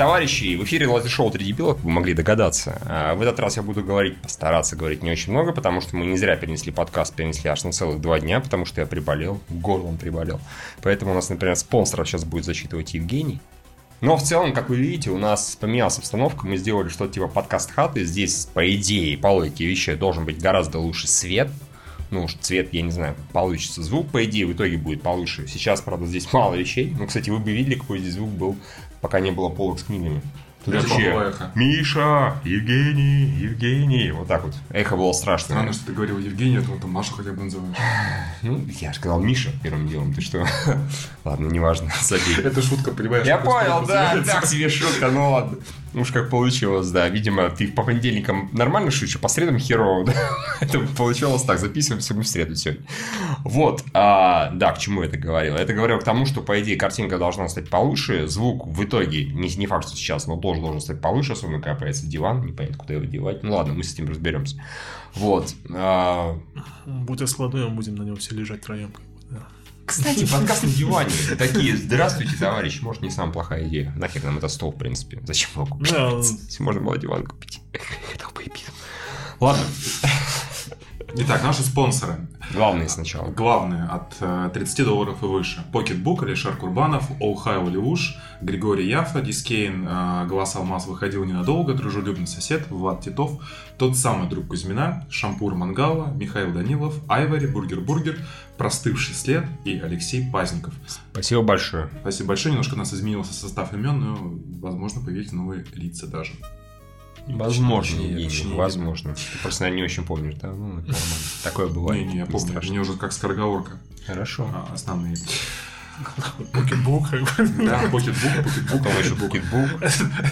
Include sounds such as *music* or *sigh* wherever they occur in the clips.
Товарищи! В эфире Лазер Шоу 3 дебила, вы могли догадаться. А в этот раз я буду говорить, постараться говорить не очень много, потому что мы не зря перенесли подкаст, перенесли аж на целых два дня, потому что я приболел, горлом приболел. Поэтому у нас, например, спонсоров сейчас будет зачитывать Евгений. Но в целом, как вы видите, у нас поменялась обстановка, мы сделали что-то типа подкаст хаты. Здесь, по идее, по логике вещей, должен быть гораздо лучше свет, ну, уж цвет, я не знаю, получится. Звук, по идее, в итоге будет получше. Сейчас, правда, здесь мало вещей. Ну, кстати, вы бы видели, какой здесь звук был, пока не было полок с книгами. Вообще. Миша, Евгений, Евгений. Вот так вот. Эхо было страшное. Странно, что ты говорил Евгений, а то ты Машу хотя бы называешь. *sighs* Ну, я же сказал Миша первым делом. Ты что? *laughs* Ладно, неважно. Забей. Это шутка, понимаешь? Я понял, да, так себе шутка, ну ладно. Уж как получилось, да. Видимо, ты по понедельникам нормально шучу, по средам херово, *laughs* да? Это получилось так, записываемся мы в среду сегодня. Вот, а, да, к чему я это говорил? Это говорил к тому, что, по идее, картинка должна стать получше, звук в итоге, не, не факт, что сейчас, но тоже должен стать получше, особенно когда появится диван, непонятно, куда его девать. Ну ладно, мы с этим разберемся. Вот. а, Будь складчину, будем на нем все лежать втроем. Да. Кстати, *laughs* подкаст на диване. *laughs* Такие, здравствуйте, товарищ. Может, не самая плохая идея. Нахер нам это стол, в принципе. Зачем его купить? Если можно было диван купить. *laughs* Ладно, Итак, наши спонсоры. главное сначала. Главные от э, 30 долларов и выше. PocketBook, Алишер Курбанов, Оухай Оливуш, Григорий Яфа, Дискейн, э, Глаз Алмаз выходил ненадолго, Дружелюбный сосед, Влад Титов, тот самый друг Кузьмина, Шампур Мангала, Михаил Данилов, Айвари, Бургер Бургер, Простывший след и Алексей Пазников. Спасибо большое. Спасибо большое, немножко у нас изменился состав имен, но, возможно, появились новые лица даже. Возможно, Точнее, Евгений, точнее. возможно. Ты просто, наверное, не очень помнишь, да? Ну, это нормально. Такое бывает. Не, не, я помню, страшно. мне уже как скороговорка Хорошо. а, основные. *laughs* PocketBook. Да, PocketBook, PocketBook, Потом еще букетбук.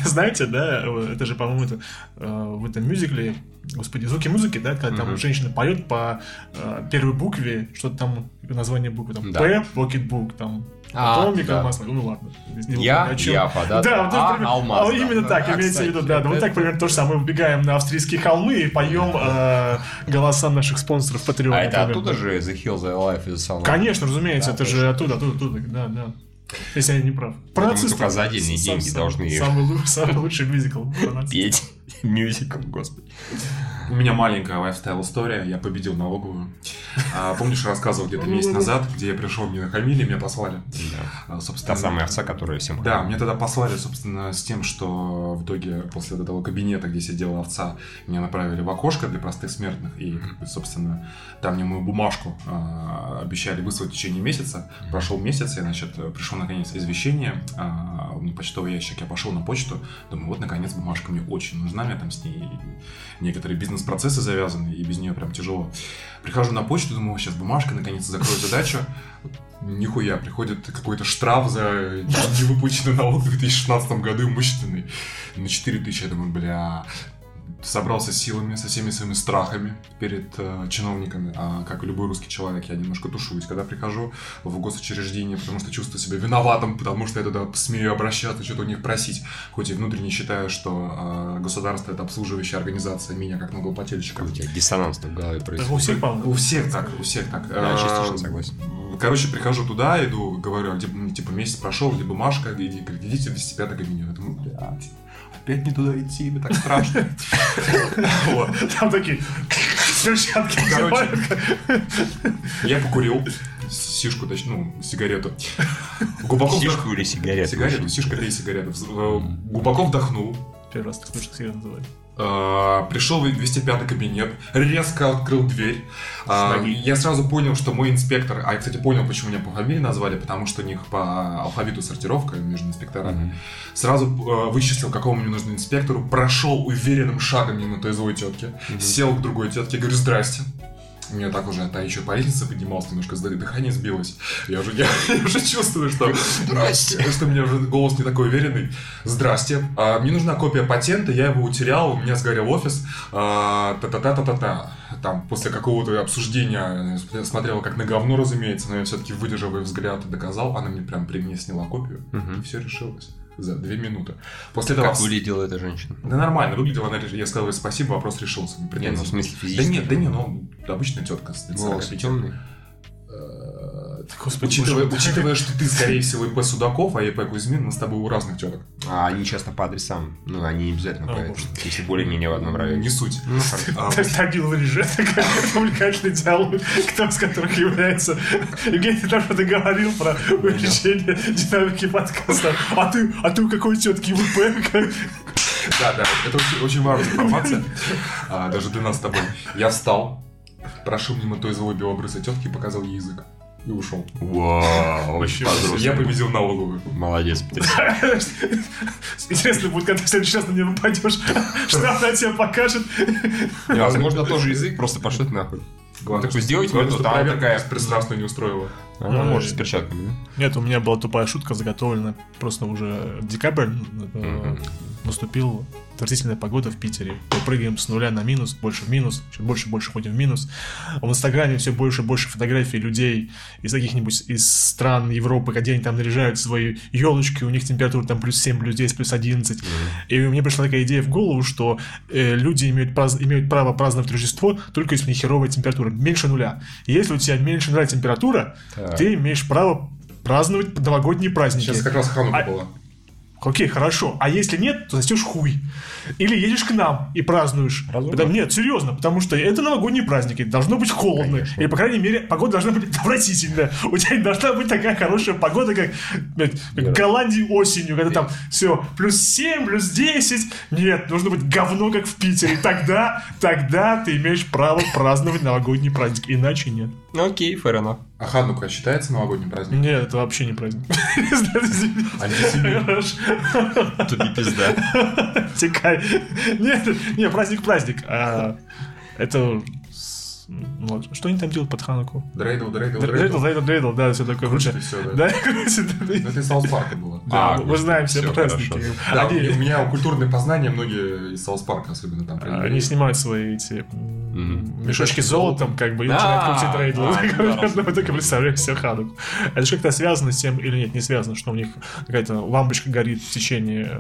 Знаете, да, это же, по-моему, это, э, в этом мюзикле, господи, звуки музыки, да, когда там Мгм. женщина поет по э, первой букве, что-то там, название буквы, там, Да. П, PocketBook, там, А, потом да. микромасло, ну ладно. Я. Яфа, да? Да, вот А, алмаз, а, да, именно да. так, А, имеется в виду, да. да, Вот так примерно то же самое. Мы выбегаем на австрийские холмы и поем э, голоса наших спонсоров Patreon. А это оттуда же The hills are alive with the sound? Конечно, разумеется, Да, это же оттуда, оттуда, оттуда, да, да. Если я не прав. Про Думаю, нацистов. только за отдельные деньги должны. Самый, самый лучший мюзикл. Петь *laughs* мюзикл, господи. У меня маленькая лайфстайл история. Я победил налоговую. А, помнишь, я рассказывал где-то месяц назад, где я пришел, мне нахамили, меня послали. Да. А, собственно, Та самая овца, которая всем Да, мне тогда послали, собственно, с тем, что в итоге после этого кабинета, где сидела овца, меня направили в окошко для простых смертных. И, собственно, там мне мою бумажку а, обещали выслать в течение месяца. Прошел месяц, и, значит, пришло, наконец, извещение. а, у меня почтовый ящик, я пошел на почту. Думаю, вот, наконец, бумажка мне очень нужна. У меня там с ней некоторые бизнес-процессы завязаны, и без нее прям тяжело. Прихожу на почту, думаю, сейчас бумажка, наконец закрою задачу. Нихуя, приходит какой-то штраф за невыплаченный налог в 2016 году имущественный на 4 тысячи. Я думаю, бля, собрался с силами, со всеми своими страхами перед э, чиновниками. А как и любой русский человек, я немножко тушуюсь, когда прихожу в госучреждение, потому что чувствую себя виноватым, потому что я туда смею обращаться, что-то у них просить. Хоть и внутренне считаю, что э, государство это обслуживающая организация меня как налогоплательщика. У тебя диссонанс в голове Так у происходит. всех. У всех так, у всех так. Я А, частично согласен. Короче, прихожу туда, иду, говорю, а где, типа, месяц прошел, где бумажка, иди, идите в 205 кабинет. Я думаю, блядь, опять не туда идти, мне так страшно. *laughs* Там такие перчатки Короче. Я покурил сишку, точнее, ну, сигарету. Глубоко Сишку или сигарету? Сигарету, сишка или сигарету. Э, Глубоко вдохнул. Первый раз так слышу, как ее называют. А, Пришел в 205 кабинет, резко открыл дверь. А. Я сразу понял, что мой инспектор... А я, кстати, понял, почему меня по фамилии назвали, потому что у них по алфавиту сортировка между инспекторами. Мгм. Сразу э, вычислил, какому мне нужно инспектору, прошел уверенным шагом мимо той злой тетки, сел к другой тетке, говорю, здрасте. У меня так уже, та еще по лестнице поднимался, немножко дыхание сбилось. Я уже, я, *laughs* я уже чувствую, что... Здрасте. *laughs* Что у меня уже голос не такой уверенный. Здрасте. А, мне нужна копия патента, я его утерял, у меня сгорел офис. А, Та-та-та-та-та-та. Там, после какого-то обсуждения, я смотрела как на говно, разумеется, но я все-таки выдержал ее взгляд и доказал. Она мне прям при мне сняла копию. Мгм. И все решилось за две минуты. После этого... Как выглядела эта женщина? Да нормально, выглядела она, я сказал ей спасибо, вопрос решился. Не, ну, в смысле Да физически. нет, да не, ну, обычная тетка с 40 Волосы темные? Господи, Учитывая, боже учитывая, что ты, скорее всего, ИП Судаков, а ИП Кузьмин, мы с тобой у разных теток. А они часто по адресам. Ну, они не обязательно А, по может. Если более-менее в одном районе. Не суть. Ну, лыжи, это как увлекательный диалог, кто из которых является... Евгений, ты там что-то говорил про увеличение динамики подкаста. А ты, а ты у какой тетки ВП? Да, да, это очень, очень важная информация, а, даже для нас с тобой. Я встал, прошел мимо той злой белобрысой тетки и показал ей язык. И ушел. Вау, очень. Я победил налоговую. Молодец. *laughs* Интересно будет, когда ты в следующий раз на нее попадешь, *laughs* что она тебе покажет. Возможно, тоже язык, просто пошлет нахуй. Главное, такой, сделайте мне тут, а она такая- беспристрастную не устроила. Она Ой. может с перчатками, да? Нет, у меня была тупая шутка заготовлена. Просто уже декабрь э, Мгм. наступил. Отвратительная погода в Питере. Мы прыгаем с нуля на минус, больше в минус, чуть больше и больше ходим в минус. В Инстаграме все больше и больше фотографий людей из каких-нибудь из стран Европы, где они там наряжают свои елочки, у них температура там плюс 7, плюс 10, плюс 11. И мне пришла такая идея в голову, что э, люди имеют, праз- имеют право праздновать Рождество только если у них херовая температура, меньше нуля. И если у тебя меньше нуля температура, Так. ты имеешь право праздновать новогодние праздники. Сейчас как раз Ханука А- была. Окей, хорошо. А если нет, то застешь хуй. Или едешь к нам и празднуешь. Разумно. Потому- нет, серьезно, потому что это новогодние праздники. Должно быть холодно. Конечно. Или, по крайней мере, погода должна быть *laughs* отвратительная. У тебя не должна быть такая хорошая погода, как, блядь, как в Голландии осенью, когда там все плюс 7, плюс 10. Нет, должно быть говно, как в Питере. Тогда, тогда ты имеешь право праздновать новогодний праздник. Иначе нет. Ну, окей, fair enough. А Ханука считается новогодним праздником? Нет, это вообще не праздник. *laughs* Хорошо. Тупи пизда. Текай. Нет, не, праздник праздник. А, это... ну, что они там делают под Хануку? Дрейдл, дрейдл, Дрейдл, дрейдл. дрейдл, дрейдл, да, все такое. И всё, да. Да, *laughs* короче, да, Ну, Это из Саус Парка было. да, А, мы знаем все праздники. Да, у меня культурные познания многие из Саус Парка особенно там. Они снимают свои эти мешочки с золотом, как бы, и начинают крутить рейдл. а, *laughs* ну Мы только представляем себе Хануку. Это же как-то связано с тем, или нет, не связано, что у них какая-то лампочка горит в течение...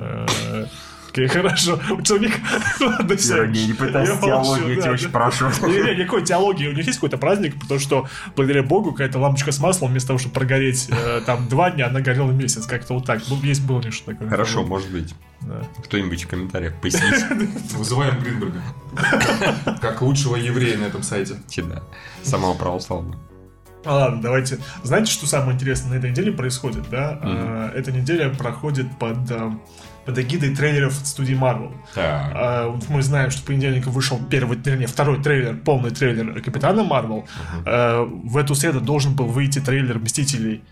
э, Окей, хорошо. У них... *laughs* Ладно, все. не пытайся теологию, я тебя очень прошу. Не, не, никакой теологии. У них есть какой-то праздник, потому что, благодаря Богу, какая-то лампочка с маслом, вместо того, чтобы прогореть э, там два дня, она горела месяц. Как-то вот так. Ну, есть было что такое. Хорошо, может быть. Да. Кто-нибудь в комментариях пояснит. *laughs* Вызываем Гринберга. Как лучшего еврея на этом сайте. Да. Самого православного. А, ладно, давайте. Знаете, что самое интересное на этой неделе происходит, да? А, эта неделя проходит под, а, под эгидой трейлеров от студии Marvel. Так. А, мы знаем, что в понедельник вышел первый, вернее, второй трейлер, полный трейлер Капитана Марвел. А, в эту среду должен был выйти трейлер Мстителей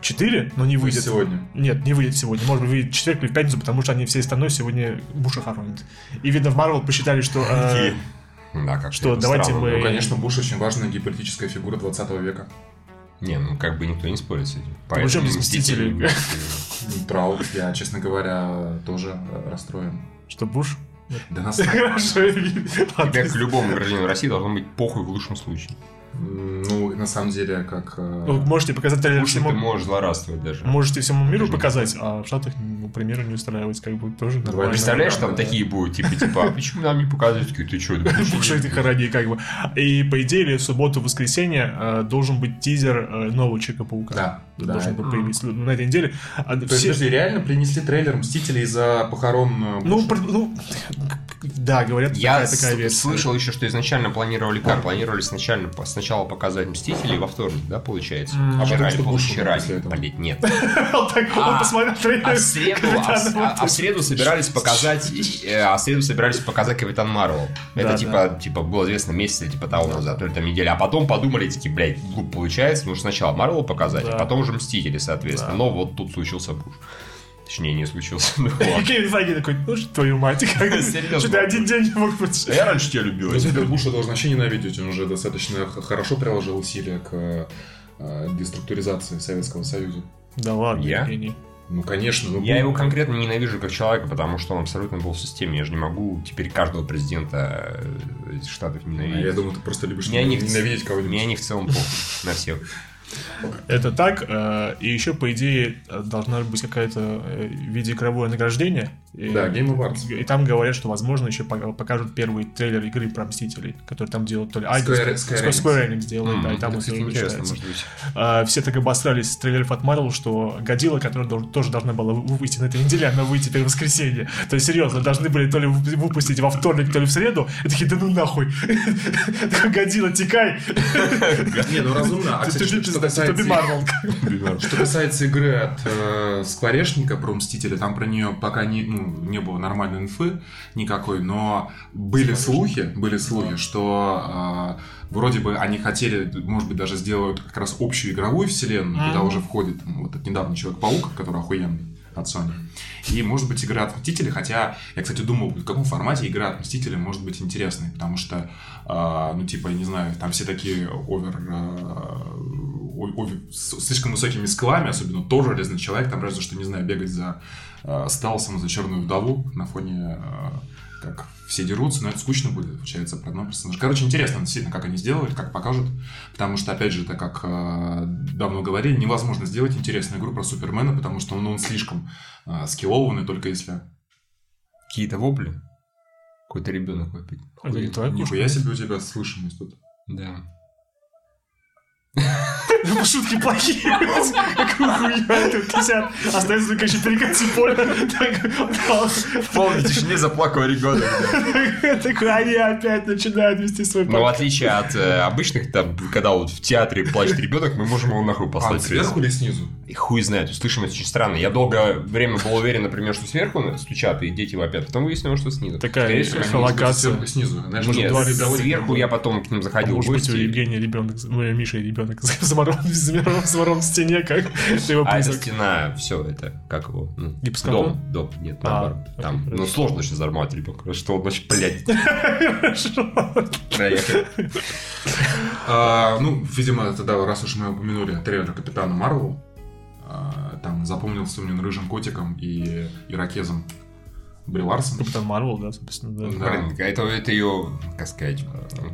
4, но не выйдет. сегодня. Нет, не выйдет сегодня. Может быть, выйдет в четверг или в пятницу, потому что они всей страной сегодня Буша хоронят. И, видно, в Марвел посчитали, что... э, Да, как что, давайте мы- Ну, конечно, Буш очень важная геополитическая фигура 20 века. Не, ну как бы никто не спорит с этим. Причем без Мстители- Мстителей? *laughs* Трау, я, честно говоря, тоже расстроен. Что Буш? Да нас... Хорошо. Тебе к любому гражданину России должно быть похуй в лучшем случае. Ну, на самом деле, как... э, Вы можете показать трейлер Пусть ты всему... можешь злорадствовать даже. Можете всему миру Даже показать, а в Штатах, ну, примеру, не устраивать, как бы тоже Давай, нормально. Представляешь, там Да, да. такие будут, типа, типа, а почему нам не показывают? Ты *laughs* что, этих хорони, как бы. И, по идее, в субботу-воскресенье э, должен быть тизер э, нового Человека-паука. Да. Должен был появиться на этой неделе. А То есть, реально принесли трейлер Мстителей из-за похорон Ну, ну, да, говорят, Я такая, такая версия. слышал еще, что изначально планировали как? Планировали сначала, сначала показать Мстителей во вторник, да, получается? М, а Вчера или позавчера, блядь, нет. *laughs* Он так, он А, посмотрел трейлер. А в среду, а, а- собирались показать, э, а в среду собирались показать Капитан Марвел. Это типа, типа было известно месяц или типа того назад, или там неделя. А потом подумали, такие, блядь, глупо получается, нужно сначала Марвел показать, а потом уже Мстители, соответственно. Но вот тут случился Буш. Точнее, не случился. *laughs* Ну. Кевин Файги такой, ну что твою мать, *laughs* что ты один день не мог быть. Я раньше тебя любил. Ну, теперь Буша должен вообще ненавидеть, он уже достаточно хорошо приложил усилия к э, деструктуризации Советского Союза. Да ладно, Я? Евгений. Ну, конечно. Ну, Я Бу- его конкретно ненавижу как человека, потому что он абсолютно был в системе. Я же не могу теперь каждого президента э, штатов А ненавидеть. Я думаю, ты просто любишь в- ненавидеть кого-нибудь. Мне они в целом похуй на всех. Это так. э, И еще, по идее, должна быть какая-то э, видеоигровое награждение. И- Да, Game Awards. И там говорят, что, возможно, еще пока- покажут первый трейлер игры про Мстителей, который там делают то ли... Square- Square, Enix. Делает, да, и там Это, интересно, начинается. может быть. А, все так обосрались с трейлеров от Marvel, что Годзилла, которая тоже должна была вы- выйти на этой неделе, она выйдет теперь в воскресенье. То есть, серьезно, должны были то ли вы- выпустить во вторник, то ли в среду. И такие, да ну нахуй. *laughs* Годзилла, текай. Не, ну разумно. А, кстати, что- касается-. *laughs* Что касается игры от э, Скворечника про Мстителя, там про нее пока не, ну, не было нормальной инфы никакой, но были слухи, были слухи, что э, вроде бы они хотели, может быть, даже сделают как раз общую игровую вселенную, куда уже входит ну, вот недавно Человек-паук, который охуенный от Sony. И, может быть, игра от Мстителя, хотя я, кстати, думал, в каком формате игра от Мстителя может быть интересной, потому что, э, ну, типа, я не знаю, там все такие овер, э, с слишком высокими скиллами, особенно тоже Железный Человек, там разве что, не знаю, бегать за э, Сталсом, за Черную Вдову на фоне, э, как все дерутся, но это скучно будет, получается, про одного персонажа. Короче, интересно, действительно, как они сделают, как покажут, потому что, опять же, это как э, давно говорили, невозможно сделать интересную игру про Супермена, потому что он, он слишком э, скиллованный, только если... Какие-то вопли. Какой-то ребенок вопит. Кошка? Нихуя себе у тебя слышимость тут. Да. Ну, Шутки плохие. Какую хуйню тут кисят. Остается только еще перекати поле. Так, В полной тишине заплакал ребенок. Такой, они опять начинают вести свой Но в подкаст. отличие от э, обычных, там, когда вот в театре плачет ребенок, мы можем его нахуй А, послать. сверху или снизу? И хуй знает, услышимость очень странная. Я долгое время был уверен, например, что сверху стучат и дети вопят, потом выяснилось, что снизу. Такая и снизу. Знаешь, Нет, сверху я потом к ним заходил в Может быть, у. Евгения ребенок, ну, у Миши ребенок заморон- заморон в стене, как ты его А это стена, все это, как его? ну? Дом, дом, нет, А, наоборот. Там, ну, сложно очень зармать ребенка, что он очень, блядь. *laughs* *laughs* А, ну, видимо, тогда, раз уж мы упомянули трейлер Капитана Марвел, а, там запомнился мне рыжим котиком и ирокезом Бри Ларсон. Капитан Марвел, да, собственно, да. Да. Блин, это, это ее, как сказать,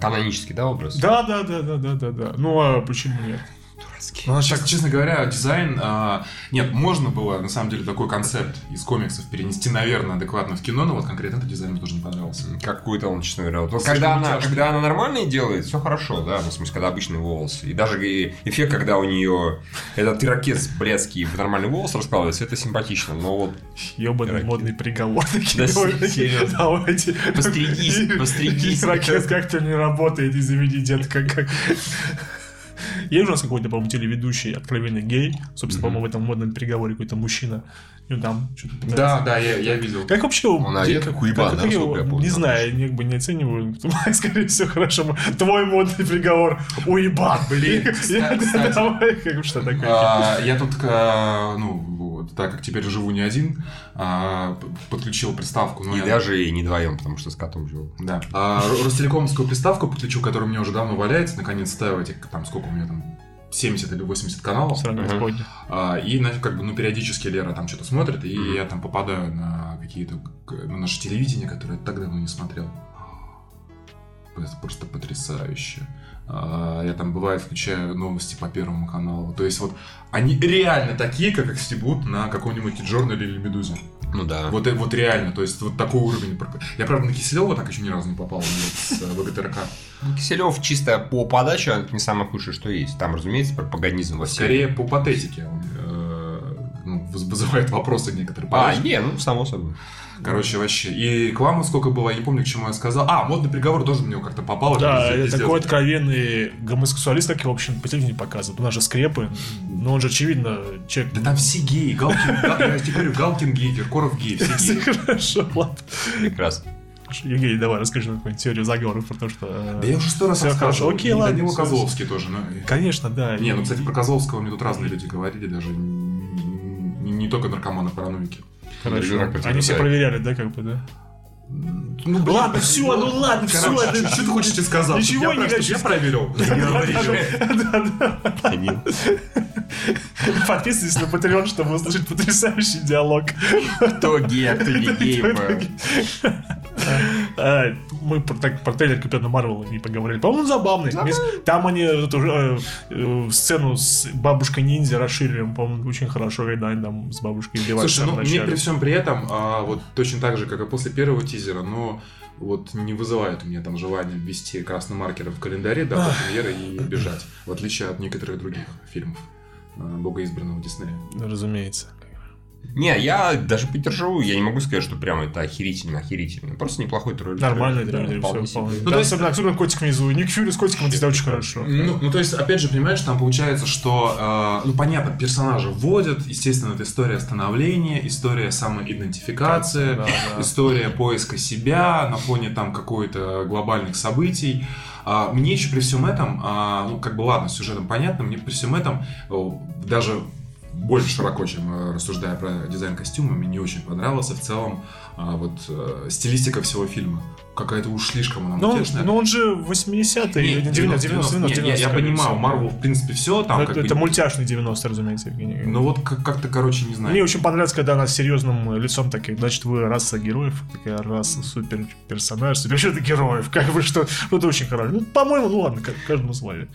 канонический, да, образ? Да, да, да, да, да, да, да. Ну, а почему нет? Дурацкий. Ну, честно, честно говоря, дизайн... а, нет, можно было, на самом деле, такой концепт из комиксов перенести, наверное, адекватно в кино, но вот конкретно этот дизайн мне тоже не понравился. Какой-то он, честно говоря. Вот, когда, она, тяжкий. когда она нормальные делает, все хорошо, да, ну, в смысле, когда обычные волосы. И даже эффект, когда у нее этот ирокез блядский в нормальный волос раскладывается, это симпатично. Но вот Ебаный Ракет. модный приговор. Да, серьезно. Давайте. Постригись, постригись. Ракет как-то не работает, извини, детка. Как... *laughs* Есть у нас какой-то, по-моему, телеведущий, откровенный гей. Собственно, по-моему, в этом модном переговоре какой-то мужчина. Ну, там что-то. Да, да, я, я видел. Как вообще... Он одет как уебан, как его- Не знаю, я как бы не оцениваю. *laughs* Скорее всего, хорошо. Твой модный приговор. Уебан, блин. *laughs* Я-. А, я тут, а, ну, вот, так как теперь живу не один, а, подключил приставку. Ну, и я- даже и не вдвоем, потому что с котом живу. Да. А, Ро- Ростелекомовскую приставку подключу, которая у меня уже давно валяется, наконец ставил этих, там, сколько у меня там, 70 или 80 каналов. Ага. господи. А, И, знаете, как бы, ну, периодически Лера там что-то смотрит, и Мгм. я там попадаю на какие-то, на наше телевидение, которое я так давно не смотрел. Это просто потрясающе. А, Я там, бывает, включаю новости по Первому каналу. То есть, вот, они реально такие, как их стебут на каком-нибудь Джорнале или Медузе. Ну да. Вот, э, вот реально, то есть, вот такой уровень. Я, правда, на Киселева так еще ни разу не попал, с э, ВГТРК. Киселев чисто по подаче это не самое худшее, что есть. Там, разумеется, пропагандизм во всем. Скорее, по патетике он э, ну, выз- вызывает вопросы некоторые. А, не, ну, само собой. Короче, вообще. И рекламы сколько было, я не помню, к чему я сказал. А, модный приговор тоже мне как-то попал. Да, это пиздец. такой откровенный гомосексуалист, как его, в общем, по телевидению показывают. У нас же скрепы, но он же, очевидно, человек... Да там все геи. Галкин, Гал- я тебе говорю, Галкин гей, Киркоров гей, все геи. хорошо, ладно. Прекрасно. Евгений, давай расскажи какую-нибудь теорию заговоров, потому что... э, Да я уже сто раз рассказывал. хорошо, окей, И ладно, Данила всё, Козловский тоже. ну, Конечно, да. Не, ну, кстати, про Козловского мне тут разные люди говорили, даже не, только наркоманы параноики. Хорошо. Они все проверяли, да, как бы, да? Ну, блин, Ладно, всё, ну ладно, всё, Короче, это- Что ты хочешь тебе сказать? Ничего Я не хочу Я проверил. Подписывайтесь на Patreon, чтобы услышать потрясающий диалог. Кто *laughs* гей, а кто не гей. А, Мы про, так, про трейлер Капитана Марвела не поговорили. По-моему, он забавный. Там они эту, э, э, сцену с бабушкой ниндзя расширили, по-моему, очень хорошо, когда они там с бабушкой убивают Слушай, ну мне при всем при этом, а, вот точно так же, как и после первого тизера, но вот не вызывает у меня там желания ввести красным маркером в календаре до премьеры и бежать, в отличие от некоторых других фильмов а, богоизбранного Диснея. Разумеется. Не, я даже поддержу, я не могу сказать, что прям это охерительно, охерительно. Просто неплохой трейлер. Нормальный Да, трейлер, вполне все вполне. себе. Ну, Да, то есть- особенно, особенно котик внизу. Ник Фьюри с котиком это всегда очень хорошо. Ну, ну, то есть, опять же, понимаешь, там получается, что, э, ну, понятно, персонажа вводят, естественно, это история становления, история самоидентификации, Да, да. история поиска себя на фоне там какой-то глобальных событий. А, мне еще при всем этом, а, ну, как бы ладно, с сюжетом понятно, мне при всем этом даже больше широко, чем э, рассуждая про дизайн костюма, мне не очень понравился в целом а, вот э, стилистика всего фильма. Какая-то уж слишком она Но, мультяшная. но он же 80-е, Не, 90 90 90 не, 90 я, я понимаю. Марвел, в принципе, все там. Ну, как это, бы- это мультяшный 90 разумеется, Евгений. Ну вот как- как-то, короче, не знаю. Мне очень понравилось, когда она с серьезным лицом такая, значит, вы раса героев, такая раса супер персонаж, супер это *laughs* героев, как бы что, ну, это очень хорошо. Ну, по-моему, ну ладно, как каждому свое.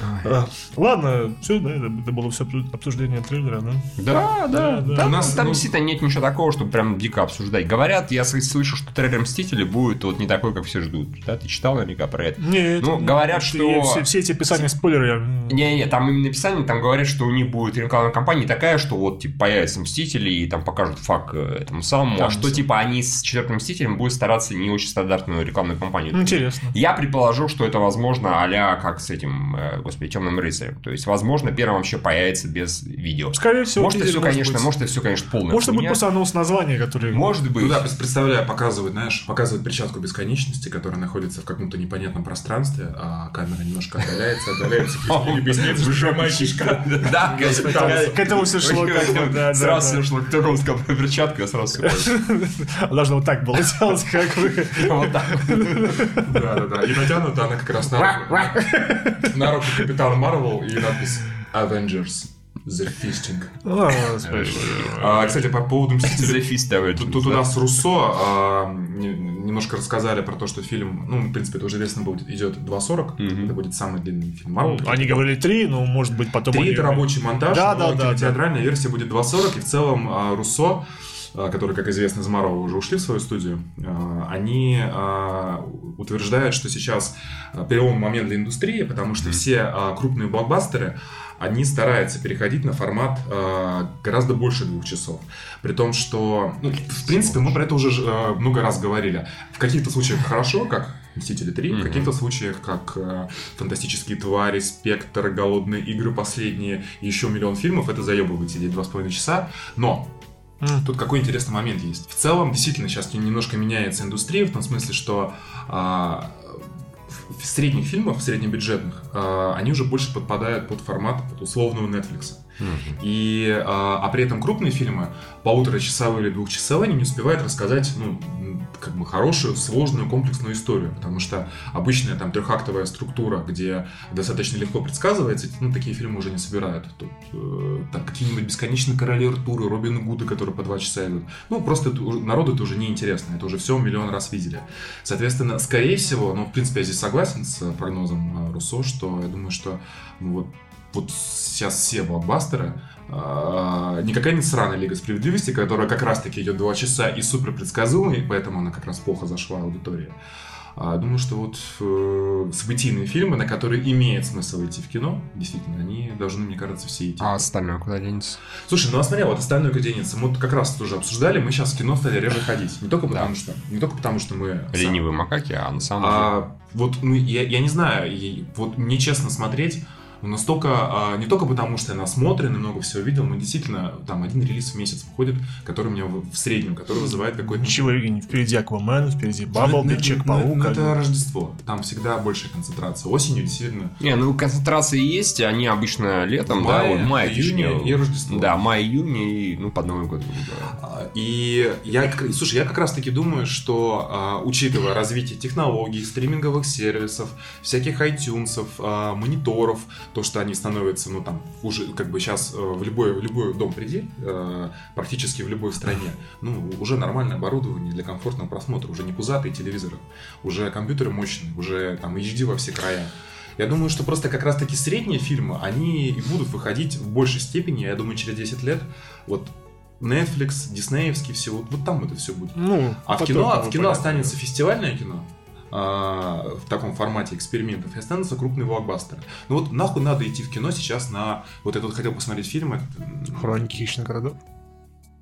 А, ладно, все, да, это, было все обсуждение трейлера, да? Да, да, да. Там, У нас, там ну- действительно нет ничего такого, чтобы прям дико обсуждать. Говорят, я слышу, что трейлер Мстители будет вот не такой, как все ждут. Да, ты читал наверняка про это? Нет, Ну, нет, говорят, это что- Все, все эти описания спойлеры Не-не, там именно описание, там говорят, что у них будет рекламная кампания такая, что вот, типа, появятся Мстители и там покажут фак э, этому самому, Там а что, типа, они с четвертым Мстителем будут стараться не очень стандартную рекламную кампанию. Ну, Интересно. Я предположу, что это возможно а как с этим, э, господи, Темным рыцарем. То есть, возможно, первым вообще появится без видео. Скорее всего, может, это тизер все, конечно, быть. может, это все, конечно, полная Может, хуйня. просто анонс названия, который... Может быть. Ну да, представляю, показывает, знаешь, показывает перчатку бесконечности, которая находится в каком-то непонятном пространстве, а камера немножко отдаляется, отдаляется, и объясняет, что кишка. Да, К этому все шло, Сразу все шло, кто кому сказал про перчатку, я сразу все *laughs* Должно вот так было делать, как бы. *laughs* Вот так. Да, да, да. И натянута она как раз на руку, на руку Капитана Марвел и надпись Avengers The Fisting. А, кстати, по поводу Мстителей. The Fist Avengers, Тут, тут у нас Руссо а, не- немножко рассказали про то, что фильм, ну, в принципе, это уже известно будет, идет 2.40. Мгм. Это будет самый длинный фильм Марвел. Они говорили три, но может быть потом... Три они- это рабочий монтаж, Да, но да, да, театральная версия будет 2.40, и в целом а, Руссо, которые, как известно, из Марвел уже ушли в свою студию, а, они а, утверждают, что сейчас а, переломный момент для индустрии, потому что все а, крупные блокбастеры, они стараются переходить на формат а, гораздо больше двух часов. При том, что, ну, в принципе, мы про это уже а, много раз говорили. В каких-то случаях хорошо, как Мстители 3, в Мгм. каких-то случаях, как э, Фантастические твари, Спектр, Голодные игры последние, еще миллион фильмов, это заебывает сидеть два с половиной часа. Но Тут какой интересный момент есть. В целом, действительно, сейчас немножко меняется индустрия, в том смысле, что а, в средних фильмах, в среднебюджетных, а, они уже больше подпадают под формат под условного Netflix. И, а, а при этом крупные фильмы, полуторачасовые или двухчасовые, они не успевают рассказать, ну, как бы хорошую, сложную, комплексную историю, потому что обычная там трехактовая структура, где достаточно легко предсказывается, ну, такие фильмы уже не собирают. Тут э, там какие-нибудь бесконечные короли Артура, Робин Гуды, которые по два часа идут. Ну, просто это народу это уже неинтересно, это уже все миллион раз видели. Соответственно, скорее всего, ну, в принципе, я здесь согласен с прогнозом э, Руссо, что я думаю, что ну, вот вот сейчас все блокбастеры, а, никакая не сраная Лига Справедливости, которая как раз-таки идет два часа и супер предсказуемая, и поэтому она как раз плохо зашла аудитории. А, Думаю, что вот э, событийные фильмы, на которые имеет смысл идти в кино, действительно, они должны, мне кажется, все идти. А остальное куда денется? Слушай, ну а смотри, вот остальное градиница, мы вот как раз тоже обсуждали, мы сейчас в кино стали реже ходить. Не только Да. потому, что, не только потому, что мы... сам- Ленивые макаки, а на самом деле... а, вот, ну, я, я не знаю, вот мне честно смотреть, ну, настолько, а, не только потому, что я насмотрен и много всего видел, но действительно, там, один релиз в месяц выходит, который у меня в, среднем, который вызывает какой-то... Ничего, Евгений, впереди Аквамен, впереди Ну, Бабблби, ну, ну, Человек-паук. ну, это. Рождество, там всегда большая концентрация. Осенью действительно... Не, ну концентрации есть, они обычно летом, В да, вот июне точнее. и Рождество. Да, май, июнь и, ну, под Новый год. говоря. А, И я, слушай, я как раз таки думаю, что а, учитывая развитие технологий, стриминговых сервисов, всяких iTunes, мониторов, то, что они становятся, ну там, уже как бы сейчас э, в любой, в любой дом приди, э, практически в любой стране, ну, уже нормальное оборудование для комфортного просмотра, уже не пузатые телевизоры, уже компьютеры мощные, уже там HD во все края. Я думаю, что просто как раз-таки средние фильмы, они и будут выходить в большей степени, я думаю, через 10 лет, вот Netflix, диснеевский, все, вот, вот там это все будет. Ну, А в кино, а в кино понятно. останется фестивальное кино в таком формате экспериментов и останутся крупные блокбастеры. Ну вот нахуй надо идти в кино сейчас на вот этот хотел посмотреть фильм. этот, Хроники хищных городов.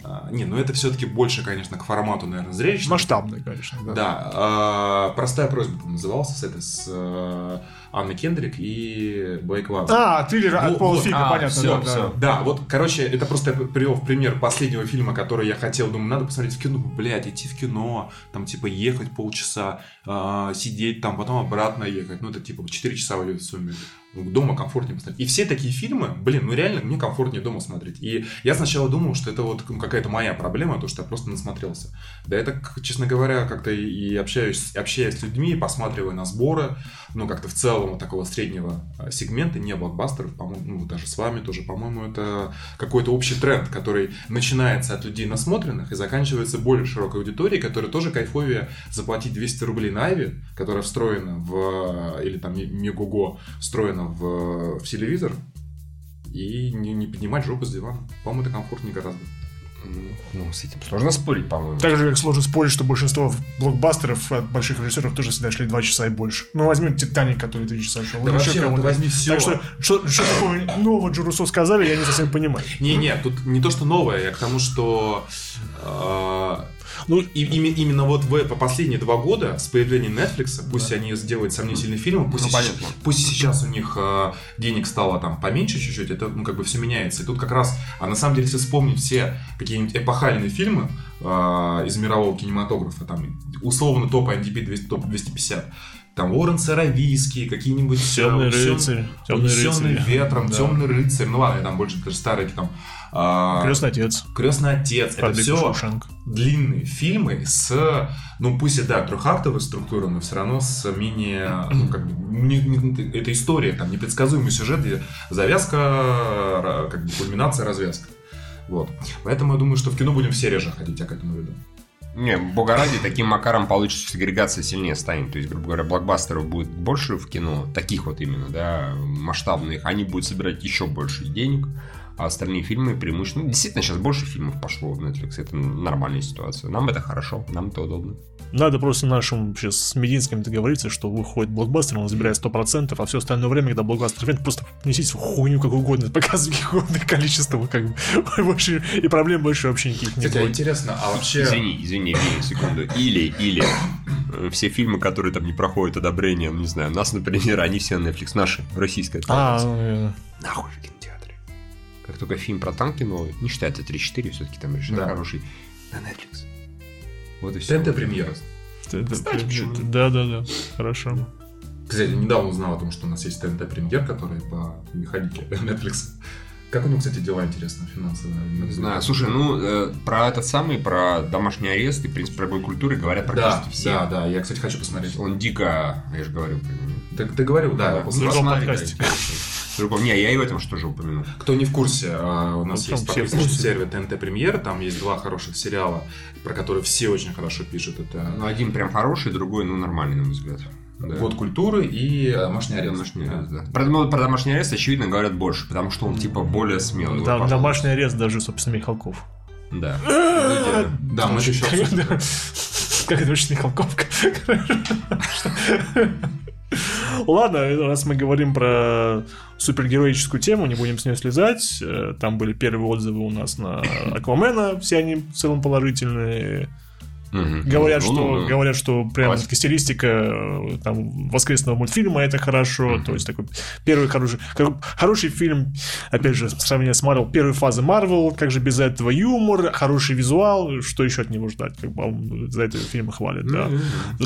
А, не, ну это все-таки больше, конечно, к формату, наверное, зрелищному. Масштабный, конечно. Да. Да, а, простая просьба по-моему, назывался с этой с э, Анной Кендрик и Блейк Лайвли. А, триллер Ну, от Пола вот, Фига, а, понятно. всё, да, да. всё. Да, вот, короче, это просто я привел в пример последнего фильма, который я хотел, думаю, надо посмотреть в кино. Блять, идти в кино, там, типа, ехать полчаса, а, сидеть там, потом обратно ехать. Ну, это, типа, 4 часа в сумме. Дома комфортнее посмотреть. И все такие фильмы, блин, ну реально мне комфортнее дома смотреть. И я сначала думал, что это вот ну, какая-то моя проблема, то, что я просто насмотрелся. Да это, честно говоря, как-то и общаюсь, общаясь с людьми, посматривая на сборы, ну, как-то в целом вот такого среднего а, сегмента, не блокбастеров, по-моему, ну, даже с вами тоже, по-моему, это какой-то общий тренд, который начинается от людей насмотренных и заканчивается более широкой аудиторией, которая тоже кайфовее заплатить 200 рублей на Ави, которая встроена в, или там Мегуго, встроена в, в телевизор, и не, не поднимать жопу с дивана. По-моему, это комфортнее гораздо. Ну, с этим сложно спорить, по-моему. Так же, как сложно спорить, что большинство блокбастеров от больших режиссеров тоже всегда шли 2 часа и больше. Ну, возьми «Титаник», который 3 часа шел. Да вообще, вот возьми всё. Так что, что, что такое нового Джо сказали, я не совсем понимаю. Не-не, тут не то, что новое, я к тому, что э, Ну, и, ими- именно вот в, по последние два года с появлением Netflix, пусть они сделают сомнительные фильмы, пусть, Ну, и, понятно. щ- пусть и сейчас у них э, денег стало там поменьше чуть-чуть, это ну как бы все меняется. И тут как раз, а на самом деле, если вспомнить все какие-нибудь эпохальные фильмы э, из мирового кинематографа, там условно топ IMDb 200, топ 250, там Уоррен Саравийский, какие-нибудь *laughs* «Темный «Унесен- рыцарь», «Темный «Унесенный рыцарь». ветром, Да. темный рыцарь, ну ладно, там больше даже старые там. а, «Крестный отец», Крестный отец. Это «Побег все Шоушенка». длинные фильмы с, ну пусть и да, трехактовой структурой, но все равно с менее, ну *clears throat* как бы, не- не- это история, там непредсказуемый сюжет, где завязка, как бы кульминация, развязка. Вот. Поэтому я думаю, что в кино будем все реже ходить, я к этому веду. Не, бога ради, таким макаром получится, сегрегация сильнее станет. То есть, грубо говоря, блокбастеров будет больше в кино, таких вот именно, да, масштабных, они будут собирать еще больше денег, а остальные фильмы преимущественно... Ну, действительно, сейчас больше фильмов пошло в Netflix, это нормальная ситуация. Нам это хорошо, нам это удобно. Надо просто нашим сейчас с Мединским договориться, что выходит блокбастер, он забирает 100%, а все остальное время, когда блокбастер нет, просто несите хуйню как угодно, показывайте угодное количество, как бы, *laughs* больше, и проблем больше вообще никаких не Кстати, а будет. интересно, а вообще... Извини, извини, секунду. Или, или э, все фильмы, которые там не проходят одобрения, ну, не знаю, нас, например, они все на Netflix, наши, российская А, ну, Нахуй в кинотеатре. Как только фильм про танки новый, не считается 3-4, все-таки там решено Да. хороший, на Netflix. Вот и все. ТНТ премьера. это- Кстати, почему? да, да, да, хорошо. Кстати, недавно узнал о том, что у нас есть ТНТ премьер, который по механике *laughs* Netflix. Как у него, кстати, дела интересно финансовые? Не знаю. Слушай, ну, э, про этот самый, про домашний арест и, в принципе, про бой культуры говорят Да, практически все. да, да, я, кстати, хочу посмотреть. Он дико, я же говорил про него. Ты, ты говорил, да, другом посмотри, да. Не, я и в этом что же упомянул. Кто не в курсе, а, у нас Ну, есть подписочный сервер ТНТ Премьер, там есть два хороших сериала, про которые все очень хорошо пишут. Это Ну, один прям хороший, другой, ну, нормальный, на мой взгляд. Да. «Год культуры» и э, «Домашний арест». Домашний арест, да. Про, ну, про домашний арест, очевидно, говорят больше, потому что он, типа, более смелый. Вот, Там пожалуйста. домашний арест даже, собственно, Михалков. Да. *laughs* Да, мы еще. Как это очень *laughs* Михалковка. *laughs* Ладно, раз мы говорим про супергероическую тему, не будем с нее слезать. Э, Там были первые отзывы у нас на Аквамена, все они в целом положительные. Говорят, Ну, что, ну, ну. говорят, что прям Классика. таки стилистика э, там, воскресного мультфильма это хорошо. То есть такой первый хороший, хороший фильм, опять же, сравнение с Марвел, первой фазы Марвел, как же без этого юмор, хороший визуал, что еще от него ждать, как бы он за этого фильма хвалят, да.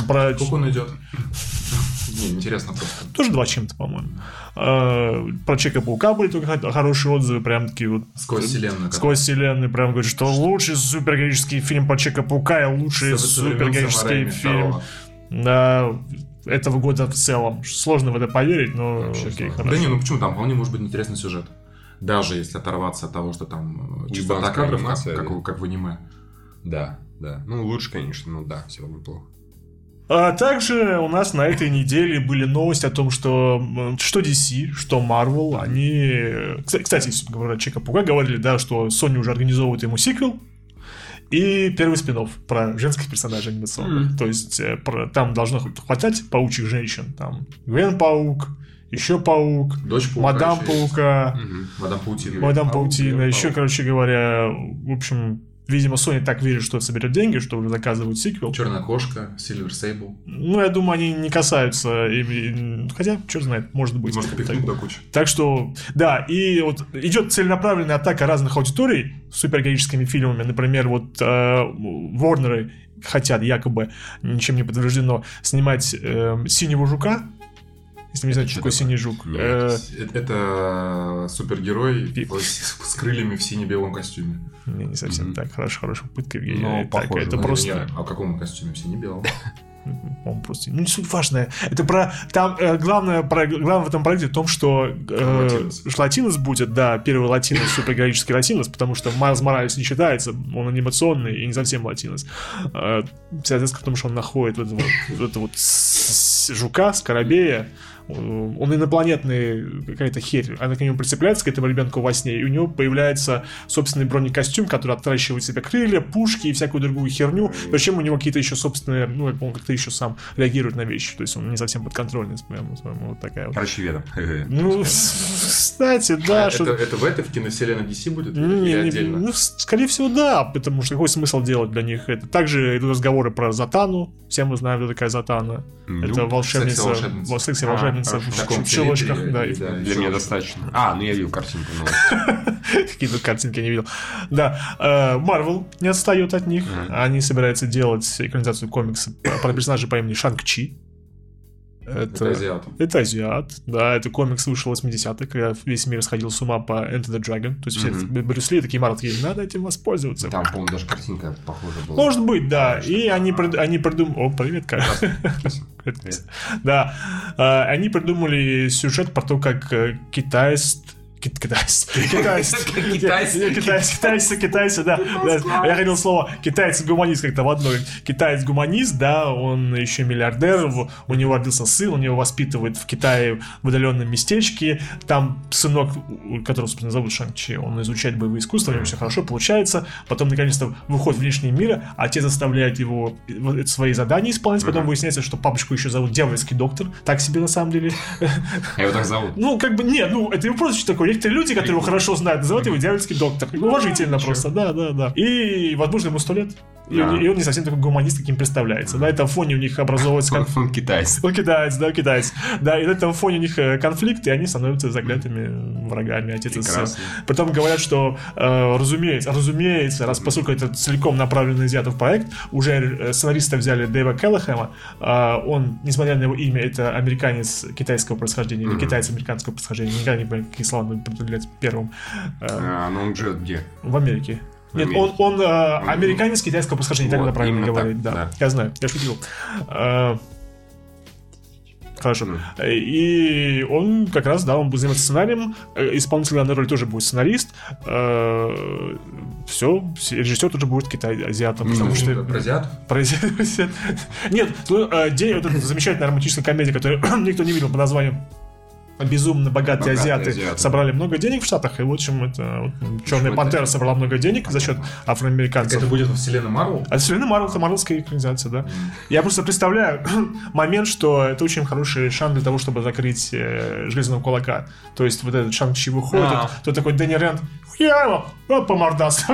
Про Сколько он идет? *laughs* Не, интересно просто. тоже два чем-то, по-моему. А, Про Чека Паука были только хо- хорошие отзывы, прям такие вот Сквозь вселенную. Сквозь вселенную прям говорит, что лучший супергероический фильм про Чека Паука и лучший Времен супергероический фильм. Да, этого года в целом. Сложно в это поверить, но Вообще окей, сложно. хорошо. Да не, ну почему там вполне может быть интересный сюжет. Даже если оторваться от того, что там э, чистота кадров, как, анимация, как, как в аниме. Да, да. Ну, лучше, конечно, ну да, все равно плохо. А также у нас на этой неделе были новости о том, что что DC, что Marvel, они... Кстати, говоря Чека Пуга, говорили, да, что Sony уже организовывает ему сиквел, и первый спин про женских персонажей анимационных. То есть э, про- там должно хватать паучьих женщин. Там Гвен Паук, еще Паук, Дочь паука Мадам. Паука, Мадам Паутина. Мадам Паук, Паутина. Гвен Еще, Паук. короче говоря, в общем, видимо, Sony так верит, что соберет деньги, что уже заказывают сиквел. Черная кошка, Сильвер Сейбл. Ну, я думаю, они не касаются. и- и- Хотя, черт знает, может быть. Может, Так, пихнуть до кучи. так что, да, и вот идет целенаправленная атака разных аудиторий с супергероическими фильмами. Например, вот э, Ворнеры хотят якобы, ничем не подтверждено, снимать э, «Синего жука». Если не знаете, что такое? «Синий жук». Нет. Э, Это, супергерой с, крыльями в сине-белом костюме. не, не совсем так. Хорошая, хорошая попытка, Евгений. Ну, похоже, это ну, просто... А в каком костюме? В сине-белом. *laughs* по-моему, просто... Ну, не суть важная. Это про... Там э, главное, про... главное в этом проекте в том, что э, Латинос. Латинос будет, да, первый Латинос, супергероический Латинос, потому что Майлз Моралес не считается, он анимационный и не совсем Латинос. Э, соответственно, потому что он находит вот, этого вот, вот это вот жука, скоробея, Э, он инопланетный, какая-то херь, она к нему прицепляется, к этому ребенку во сне, и у него появляется собственный бронекостюм, который отращивает себе крылья, пушки и всякую другую херню, причем у него какие-то еще собственные, ну, он как-то еще сам реагирует на вещи, то есть он не совсем подконтрольный, своему, своему вот такая вот. Короче, Ведом. Ну, кстати, *laughs* да, что... это, это в этой, в киновселенной DC будет? Не, Или отдельно? ну, скорее всего, да, потому что какой смысл делать для них это? Также идут разговоры про Затану, все мы знаем, кто такая Затана. Ну, это волшебница, секси-волшебница. А, в филитре да, Для меня достаточно. А, ну я видел картинку. ну. какие *laughs* тут картинки я не видел. Да, э, Марвел не отстает от них, они собираются делать экранизацию комикса про персонажа по имени Шанг-Чи. Это азиат. Это азиат, да, это комикс вышел в 80-х, когда весь мир сходил с ума по Enter the Dragon. То есть все Мгм. Брюс Ли такие такие, надо этим воспользоваться. Там, по-моему, даже картинка похожа была. Может быть, да. И они, прид- они придумали... О, привет. *laughs* Привет. Да. А, Они придумали сюжет про то, как э, китаец... Кит- Китайцы. *laughs* Китайцы. Китайцы. Китайцы, да. Да. Я хотел слово китаец-гуманист как-то в одной. Китаец-гуманист, да, он еще миллиардер, у него родился сын, он его воспитывает в Китае в удаленном местечке. Там сынок, которого, собственно, зовут Шанг-Чи, он изучает боевые искусства, у него все хорошо получается. Потом, наконец-то, выходит в внешний мир, отец заставляет его свои задания исполнять. Потом выясняется, что папочку еще зовут дьявольский доктор. Так себе, на самом деле. А его так зовут? Ну, как бы, не, ну, это его прозвище такое. Некоторые люди, которые его хорошо знают, называют его дьявольский доктор. Уважительно просто, да, да, да. И, возможно, ему сто лет. И, Да. он- и он не совсем такой гуманист, каким представляется. На этом фоне у них образовывается... Он, кон- он китайец. Он китаец, да, китаец. Да, и на этом фоне у них э, конфликт, и они становятся заклятыми врагами, отец и сын. Потом говорят, что, э, разумеется, разумеется, раз поскольку это целиком направлен на азиатов проект, уже э, сценариста взяли Дэйва Келлахема, а, он, несмотря на его имя, это американец китайского происхождения, или китаец американского происхождения, никогда не понял, какие слова определять первым. Э, А, ну он живет где? в Америке. Нет, он, он э, американец китайского происхождения, так Вот, надо правильно именно говорить, так, да. да. Я знаю, я шутил. Э, Хорошо. Ну. И он как раз, да, он будет заниматься сценарием. Э, Исполнитель главной роли тоже будет сценарист. Все, режиссер тоже будет китай азиатом, потому Ну, что Про азиатов? про азиат- Нет, ну, э, день, вот эта замечательная романтическая комедия, которую *clears throat* никто не видел по названию Безумно богатые, Богатые азиаты, азиаты. собрали много денег в Штатах, и в общем, это вот, Черная это- пантера собрала много денег за счет афроамериканцев. Это будет во вселенной Марвел? А вселенная Марвел, это марвелская экранизация, да. Я просто представляю *coughs* момент, что это очень хороший шанс для того, чтобы закрыть э, Железного Кулака. То есть вот этот Шанг-Чи выходит, А. то такой Дэнни Рент, я его, по мордасу.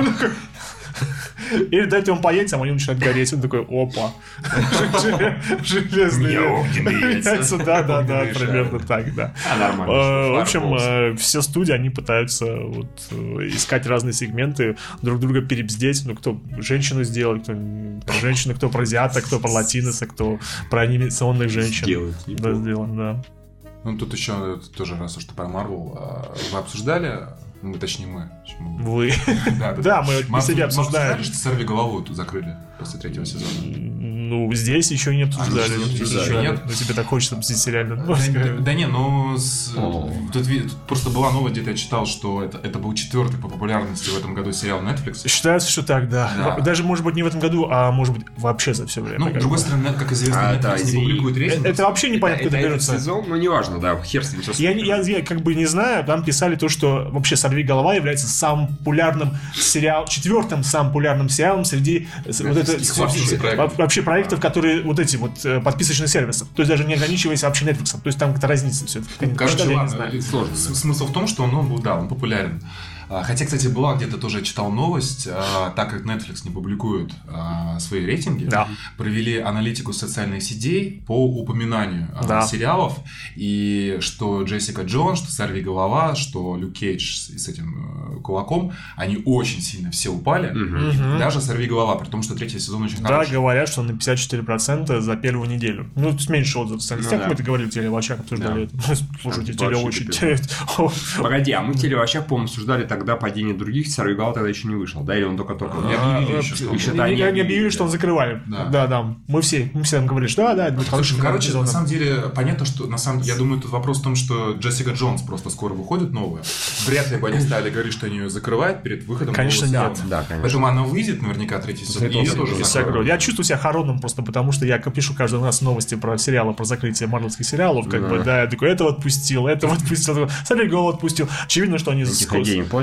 Он *laughs* Или дайте ему поесть, а они начинают гореть. Он такой, опа. *laughs* Железные яйца. Да, да, да, примерно так, да. А. Э, В общем, э, все студии, они пытаются вот, э, искать разные сегменты, друг друга перебздеть. Ну, кто женщину сделать, кто про женщину, кто про азиата, кто про латиноса, кто про анимационных женщин. Сделать, Да, неплохо. сделан, да. Ну, тут еще тоже раз уж ты про Марвел. а, Вы обсуждали, ну, точнее, мы. Вы. *laughs* Да, мы Мы себя обсуждали, обсуждаем. что Сорви голову тут закрыли после третьего сезона. Ну, здесь еще не обсуждали. Они же не Здесь обсуждали. еще Нет? Ну, тебе так хочется обсудить реально. Да, да- да не, ну с- тут, тут просто была новость, где-то я читал, что это, это был четвертый по популярности в этом году сериал Netflix. Считается, что так, да. Да. Даже, может быть, не в этом году, а может быть, вообще за все время. Ну, с другой бы. стороны, как известно, А, Netflix да, не и- публикует рейтинг. Это вообще непонятно, это, куда это берется. сезон, ну неважно, да, хер с ним. Я, не- я, я как бы не знаю, там писали то, что вообще «Сорви голова» является самым популярным сериал, четвертым самым популярным сериалом среди вот это, вообще вообще проектов, которые вот эти вот э, подписочные сервисы. То есть даже не ограничиваясь вообще Netflix. То есть там какая-то разница все. Короче, ладно, Сложно. Смысл в том, что он, ну, да, он популярен. А, Хотя, кстати, была где-то тоже читал новость, а, так как Netflix не публикует а, свои рейтинги, Да. провели аналитику социальных сетей по упоминанию Да. сериалов, и что Джессика Джонс, что Сорви голова, что Люк Кейдж с, этим э, кулаком, они очень сильно все упали, Мгм. даже Сорви голова, при том, что третий сезон очень Да, хороший. говорят, что на 54% за первую неделю. Ну, то есть меньше отзывов в социальных Ну сетях. да. Мы это говорили в телевачах, обсуждали это. *laughs* Слушайте, капец. Погоди, а мы телевощах, по-моему, обсуждали тогда падение других, Сорвигал тогда еще не вышел, да? Или он только-только... Не объявили еще, что он Еще да, Не объявили, что он закрывали. Да. Да, да. Мы все, мы все говорили, что да, да, хороший Слушай, короче, на самом деле, понятно, что на самом я думаю, тут вопрос в том, что Джессика Джонс просто скоро выходит новая. Вряд ли бы они стали говорить, что они ее закрывают перед выходом Конечно, нет. Да, конечно. Поэтому она выйдет наверняка третий сезон, и ее тоже закроют. Я чувствую себя хоронным просто потому, что я пишу каждый раз новости про сериалы, про закрытие марвелских сериалов, как Да. бы, да, я такой, этого отпустил, этого отпустил, смотри, голову отпустил. Очевидно, что они... Этих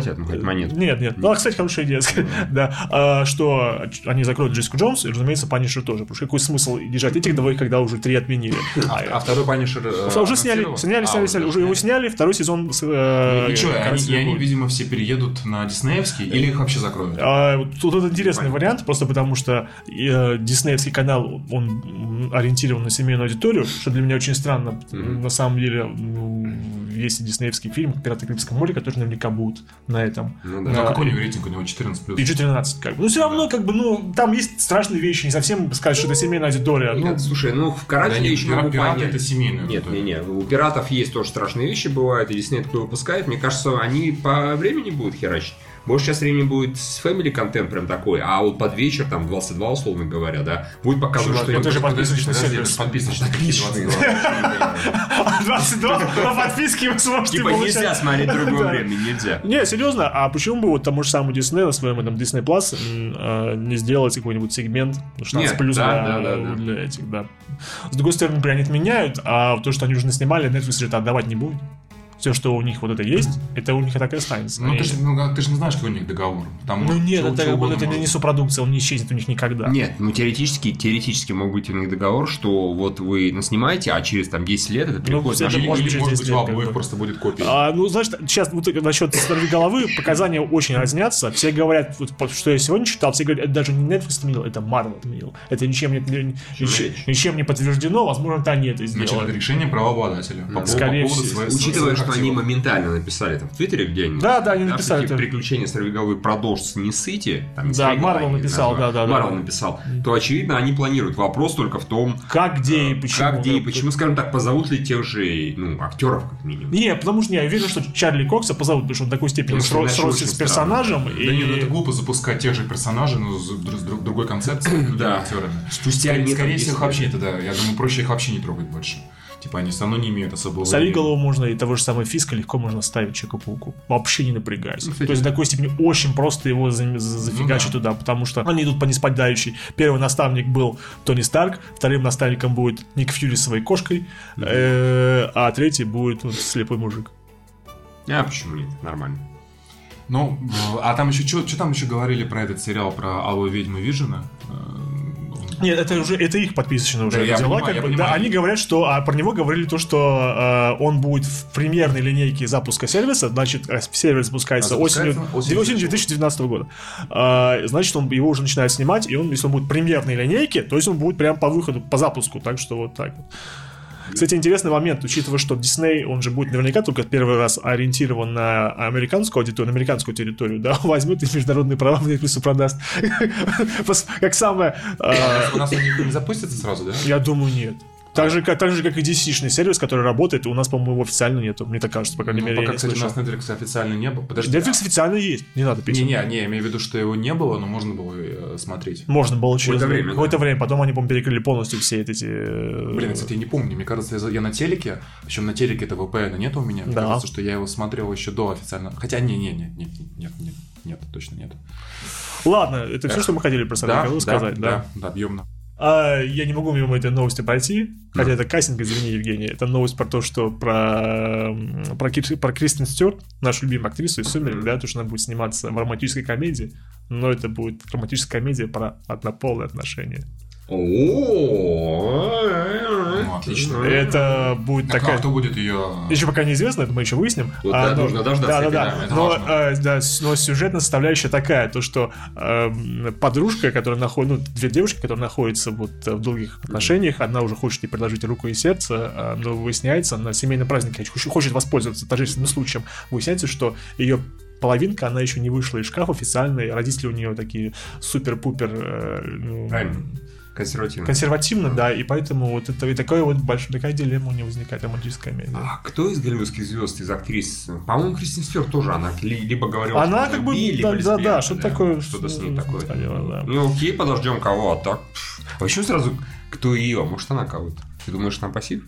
платят, ну хоть монету. Нет, нет. Ну, а, кстати, хорошая идея. *laughs* Да. А, Что они закроют Джессику Джонс, и, разумеется, Панишер тоже. Потому что какой смысл держать этих двоих, когда уже три отменили? А второй Панишер э, Уже сняли, анонсировал? сняли, А, сняли, сняли. Уже его сняли, второй сезон... э, И что, они, и видимо, все переедут на Диснеевский или их вообще закроют? А, вот тут вот интересный вариант, просто потому что э, диснеевский канал, он ориентирован на семейную аудиторию, что для меня очень странно. На самом деле, ну, есть и диснеевский фильм «Пираты Карибского моря», который наверняка будут на этом. Ну Ну, да. а какой у него рейтинг? У него 14 плюс. PG-13, как бы. Ну, все равно, как бы, ну, там есть страшные вещи, не совсем сказать, что это семейная аудитория. Ну, Нет, слушай, ну в Да карателе нет, еще пира- могу понять. это семейная Нет, не, не, у пиратов есть тоже страшные вещи бывают, и Дисней такое выпускает. Мне кажется, они по времени будут херачить. Может, сейчас времени будет с family контент прям такой, а вот под вечер, там, 22, условно говоря, да, будет показывать, что это же подписочный сервис. подписочный, какие 22? 22 по подписке вы сможете Типа нельзя смотреть другое время, нельзя. Не, серьезно, а почему бы вот тому же самому Disney на своем этом Disney Plus э, не сделать какой-нибудь сегмент 16 Нет, плюс для, этих, да. С другой стороны, например, они отменяют, а то, что они уже наснимали, Netflix же это отдавать не будет. Все, что у них вот это есть, это у них так и останется. Ну, ты же ну, ты ж не знаешь, какой у них договор. Там ну нет, чё- это, чё угодно это не может. субпродукция, он не исчезнет у них никогда. Нет, ну теоретически, теоретически мог быть у них договор, что вот вы наснимаете, а через там 10 лет это переходит это на Или, может или, может 10 быть, у лет, обоих просто будет копия. А, ну, знаешь, сейчас вот насчет «Сорви головы» показания очень разнятся. Все говорят, вот, по- что я сегодня читал, все говорят, это даже не Netflix отменил, это Marvel отменил. Это ничем не, ничем, не подтверждено, возможно, это они это Значит, сделали. это решение правообладателя. По, поводу- Скорее по поводу всего. своих- Учитывая, своих что они моментально написали там в Твиттере где-нибудь. Да, да, они написали это. приключения сорвиголовы продолжатся не сыти. Там, не Да, Марвел написал, да, да, да. Марвел написал. То, очевидно, они планируют. Вопрос только в том, Как, где и почему. Э, как, где и да. почему, скажем так, позовут ли тех же, ну, актеров, как минимум. Не, потому что не, я уверен, что Чарли Кокса позовут, потому что он такой степени сросся с персонажем. Да нет, ну это глупо запускать тех же персонажей, но с, дру- с друг- другой концепцией, *coughs* Да. актерами. Спустя Скорее, всего, их 10 вообще это, да. Я думаю, проще их вообще не трогать больше. Типа они все равно не имеют особого Сорви голову можно и того же самого Фиска легко можно ставить Человеку-пауку. Вообще не напрягаясь. Ну, кстати, То есть до такой степени очень просто его за- за- зафигачить Ну да. туда, потому что они идут по неспадающей. Первый наставник был Тони Старк, вторым наставником будет Ник Фьюри с своей кошкой, э, а третий будет вот слепой мужик. А почему нет? Нормально. Ну, э, а там еще, что там еще говорили про этот сериал, про Алую ведьму Вижена? Нет, это уже это их подписочно уже Да, я дела, понимаю, как бы. понимаю. Да, они говорят, что а про него говорили то, что э, он будет в премьерной линейке запуска сервиса, значит, э, сервис запускается, А запускается осенью, осенью осенью 2019 года. А, значит, он его уже начинает снимать, и он, если он будет в премьерной линейке, то есть он будет прям по выходу, по запуску, так что вот так вот. Кстати, интересный момент, учитывая, что Дисней, он же будет наверняка только первый раз ориентирован на американскую аудиторию, на американскую территорию, да, *laughs* возьмет и международные права в Netflix продаст. *laughs* Как самое... э, У нас они запустятся сразу, да? Я думаю, нет. Так же, как, так же, как и DC-шный сервис, который работает, у нас, по-моему, официально нету. Мне так кажется, по крайней Ну, мере, я пока, не кстати, у слышал. нас Netflix официально не было. Подожди. Netflix официально есть, не надо пить. Не-не, не, я имею в виду, что его не было, но можно было э, смотреть. Можно было через Какое-то время, какое-то да. время, потом они, по-моему, перекрыли полностью все эти... э, Блин, кстати, я не помню. Мне кажется, я, я на телеке, причем на телеке это VPN нет у меня. Мне Да. кажется, что я его смотрел еще до официально. Хотя не, не, не, нет, нет, нет, нет, точно нет. Ладно, это все, что мы хотели про Саркалу да, сказать, да. да, да, объемно. А, я не могу мимо этой новости пройти, хотя это кастинг, извини, Евгений. Это новость про то, что про, про, Кир- про Кристен Стюарт, нашу любимую актрису из «Сумерек», да, то, что она будет сниматься в романтической комедии, но это будет романтическая комедия про однополые отношения. Ну, отлично. Это будет Так, такая... а кто будет ее... Еще пока неизвестно, это мы еще выясним. Вот А, да, но- нужно дождаться, Да, да, да, да. это Но, э, да, но сюжетная составляющая такая, то что эм, подружка, которая находится, ну, две девушки, которые находятся вот э, в долгих отношениях, одна уже хочет ей предложить руку и сердце, а, но выясняется на семейном празднике, хочет- хочет воспользоваться торжественным случаем, выясняется, что ее половинка, она еще не вышла из шкафа официально, и родители у нее такие супер-пупер э, ну, Правильно. Консервативно. консервативно, да, и поэтому вот это и такая вот большая такая дилемма у нее возникает романтическая комедия. А кто из голливудских звезд, из актрис? По-моему, Кристин Стюарт тоже. Она ли- либо говорила, Она что как бы, гей, да, либо да, да, что-то такое, Что-то с ней такое. да. Ну окей, подождем кого, а так... пф. А сразу, кто ее? Может, она кого-то? Ты думаешь, она пассив?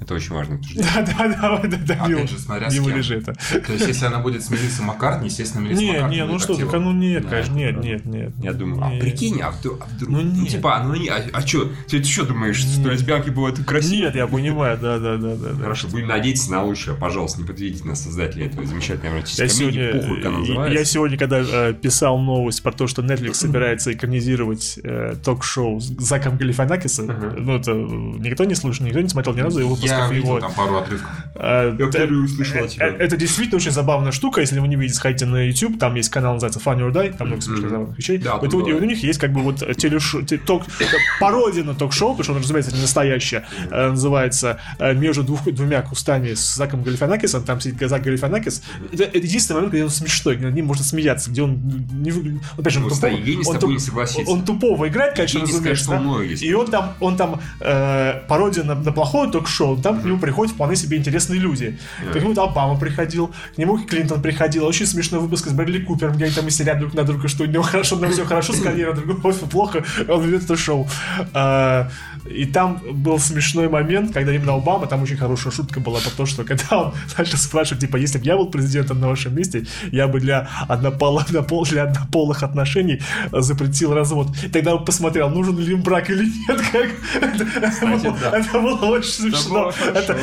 Это очень важно. обсуждение. Да, да, да, да, да, мимо, Опять же, смотря кем. лежит это. То есть, если она будет с Мелиссой Маккартни, естественно, Мелисса Не, Маккартни не, ну что активом. ну нет, Да. конечно, нет, нет, нет. Я думаю, а прикинь, а, а вдруг? Ну, нет. типа, а, ну, не, а, а что? Ты, ты что думаешь, что лесбиянки бывают красивые? Нет, я понимаю, да, да, да, да. да. Хорошо, будем надеяться на лучшее. Пожалуйста, не подведите нас, создатели этого замечательной Я романтической сегодня, комедии. Похуй, как она я сегодня, когда э, писал новость про то, что Netflix *clears throat* собирается экранизировать э, ток-шоу с Заком Галифанакисом, ну это э, никто не слушал, никто не смотрел ни разу его Я видел его. там пару отрывков. Э, *laughs* Я впервые услышал э, тебя. э, Это действительно очень забавная штука. Если вы не видите, сходите на YouTube, там есть канал, называется Funny or Die, там много смешных забавных вещей. Да, у, и у бывает. них есть как бы вот телешоу, пародия на ток-шоу, потому что он, разумеется, не настоящее. Э, Называется «Между двумя кустами» с Заком Галифанакисом. Там сидит Зак Галифанакис. Это, единственный момент, где он смешной, где над ним можно смеяться, где он не вы- Опять же, он Ну, тупого- он играет, конечно, разумеется. И он там, пародия на, на плохое ток-шоу, там к нему приходят вполне себе интересные люди. К нему Обама приходил, к нему Клинтон приходил. Очень смешной выпуск с Брэдли Купером, где они там и сидят друг на друга, что у него хорошо, на все хорошо с карьерой, а другого плохо, он ведет это шоу. А, И там был смешной момент, когда именно Обама, там очень хорошая шутка была про то, что когда он *laughs* начал спрашивать, типа, если бы я был президентом на вашем месте, я бы для однополых, однопол- *laughs* для однополых отношений запретил развод. И тогда он посмотрел, нужен ли им брак или нет. *laughs* Как... Это, это было, да. это было очень смешно. хорошо, Это-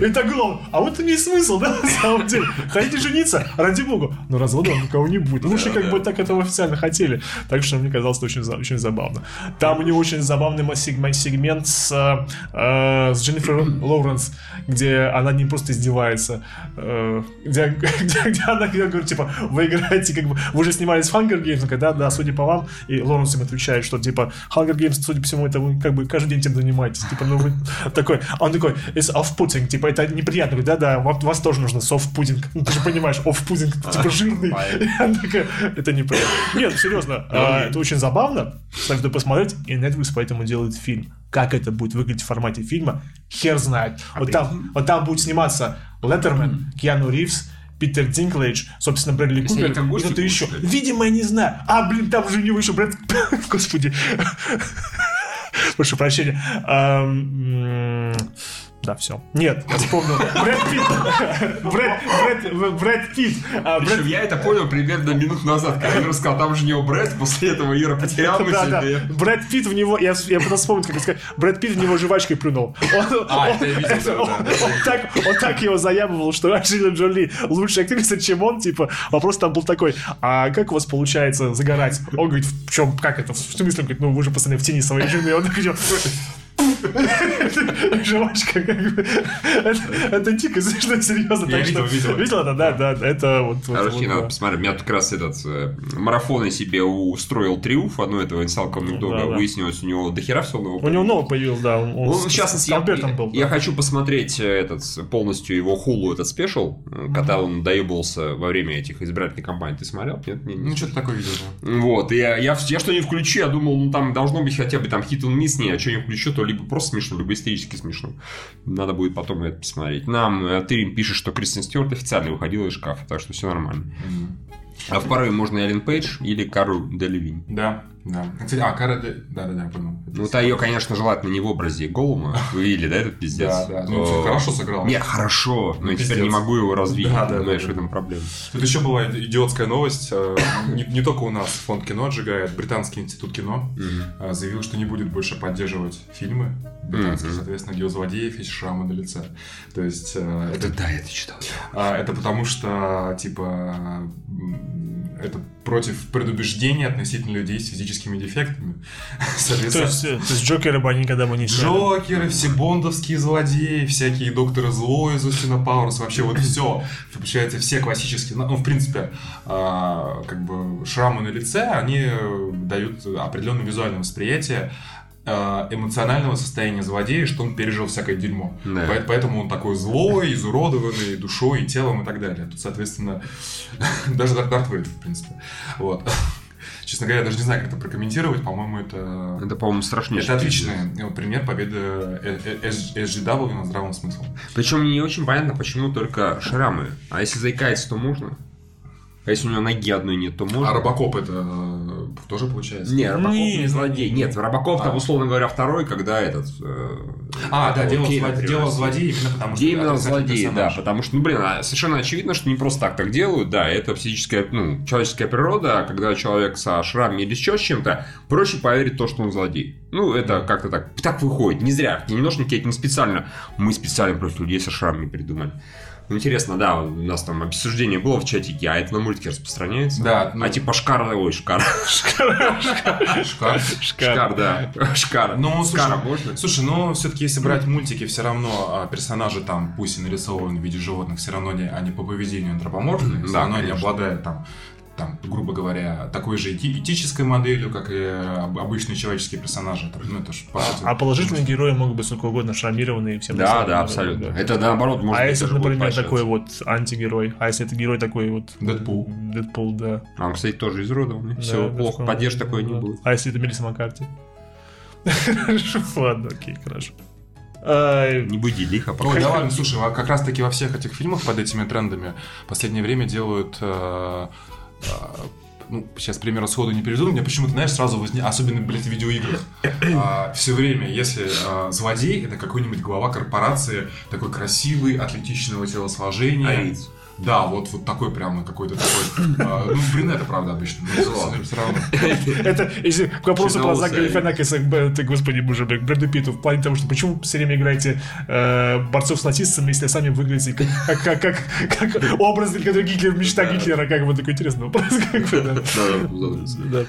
да, и так было, а вот это не смысл, да, на самом деле. Хотите жениться? Ради бога. Но развода никого не будет. Лучше как бы так этого официально хотели. Так что мне казалось это очень, очень забавно. Там у него очень забавный ма- сегмент с, э, с Дженнифер Лоуренс, где она не просто издевается, э, где, *laughs* где, где она говорит, типа, вы играете, как бы, вы уже снимались в Hunger Games, когда, да, судя по вам, и Лоуренс им отвечает, что, типа, Hunger Games, судя по всему, это вы, как бы, каждый день этим занимаетесь, типа, ну, вы *laughs* такой, он такой, it's off-putting, типа, это неприятно, говорит, да-да, вам, вас тоже нужно soft-pudding, ну, *laughs* ты же понимаешь, off-pudding, типа, жирный, такая, это неприятно. Нет, серьезно, а, это очень забавно, советую посмотреть, и Netflix поэтому делает фильм. Как это будет выглядеть в формате фильма, хер знает. Вот там, вот там будет сниматься Леттерман, Киану Ривз, Питер Динклейдж, собственно, Брэдли Купер, и кто-то еще. Видимо, я не знаю. А, блин, там же него еще Брэд... *laughs* Господи. Прошу прощения. Да, все. Нет, я вспомнил. Брэд Питт. Брэд, Брэд, Брэд Питт. А, Брэд Причем я это понял примерно минут назад, когда Ира сказал, там же не Брэд, после этого Ира потерял мысль. Да, да. я- Брэд Питт в него, я, я пытался вспомнить, как сказать, Брэд Питт в него жвачкой плюнул. Он, А, он- это я видел, да, да, он- да. он так, он так его заябывал, что Анджелина Джоли лучшая актриса, чем он, типа, вопрос там был такой, а как у вас получается загорать? Он говорит, в чем, как это, в смысле, он говорит, ну вы же постоянно в тени своей жены, он такой, *laughs* Жвачка, как бы. Это, дико смешно, серьезно. Я видел, что- видел. Видел это, да, да, это вот... Короче. У меня тут как раз этот э, марафон я себе устроил триумф, одно этого инсалка Дога. Да, да. Выяснилось, у него дохера всего нового. У него новый появился, да, он, он Он, с- Альбертом был. я хочу посмотреть э, этот полностью его хулу, этот спешл, э, когда он доебался во время этих избирательных кампаний. Ты смотрел? Нет, не, не Ну, что-то такое видел. Вот, я, что не включу, я думал, ну там должно быть хотя бы там хит он мисс, не, а что не включу, то либо просто смешно, либо исторически смешно. Надо будет потом это посмотреть. Нам э, Тырин пишет, что Кристен Стюарт официально выходила из шкафа, так что все нормально. А в порыве можно Эллен Пейдж или Кару Делевинь. Да, да. Кстати, а, Кара Де... Да, да, да, я понял. Ну, это ее, конечно, желательно не в образе Голума. Вы видели, да, этот пиздец? Да, да. Ну, хорошо сыграл. Не, хорошо, но я теперь пиздец. не могу его развить. Да, да, Знаешь, в этом проблема. Тут еще была идиотская новость. э, Не, только у нас фонд кино отжигает, британский институт кино э, заявил, что не будет больше поддерживать фильмы британские, соответственно, где у злодеев есть шрамы на лице. То есть э, это, да, я это читал. а, это потому что, типа, это против предубеждения относительно людей с физическими дефектами. *laughs* То есть, э, то есть Джокера бы они никогда бы не сняли. Джокеры, все бондовские злодеи, всякие докторы зло из Устина Пауэрс, вообще вот все. Получается, все классические, ну, в принципе, а, как бы шрамы на лице, они э, дают определенное визуальное восприятие эмоционального состояния злодея, что он пережил всякое дерьмо. Да. По- Поэтому он такой злой, изуродованный душой, и телом и так далее. Тут, соответственно, *laughs* даже Дарт Вейдер, в принципе. Вот. *laughs* Честно говоря, я даже не знаю, как это прокомментировать. По-моему, это Это, по-моему, страшнее. это отличный э, пример победы э, э, SGW над здравым смыслом. Причем мне не очень понятно, почему только шрамы. А если заикается, то можно? А если у него ноги одной нет, то можно? А Робокоп это э, тоже получается? Не, Робокоп не, Не, злодей. Нет, Робокоп там, А. условно говоря, второй, когда этот... э, А, да, дело, Кейна зло- дело злодея именно потому, что именно злодеи, да, потому что, ну, блин, а совершенно очевидно, что не просто так так делают, да, это психическая, ну, человеческая природа, а когда человек со шрамами или еще с чем-то, проще поверить в то, что он злодей. Ну, это как-то так, так выходит, не зря, кинемножники это не специально, мы специально против людей со шрамами придумали. Ну, интересно, да, у нас там обсуждение было в чатике, а это на мультике распространяется? Да, ну- А типа Шкар, ой, Шкар. Шкаф. Шкар, да. Шкар. Ну, Шкара слушай, можно? Слушай, ну все-таки если брать мультики, все равно а, персонажи там, пусть и нарисованы в виде животных, все равно они по поведению антропоморфные, все равно они обладают там, там, грубо говоря, такой же эти- этической моделью, как и об- обычные человеческие персонажи. Это, Ну, это ж, по сути, А положительные герои могут быть сколько угодно шрамированные и всем Да, да, абсолютно. да. Это наоборот может А быть если, например, такой вот антигерой, а если это герой такой вот... Дэдпул. Дэдпул, да. А он, кстати, тоже изуродованный. Да, Все, плохо, да. поддержки такой не Да. будет. А если это Мелисса Маккарти? Хорошо, *laughs* ладно, окей, хорошо. Не буди лихо, пока. Ой, да ладно, слушай, а как раз таки во всех этих фильмах под этими трендами в последнее время делают... э, э, ну, сейчас пример сходу не приведу, у меня почему-то, знаешь, сразу возник, особенно, блядь, в видеоиграх, все время, если э, злодей, это какой-нибудь глава корпорации, такой красивый, атлетичного телосложения. Ариец. Да, вот, вот такой прямо какой-то такой. э, ну, блин, это правда обычно. но всё равно. Это, если к вопросу про. Зака Галифианакиса, ты, господи боже, Брэду Питту, в плане того, что почему все время играете э, борцов с нацистами, если сами выглядите как, как, как, как, образ, который Гитлер, мечта Гитлера, как бы такой интересный вопрос. как бы, да.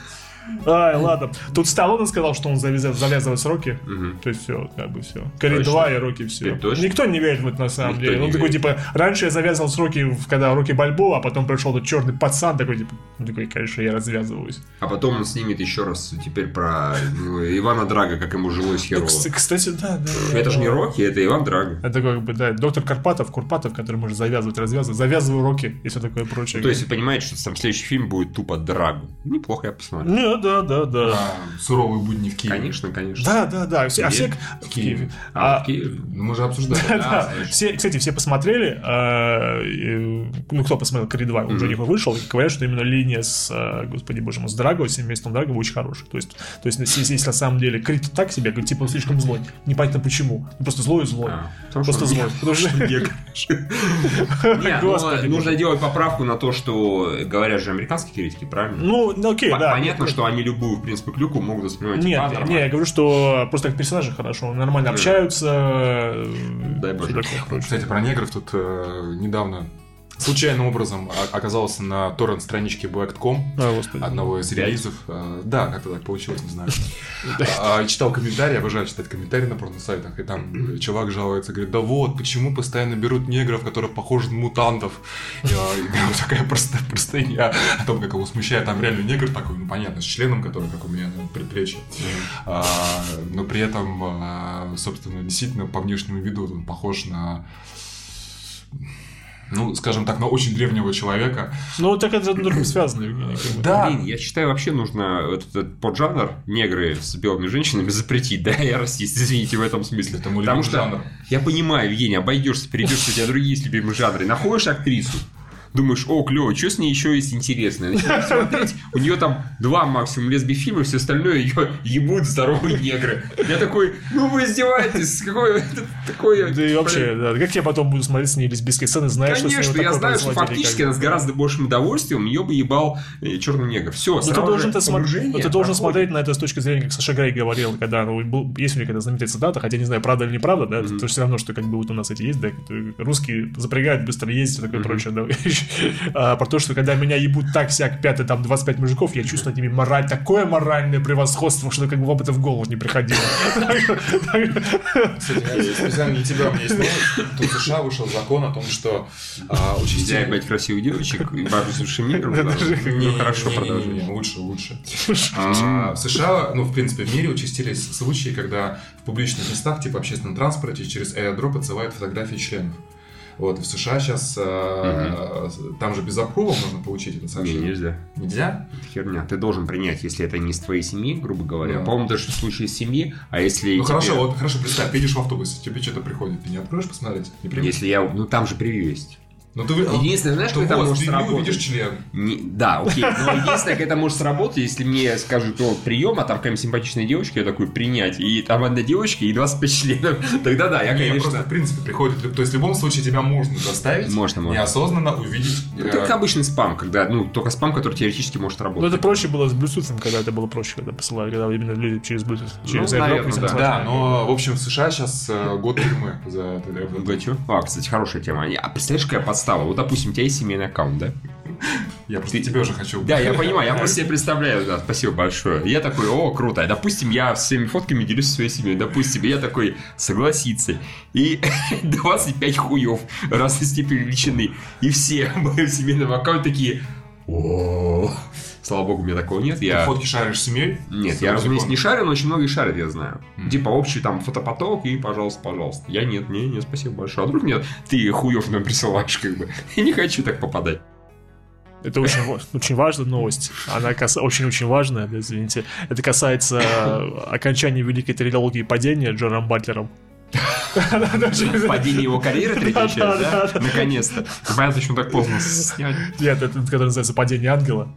Ай, ладно. Тут Сталлоне сказал, что он завязывает, завязывает сроки. Мгм. То есть все, как бы все. Кори? 2 и Роки все. Никто не верит в это на самом Никто деле. Он такой, типа, раньше я завязывал сроки, когда Роки Бальбоа, а потом пришел этот черный пацан, такой, типа, он такой, конечно, я развязываюсь. А потом он снимет еще раз теперь про ну, Ивана Драга, как ему жилось херово. Кс- Кстати, да, да. Это же не Рокки, это Иван Драга. Это как бы, да, доктор Карпатов, Курпатов, который может завязывать, развязывать. Завязываю Роки и все такое прочее. Ну, То есть вы понимаете, что там следующий фильм будет тупо Драгу. Неплохо, я посмотрю. Не, да, да, да. Суровые будни в Киеве. Конечно, конечно. Да, да, да. Все, а все В Киеве. А, А, в Киеве. Ну, мы же обсуждали. Да, значит. все, кстати, все посмотрели, а, э, ну, кто посмотрел Крид 2, он уже них вышел, и говорят, что именно линия с, а, господи боже мой, с Драго, с семейством Драго очень хорошая. То есть, то есть если, если на самом деле Крид так себе, говорит, типа, он слишком злой, непонятно почему, Ну, просто злой и злой. А, Просто злой. Потому что- Не, ну, нужно делать поправку на то, что говорят же американские критики, правильно? Ну, ну, окей, да. Понятно, что они любую, в принципе, клюку могут воспринимать. Нет, а, не, нормально. я говорю, что просто как персонажи хорошо, нормально общаются. Дай боже. Кстати, про негров тут э, недавно случайным образом о- оказался на торрент-страничке Black.com А, одного из релизов. Э, Да, как-то так получилось, не знаю. А, Читал комментарии, обожаю читать комментарии на порно-сайтах, и там чувак жалуется, говорит, да вот, почему постоянно берут негров, которые похожи на мутантов. И, а, такая простая простыня о том, как его смущает. Там реально негр такой, ну понятно, с членом, который как у меня на предплечье. А, Но при этом, а, собственно, действительно, по внешнему виду он похож на Ну, скажем так, на очень древнего человека. Ну, так это другим связано, Евгений. как бы. Да. Блин, я считаю, вообще нужно этот, этот поджанр негры с белыми женщинами запретить, да, я расист, извините, в этом смысле. Это мой Потому что, жанр. я понимаю, Евгений, обойдешься, перейдешь, у тебя другие есть любимые жанры. Находишь актрису, думаешь, о, клево, что с ней еще есть интересное? Начинаешь смотреть, у нее там два максимум лесби фильма, все остальное ее ебут здоровые негры. Я такой, ну вы издеваетесь, какое такое... Да и вообще, да, как я потом буду смотреть с ней лесбийские сцены, знаешь, Конечно, я знаю, что фактически она с гораздо большим удовольствием ее бы ебал черный негр. Все, Ну, ты должен, ты ты должен смотреть на это с точки зрения, как Саша Грей говорил, когда ну, был, есть у него какая-то знаменитая цитата, хотя не знаю, правда или неправда, да, то все равно, что как бы вот у нас эти есть, да, русские запрягают, быстро ездить и такое прочее, да, *laughs* *laughs* про то, что когда меня ебут так всяк пятый, там 25 мужиков, я чувствую над ними мораль, такое моральное превосходство, что как бы вам это в голову не приходило. Кстати, специально для тебя у меня есть новость. Тут в США вышел закон о том, что а, Нельзя участие... ебать красивых девочек и бабушек негров. да. Ну, хорошо, продолжим. Не, лучше, лучше. А, В США, ну, в принципе, в мире участились случаи, когда в публичных местах, типа общественном транспорте, через airdrop отсылают фотографии членов. Вот, в США сейчас там же без аппрува можно получить это Не, сообщение. нельзя. Нельзя? Это херня. Ты должен принять, если это не из твоей семьи, грубо говоря. Да. По-моему, даже в случае семьи, а если... Ну тебе- хорошо, вот хорошо, представь, ты едешь в автобусе, тебе что-то приходит, ты не откроешь посмотреть? Не примешь? Если я... Ну, там же превью есть. Ну ты вы- Единственное, знаешь, то как это вот, может ты сработать? увидишь член. Не- Да, окей. Но единственное, как это может сработать, если мне скажут, о, прием, а там какая-нибудь симпатичная девочка, я такой, принять. И там одна девочка и 25 членов. Тогда да, я, Не, конечно... просто в принципе приходит, то есть в любом случае тебя можно заставить Можно, можно. неосознанно увидеть. Ну, э, как обычный спам, когда, ну, только спам, который теоретически может Ну, работать. это проще было с Bluetooth, когда это было проще, когда посылали, когда именно люди через Bluetooth, через Ну, наверное, и да. но в общем в США сейчас э, год тюрьмы за это. Гачу. А, кстати, хорошая тема. А представляешь, какая подстава? Вот, допустим, у тебя есть семейный аккаунт, да? Я просто тебе уже хочу. Да, я *laughs* понимаю, я просто себе представляю, да, спасибо большое. Я такой, о, круто. Допустим, я всеми фотками делюсь своей семьей. Допустим, я такой, согласиться. И *laughs* 25 хуев разной степени величины. И все в моем семейном аккаунте такие, о Слава богу, у меня такого нет. Ты Я... фотки шаришь с семьей? Нет, С я, разумеется, не шарю, но очень многие шарят, я знаю. Типа общий там фотопоток и пожалуйста, пожалуйста. Я нет, не, не, спасибо большое. А вдруг мне ты хуев нам присылаешь, как бы. *laughs* Я не хочу так попадать. Это очень, очень важная новость. Она каса- очень-очень важная, извините. Это касается э, окончания великой трилогии падения Джоном Батлером. Падение его карьеры, третья часть, да. Наконец-то. Понятно, почему так поздно снять. Нет, это который называется «Падение ангела».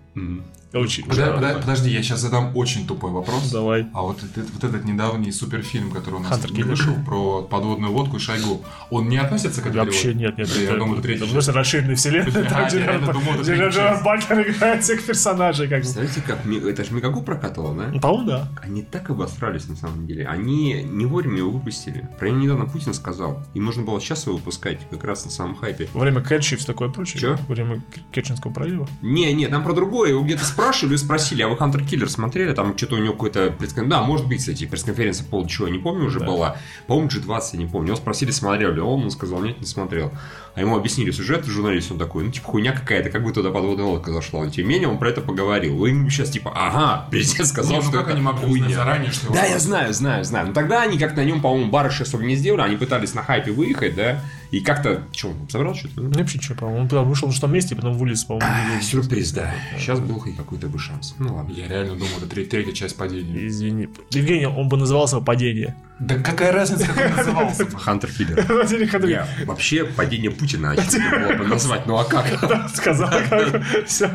Очень. Подо- подо- Подожди, я сейчас задам очень тупой вопрос. Давай. А вот этот, вот этот недавний суперфильм, который у нас вышел, про подводную лодку и Шойгу, он не относится к этой Вообще нет, нет. Да, я это- думал, это третья просто расширенная вселенная. А, *laughs* я реально думал, это часть. Батлер играет всех персонажей. Как бы. Представляете, как это же Мегагу прокатывало, да? По-моему, да. Они так обосрались на самом деле. Они не вовремя его выпустили. Про него недавно Путин сказал. И нужно было сейчас его выпускать, как раз на самом хайпе. Во время Кэтчи и все такое прочее. Во время Кетчинского пролива. Не, не, там про другое. Его где-то спрашивали и спросили, а вы Хантер Киллер смотрели? Там что-то у него какой-то пресс Да, может быть, кстати, пресс-конференция по поводу чего, не помню, уже Да. была. По-моему, G20, я не помню. Его спросили, смотрел ли он, он сказал, нет, не смотрел. А ему объяснили сюжет, журналист, он такой, ну, типа, хуйня какая-то, как будто туда подводная лодка зашла. Но, тем не менее, он про это поговорил. Вы ему сейчас, типа, ага, президент сказал, Не, ну что как это они могли хуйня. заранее, что Да, я знаю, знаю, знаю. Но тогда они как-то на нем, по-моему, барыши особо не сделали. Они пытались на хайпе выехать, да? И как-то... Что, он собрал что-то? Ну, вообще, что, по-моему, он вышел на шестом месте, потом вылез, по-моему. А, Сюрприз, да. Сейчас был хоть какой-то бы шанс. Ну ладно. Я реально думал, это тре- третья часть падения. Извини. Евгений, он бы назывался «Падение». Да какая разница, как он *laughs* назывался? Хантер Киллер. Я вообще падение Путина очевидно было бы назвать, ну а как? Сказал, как все.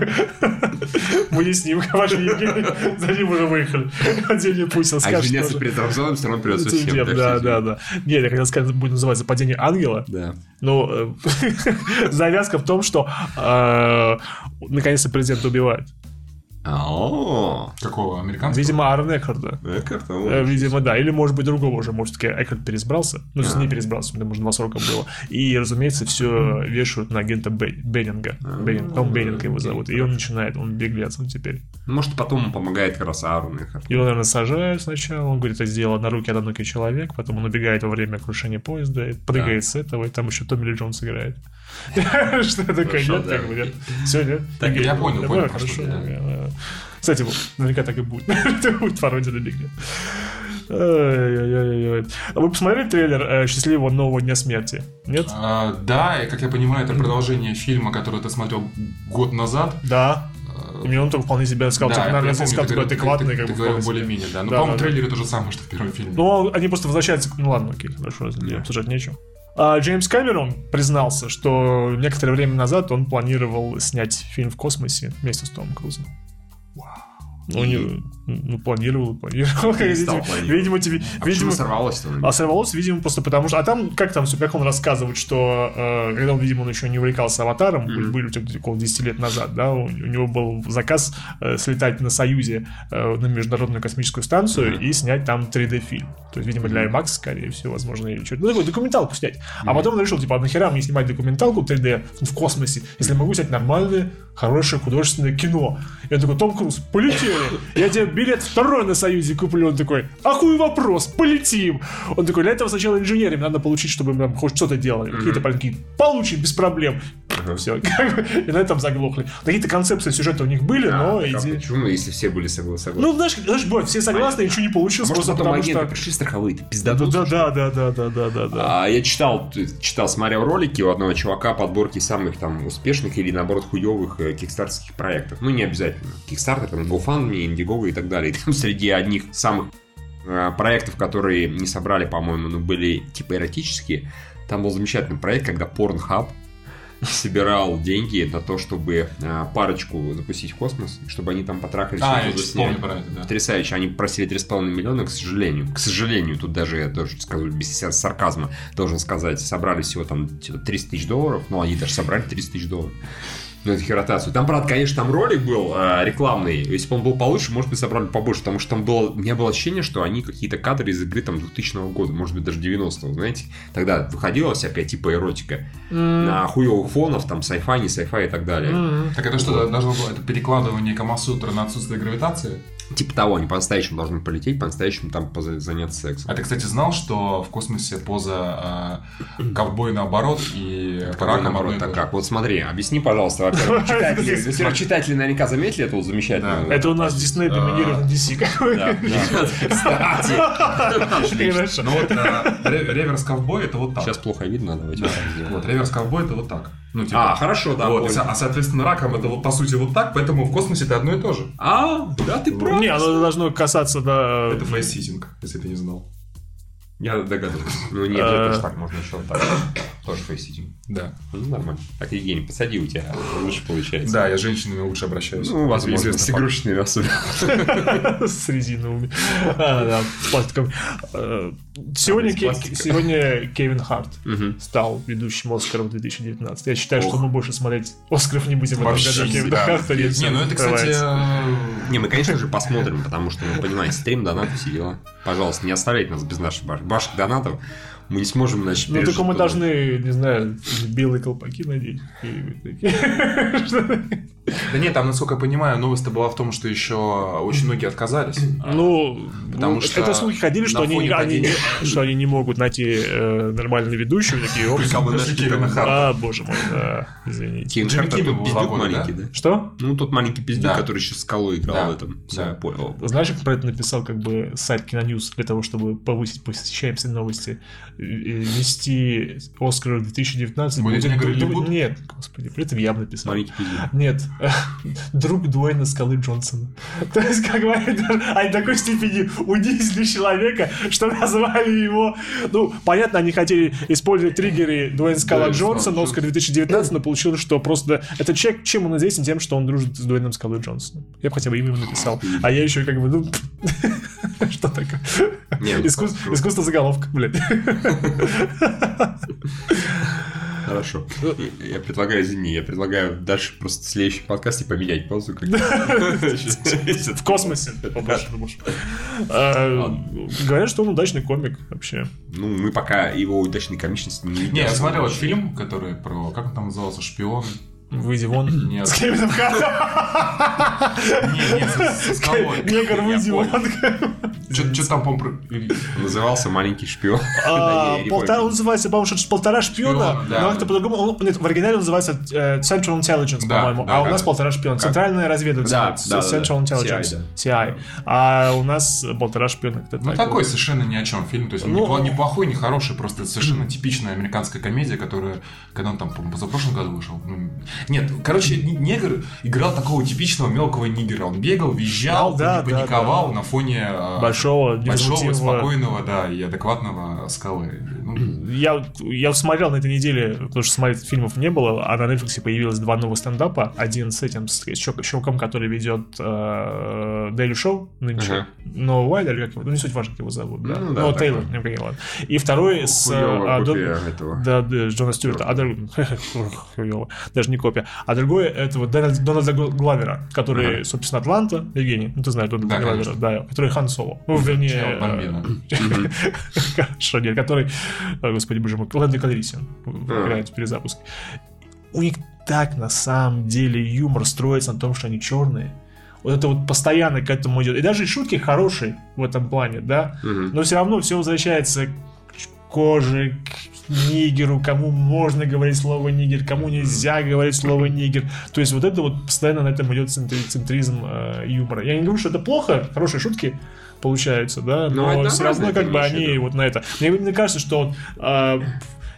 Мы с ним, ваш Евгений, за ним уже выехали. Падение Путина А извиняться перед Рамзаном все равно придется всем. Да, да, да. Нет, я хотел сказать, будет называться «Падение ангела». Да. Но э, *laughs* завязка в том, что э, наконец-то президента убивают. О, Какого? Американского? Видимо, Аарон Экхарда. э, Э, вот. Видимо, да. Или, может быть, другого уже. Может, таки Экхард переизбрался. Ну, с ней переизбрался, потому что два срока было. И, разумеется, все вешают на агента Бен- Беннинга. Беннинг, по-моему, Беннинга его зовут. И он начинает, он беглец он теперь. Может, потом ему помогает как раз Аарон Эхард. Его, наверное, сажают сначала. Он говорит, это сделал на руки одноногий человек. Потом он убегает во время крушения поезда, прыгает с этого, и там еще Томми Ли Джонс играет. *laughs* Что такое? Нет, как бы, нет. Все, нет? Я понял, понял, Хорошо. что. Кстати, наверняка так и будет. *laughs* Это будет пародия на Бигли. А Вы посмотрели трейлер э, «Счастливого нового дня смерти»? Нет? А, да, и как я понимаю, это продолжение фильма, который ты смотрел год назад. Да. И мне он только вполне себе сказал, Да, типа, наверное, помню, сказал, ты такой говорил- адекватный, как бы, более-менее, да. Но, Да, по-моему, да, трейлере то же самое, что в первом фильме. Ну, они просто возвращаются... Ну ладно, окей, хорошо, если обсуждать нечего. А Джеймс Кэмерон признался, что некоторое время назад он планировал снять фильм в космосе вместе с Томом Крузом. Ну, не, ну, планировал, планировал. *laughs* Стал Видимо, видимо, тебе, А видимо, почему сорвалось-то? а сорвалось, видимо, просто потому что... А там, как там как он рассказывает, что э, когда он, видимо, он еще не увлекался аватаром, были- были около 10 лет назад, да, у, у него был заказ э, слетать на Союзе э, на Международную космическую станцию и снять там 3D-фильм. То есть, видимо, для IMAX, скорее всего, возможно, или что-то. Ну, такой документалку снять. А потом он решил, типа, а нахера мне снимать документалку 3D в космосе, если могу снять нормальное, хорошее художественное кино. Я такой, Том Круз, полетели. Я тебе билет второй на Союзе куплю. Он такой, а хуй вопрос, полетим. Он такой, для этого сначала инженерам надо получить, чтобы мы там хоть что-то делали. Какие-то пареньки получим без проблем. Все, *laughs* и на этом заглохли. Какие-то концепции сюжета у них были, но А идея... Почему, если все были согла- согласны? Ну, знаешь, знаешь, бывает, все согласны, ничего не получилось, Может, просто потом потому что... пришли страховые, ты Да, пиздадут. да, да, да, да, да, да, да, да. А, я читал, читал, смотрел ролики у одного чувака подборки самых там успешных или наоборот хуевых э, кикстартерских проектов. Ну, не обязательно. Кикстартер, там, GoFundMe, Indiegogo и так далее. *laughs* И там среди одних самых э, проектов, которые не собрали, по-моему, но были типа эротические, там был замечательный проект, когда Pornhub собирал деньги на то, чтобы э, парочку запустить в космос, чтобы они там потрахались. А, я сняли. про это, да. Потрясающе. Они просили 3,5 миллиона, к сожалению. К сожалению, тут даже я тоже скажу без сар- сарказма, должен сказать, собрали всего там типа, 300 тысяч долларов, ну они даже собрали 300 тысяч долларов. Ну, это ротацию. Там, правда, конечно, там ролик был э, рекламный. Если бы он был получше, может быть, собрали побольше. Потому что там было... У меня было ощущение, что они какие-то кадры из игры там 2000 года, может быть, даже 90-го, знаете. Тогда выходила всякая типа эротика. На хуевых фонов, там, сайфай, не сайфай и так далее. М-м. Так это что, должно было это перекладывание Камасутры на отсутствие гравитации? Типа того, они по-настоящему должны полететь, по-настоящему там заняться сексом. А ты, кстати, знал, что в космосе поза э, ковбой наоборот и раком наоборот, так как? Вот смотри, объясни, пожалуйста, во-первых, *laughs* читатели, наверняка заметили замечательную... Да. Это у нас Дисней доминирует на DC. какой. Ну вот э, ре- реверс ковбой это вот так. Сейчас плохо видно, давайте. Вот, реверс ковбой это вот так. Ну, типа, А, хорошо, да. вот, понял. а соответственно раком это вот по сути вот так, поэтому в космосе это одно и то же. А, да, ты прав. Не, оно должно касаться, да... Это фейс-ситинг, если ты не знал. Я догадываюсь. Ну нет, Э. я тоже так, можно еще вот так. Тоже фейситинг. Да. Ну, нормально. Так, Евгений, посади у тебя, лучше получается. Да, я с женщинами лучше обращаюсь. Ну, возможно, с игрушечными особенно. *laughs* С резиновыми. А, да, с пластиком. Э, Сегодня, Кевин Харт стал ведущим Оскаров 2019. Я считаю, что мы больше смотреть Оскаров не будем в этом Вообще, году Кевина. Харта. нет, Не, ну это, кстати, э, Не, мы, конечно же, посмотрим, потому что, ну, понимаете, стрим, донаты, все дела. Пожалуйста, не оставляйте нас без наших баш- ваших донатов. Мы не сможем, значит, Ну, только мы то- должны, не знаю, белые колпаки надеть. какие-нибудь такие. Да нет, там, насколько я понимаю, новость-то была в том, что еще очень многие отказались. Ну, Потому ну, что это слухи ходили, что на они, фоне они что они не могут найти э, нормального ведущего, такие, оп, а, боже мой, да, извините. Кевин Харт был маленький, да? Что? Ну, тот маленький пиздюк, который сейчас с Скалой играл в этом. Да. понял. Знаешь, как про это написал как бы сайт Киноньюз для того, чтобы повысить посещаемость новости, нести Оскар 2019 Будет Лилипут? Нет, господи, при этом я бы написал. Нет, *laughs* друг Дуэйна Скалы Джонсона. *laughs* То есть, как бы, они до такой степени унизили человека, что назвали его... Ну, понятно, они хотели использовать триггеры Дуэйна Скала Джонсона, Оскар 2019, но получилось, что просто... Это человек, чем он известен? Тем, что он дружит с Дуэйном Скалой Джонсоном. Я бы хотя бы имя ему написал. А я еще как бы, ну... *laughs* Что такое? Не, ну. Искусство заголовка, блядь. Хорошо. Я- предлагаю, извини, я предлагаю дальше просто в следующем подкасте поменять паузу. как- *laughs* В космосе. А, Говорят, что он удачный комик вообще. Ну, мы пока его удачной комичности не видим. Не, я смотрел фильм, который про... Как он там назывался? Шпион? Выйди вон. Нет. С Кевином Хартом. Не, не, со- со скалой. Негр, выйди вон. чё там, по-моему, Назывался «Маленький шпион». *laughs* А, полтора, он называется, по-моему, что-то полтора шпиона, но как-то по-другому. Нет, в оригинале он называется э, Central Intelligence, по-моему, да, а у нас полтора шпиона. Центральная разведывательная. Да, да, да, Central. Intelligence. CI. А у нас полтора шпиона. Ну, такой совершенно ни о чем фильм. То есть, он Ну, не пла- не плохой, не хороший, просто совершенно типичная американская комедия, которая, когда он там, по-моему, позапрошлом году вышел. Ну, Нет, короче, негр играл такого типичного мелкого нигера. Он бегал, визжал, Да, не да, паниковал на фоне э, Большого, большого, спокойного, да, и адекватного скалы. Ну, *clears throat* Я, я смотрел на этой неделе, потому что смотреть фильмов не было, а на Netflix появилось два новых стендапа. Один с этим, с чувак- чуваком, который ведет э, Daily Show нынче. Ага. Но Уайлер, как его, ну не суть важно, как его зовут, да. Ну, да, Но такой. Тейлор, не понял, ладно. И второй с... А, Дон-. Да, да, Джона Стюарта. А. *laughs* Даже не копия. А другой это вот Дональд- Дональда Главера, который, Ага. собственно, Атланта. Евгений, ну ты знаешь Дональда Да, Главера, конечно. да, который Хан Соло. Ну, вернее... Э. *laughs* Хорошо, нет, который, о, господи боже мой, Лэнди Калрисиан А. играет в перезапуске. У них так на самом деле юмор строится на том, что они черные. Вот это вот постоянно к этому идет. И даже шутки хорошие в этом плане, да. Мгм. Но все равно все возвращается к коже, к нигеру, кому можно говорить слово нигер, кому нельзя говорить слово нигер. То есть вот это вот постоянно на этом идет центри- центризм э, юмора. Я не говорю, что это плохо, хорошие шутки получаются, да, Ну, но это все равно как бы они да. вот на это. Мне, мне кажется, что вот, э,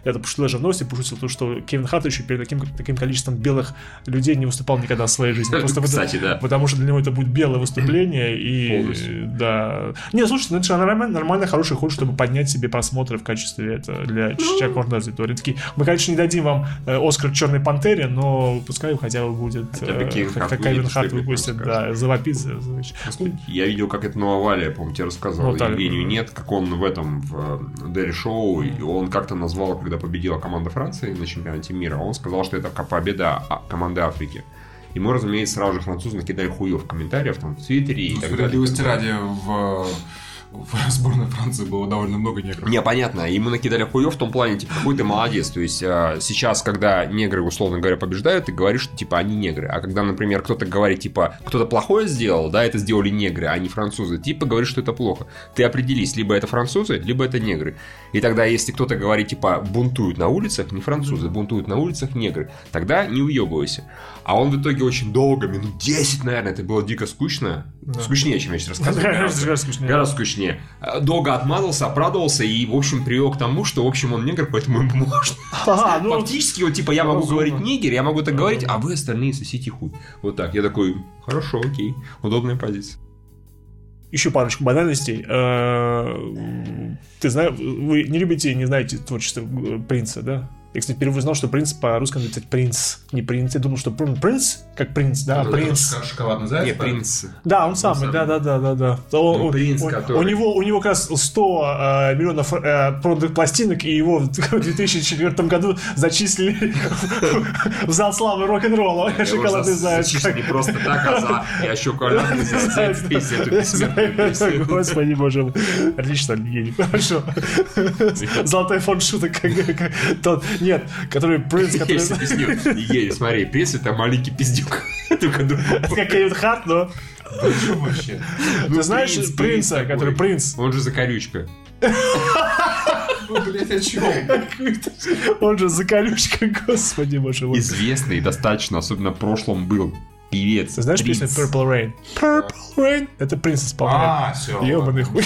я это пошутил даже в новости, пошутил то, что Кевин Харт еще перед таким, таким количеством белых людей не выступал никогда в своей жизни. Просто Кстати, да. Потому что для него это будет белое выступление и Полностью. да. Не, слушай, ну это же нормально, нормально хороший ход, чтобы поднять себе просмотры в качестве это для Ну. можно аудитории. Такие, мы, конечно, не дадим вам э, Оскар Черной Пантере, но пускай хотя бы будет Хотя бы э, Кевин как- Харт Кевин выпустит, да, завопит. Я видел, как это на Овале, я, по-моему, тебе рассказывал. Ну, Евгению да. нет, как он в этом, в Дерри Шоу, и он как-то назвал, когда победила команда Франции на чемпионате мира, он сказал, что это победа а- команды Африки. И мы, разумеется, сразу же французы накидали хуев в комментариях, там, в Твиттере и так далее. Ради, в, в *laughs* сборной Франции было довольно много негров. Не, понятно. И мы накидали хуев в том плане, типа, какой ты молодец. То есть, а, сейчас, когда негры, условно говоря, побеждают, ты говоришь, что, типа, они негры. А когда, например, кто-то говорит, типа, кто-то плохое сделал, да, это сделали негры, а не французы, типа, говоришь, что это плохо. Ты определись, либо это французы, либо это негры. И тогда, если кто-то говорит, типа, бунтуют на улицах, не французы, бунтуют на улицах негры, тогда не уебывайся. А он в итоге очень долго, минут 10, наверное, это было дико скучно. Скучнее, чем я сейчас рассказываю. Гораздо гораздо. скучнее. Гораздо скучнее. Э, Долго отмазался, оправдывался и, в общем, привел к тому, что, в общем, он негр, поэтому ему можно. Ага, *laughs* ну, *laughs* Фактически, вот, типа, я могу разумно. говорить нигер, я могу так говорить, а вы остальные сосите хуй. Вот так. Я такой, хорошо, окей. Удобная позиция. Еще парочку банальностей. Э, Ты знаешь, вы не любите, не знаете творчество э, принца, да? Я, кстати, впервые узнал, что принц по-русски писать принц, не принц. Я думал, что прин- принц, как принц, да, принц. Шока- Шоколадный заяц. Не, да? принц. Да, он самый, самый. да, да, да, да, да. Он- Ну, он- принц, он- который- У него, у него как раз 100 э, миллионов э, проданных пластинок, и его *laughs* в 2004 году зачислили *laughs* в зал славы рок-н-ролла. Шоколадный заяц. Зачислили не просто так, а за я шоколадный заяц песню. Господи, боже мой. Отлично, Евгений, хорошо. Золотой фонд шуток. как тот. Нет, который принц, который... Я объясню. Смотри, принц это маленький пиздюк. *laughs* Только другой. Как Кевин Харт, но... Вообще? Ты знаешь принц, принца, принц который принц? Он же закорючка. *laughs* Ну, блядь, о чем? Он же заколючка, *laughs* господи, боже мой. Известный достаточно, особенно в прошлом был певец. Знаешь принц. песню Purple Rain? Purple Rain. Это принц исполняет. А, все. Ебаный хуй.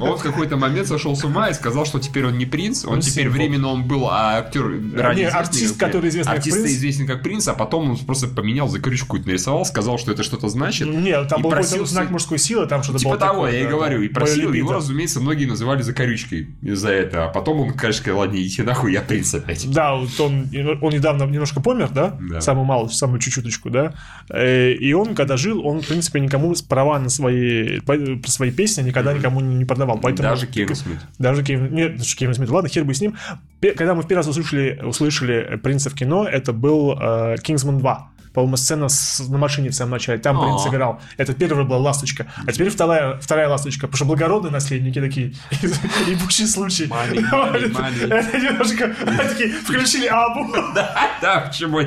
Он в какой-то момент сошел с ума и сказал, что теперь он не принц, он Он теперь символ. временно он был а, актер, ранее Не, артист, который известный как артист принц. известен как принц, а потом он просто поменял закорючку какую-то нарисовал, сказал, что это что-то значит. Нет, там и был какой-то знак мужской силы, там что-то Типа того, я и говорю, и просил, его, разумеется, многие называли закорючкой из-за этого, а потом он, конечно, сказал, ладно, идите нахуй, я принц опять. Да, вот он, он недавно немножко помер, да? Да. Самую малую, самую чуть-чуточку, да? Э, И он, когда жил, он, в принципе, никому права на свои, свои песни никогда никому не продавал. Поэтому... Даже Кевин Смит. Даже Кевин, нет, Кевин Смит, ладно, хер бы с ним. Когда мы в первый раз услышали, услышали принца в кино, это был э, Kingsman 2. По-моему, сцена с, на машине в самом начале. Там Принц А. играл. Это первая была «Ласточка». А теперь вторая, вторая «Ласточка». Потому что благородные наследники такие. *laughs* Ебучий случай. *laughs* Это немножко... они такие, включили Абу. *laughs* Да, почему?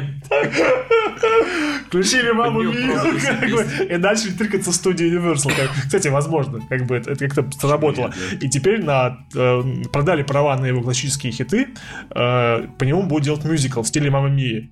Включили маму Мию, и начали тыркаться в студии Universal. Кстати, возможно, как бы это, как-то сработало. И теперь на, э, продали права на его классические хиты, э, по нему будут делать мюзикл в стиле Мамы Мии.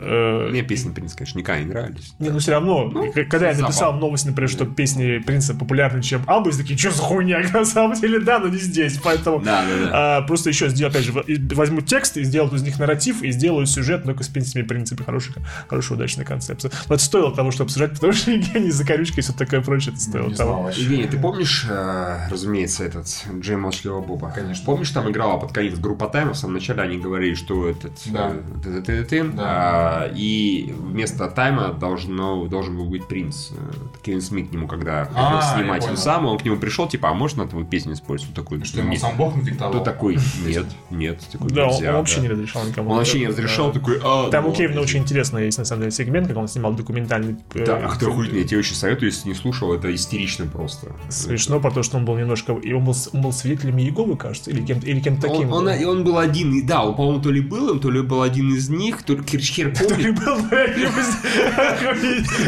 Э, Мне песни Принц, конечно, никогда не нравились. не, ну все равно, Ну, когда я написал забавно. новость, например, что песни Принца популярнее, чем все такие, что за хуйня? *laughs* На самом деле, да, но не здесь, поэтому... Да, да, да. А, просто еще сделаю, опять же, в- и возьмут текст и сделают из них нарратив, и сделают сюжет только с песнями, в принципе, хорошая, хорошая удачная концепция. Но это стоило того, чтобы сюжет, потому что *laughs* Евгений Закорючка и все такое прочее, это стоило Не того. Евгений, ты помнишь, э, разумеется, этот Джей Молчаливого Боба? Конечно. Помнишь, там играла под конец группа Тайм, в самом начале они говорили, что этот... Да. э, ты- ты- ты- ты, Да. А, И вместо Тайма должно, должен был быть Принц. Э, Кевин Смит к нему, когда хотел А, снимать эту самую, он к нему пришел, типа, а можно твою песню использовать? Такой, Что ему «Нет». сам Бог надиктовал? Кто такой? *laughs* Нет, нет. Такой, Да, он, «Нельзя», он вообще да. не разрешал никому. Он вообще не Да. разрешал, такой, а, Там ну, у Кевина ладно». очень интересно есть, на самом деле, сегмент, как он снимал документальный. э, Да, ах ты охуительный, я тебе очень советую, если не слушал, это истерично просто. Смешно, потому что он был немножко... И он был, он был свидетелем Иеговы, кажется, или кем-то или кем-то таким. Он, он, и он был один, и да, он, по-моему, то ли был им, то ли был один из них, то ли Кирчхер помнит. был, блядь,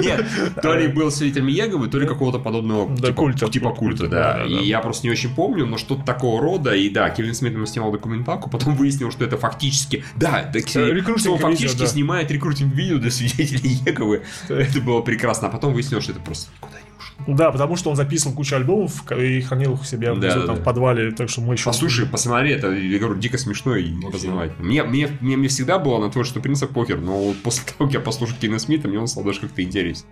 Нет, то ли был *laughs* свидетелем Еговы, то ли какого-то подобного Да, типа, культа. типа культа, да. Да, да, И да. я просто не очень помню, но что-то такого рода. И да, Кевин Смит ему снимал документалку, потом *laughs* выяснил, что это фактически... Да, что он видео, фактически да. снимает рекрутинг-видео для свидетелей Еговы. *laughs* Это было прекрасно. А потом выяснилось, что это просто никуда не. Да, потому что он записывал кучу альбомов и хранил их у себя Да, да, там, да. в подвале, так что мы еще... Послушай, посмотри, это, я говорю, дико смешно и познавательно. Мне, мне, мне, мне всегда было на творчество Принца похер, но вот после того, как я послушал Кина Смита, мне он стал даже как-то интересен.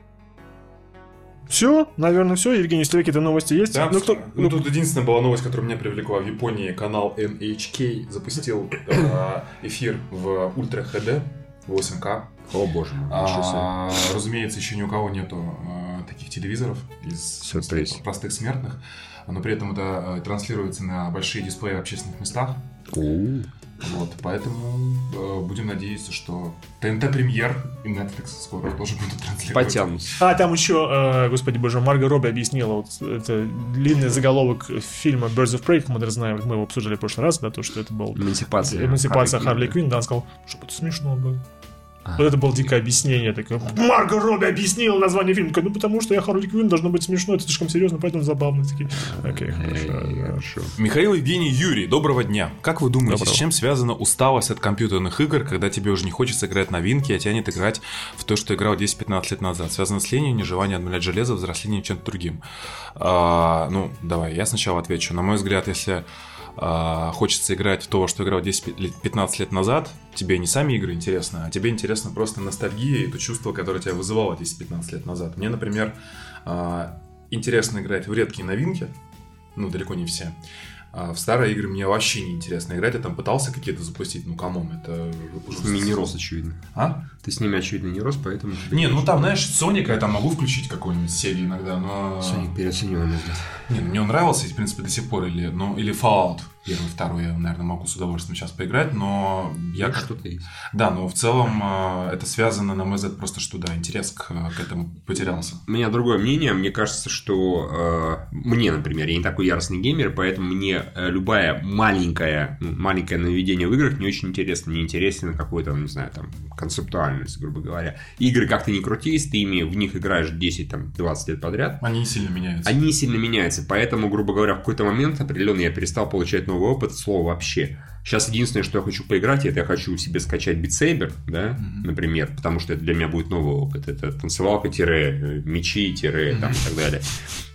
Все, наверное, все. Евгений, если какие-то новости есть? Да, ну, кто... ну, тут единственная была новость, которая меня привлекла. В Японии канал NHK запустил *coughs* э, эфир в Ультра HD 8К. О боже мой. А, разумеется, еще ни у кого нету э, таких телевизоров из Сюрприз. простых смертных. Но при этом это э, транслируется на большие дисплеи в общественных местах. Вот, поэтому э, будем надеяться, что ТНТ Премьер и Netflix скоро тоже будут транслировать. Потянутся. А, там еще, э, господи боже, Марго Робби объяснила, вот это длинный заголовок фильма Birds of Prey, как мы даже знаем, мы его обсуждали в прошлый раз, да, то, что это был Эмансипация. эмансипация Харли Харли Квинн, да, он сказал, чтобы это смешно было. Вот это было дикое объяснение, такое, Марго Робби объяснила название фильма, ну потому что я Харли Квинн, должно быть смешно, это слишком серьезно, поэтому забавно. Такие, окей, хорошо. Михаил Евгений Юрий, доброго дня. Как вы думаете, с чем связана усталость от компьютерных игр, когда тебе уже не хочется играть новинки, а тянет играть в то, что играл 10-15 лет назад? Связано с ленью, нежеланием обнулять железо, взрослением чем-то другим? А, ну, давай, я сначала отвечу. На мой взгляд, если а, хочется играть в то, что играл 10-15 лет назад, тебе не сами игры интересны, а тебе интересно просто ностальгия и то чувство, которое тебя вызывало 10-15 лет назад. Мне, например, а, интересно играть в редкие новинки, ну, далеко не все. А в старые игры мне вообще не интересно играть. Я там пытался какие-то запустить, ну, come on, это... С ними не рос, очевидно. А? Ты с ними, очевидно, не рос, поэтому... Не, ну там, знаешь, Соника я там могу включить какую-нибудь серию иногда, но... Соник мой взгляд. Не, ну, мне он нравился, в принципе, до сих пор. Или, ну, или Fallout первый, второй я, наверное, могу с удовольствием сейчас поиграть, но я как... что-то есть. Да, но в целом э, это связано, на мой взгляд, просто что, да, интерес к, к этому потерялся. У меня другое мнение. Мне кажется, что э, мне, например, я не такой яростный геймер, поэтому мне э, любая маленькая, ну, маленькое наведение в играх не очень интересно. Мне интересно какой-то, не знаю, там, концептуальность, грубо говоря. Игры как-то не крутись, ты ими в них играешь 10-20 лет подряд. Они не сильно меняются. Они сильно меняются, поэтому, грубо говоря, в какой-то момент определенно я перестал получать новый опыт слова вообще. Сейчас единственное, что я хочу поиграть, это я хочу себе скачать Beat Saber, да, например, потому что это для меня будет новый опыт. Это танцевалка-мечи, там и так далее.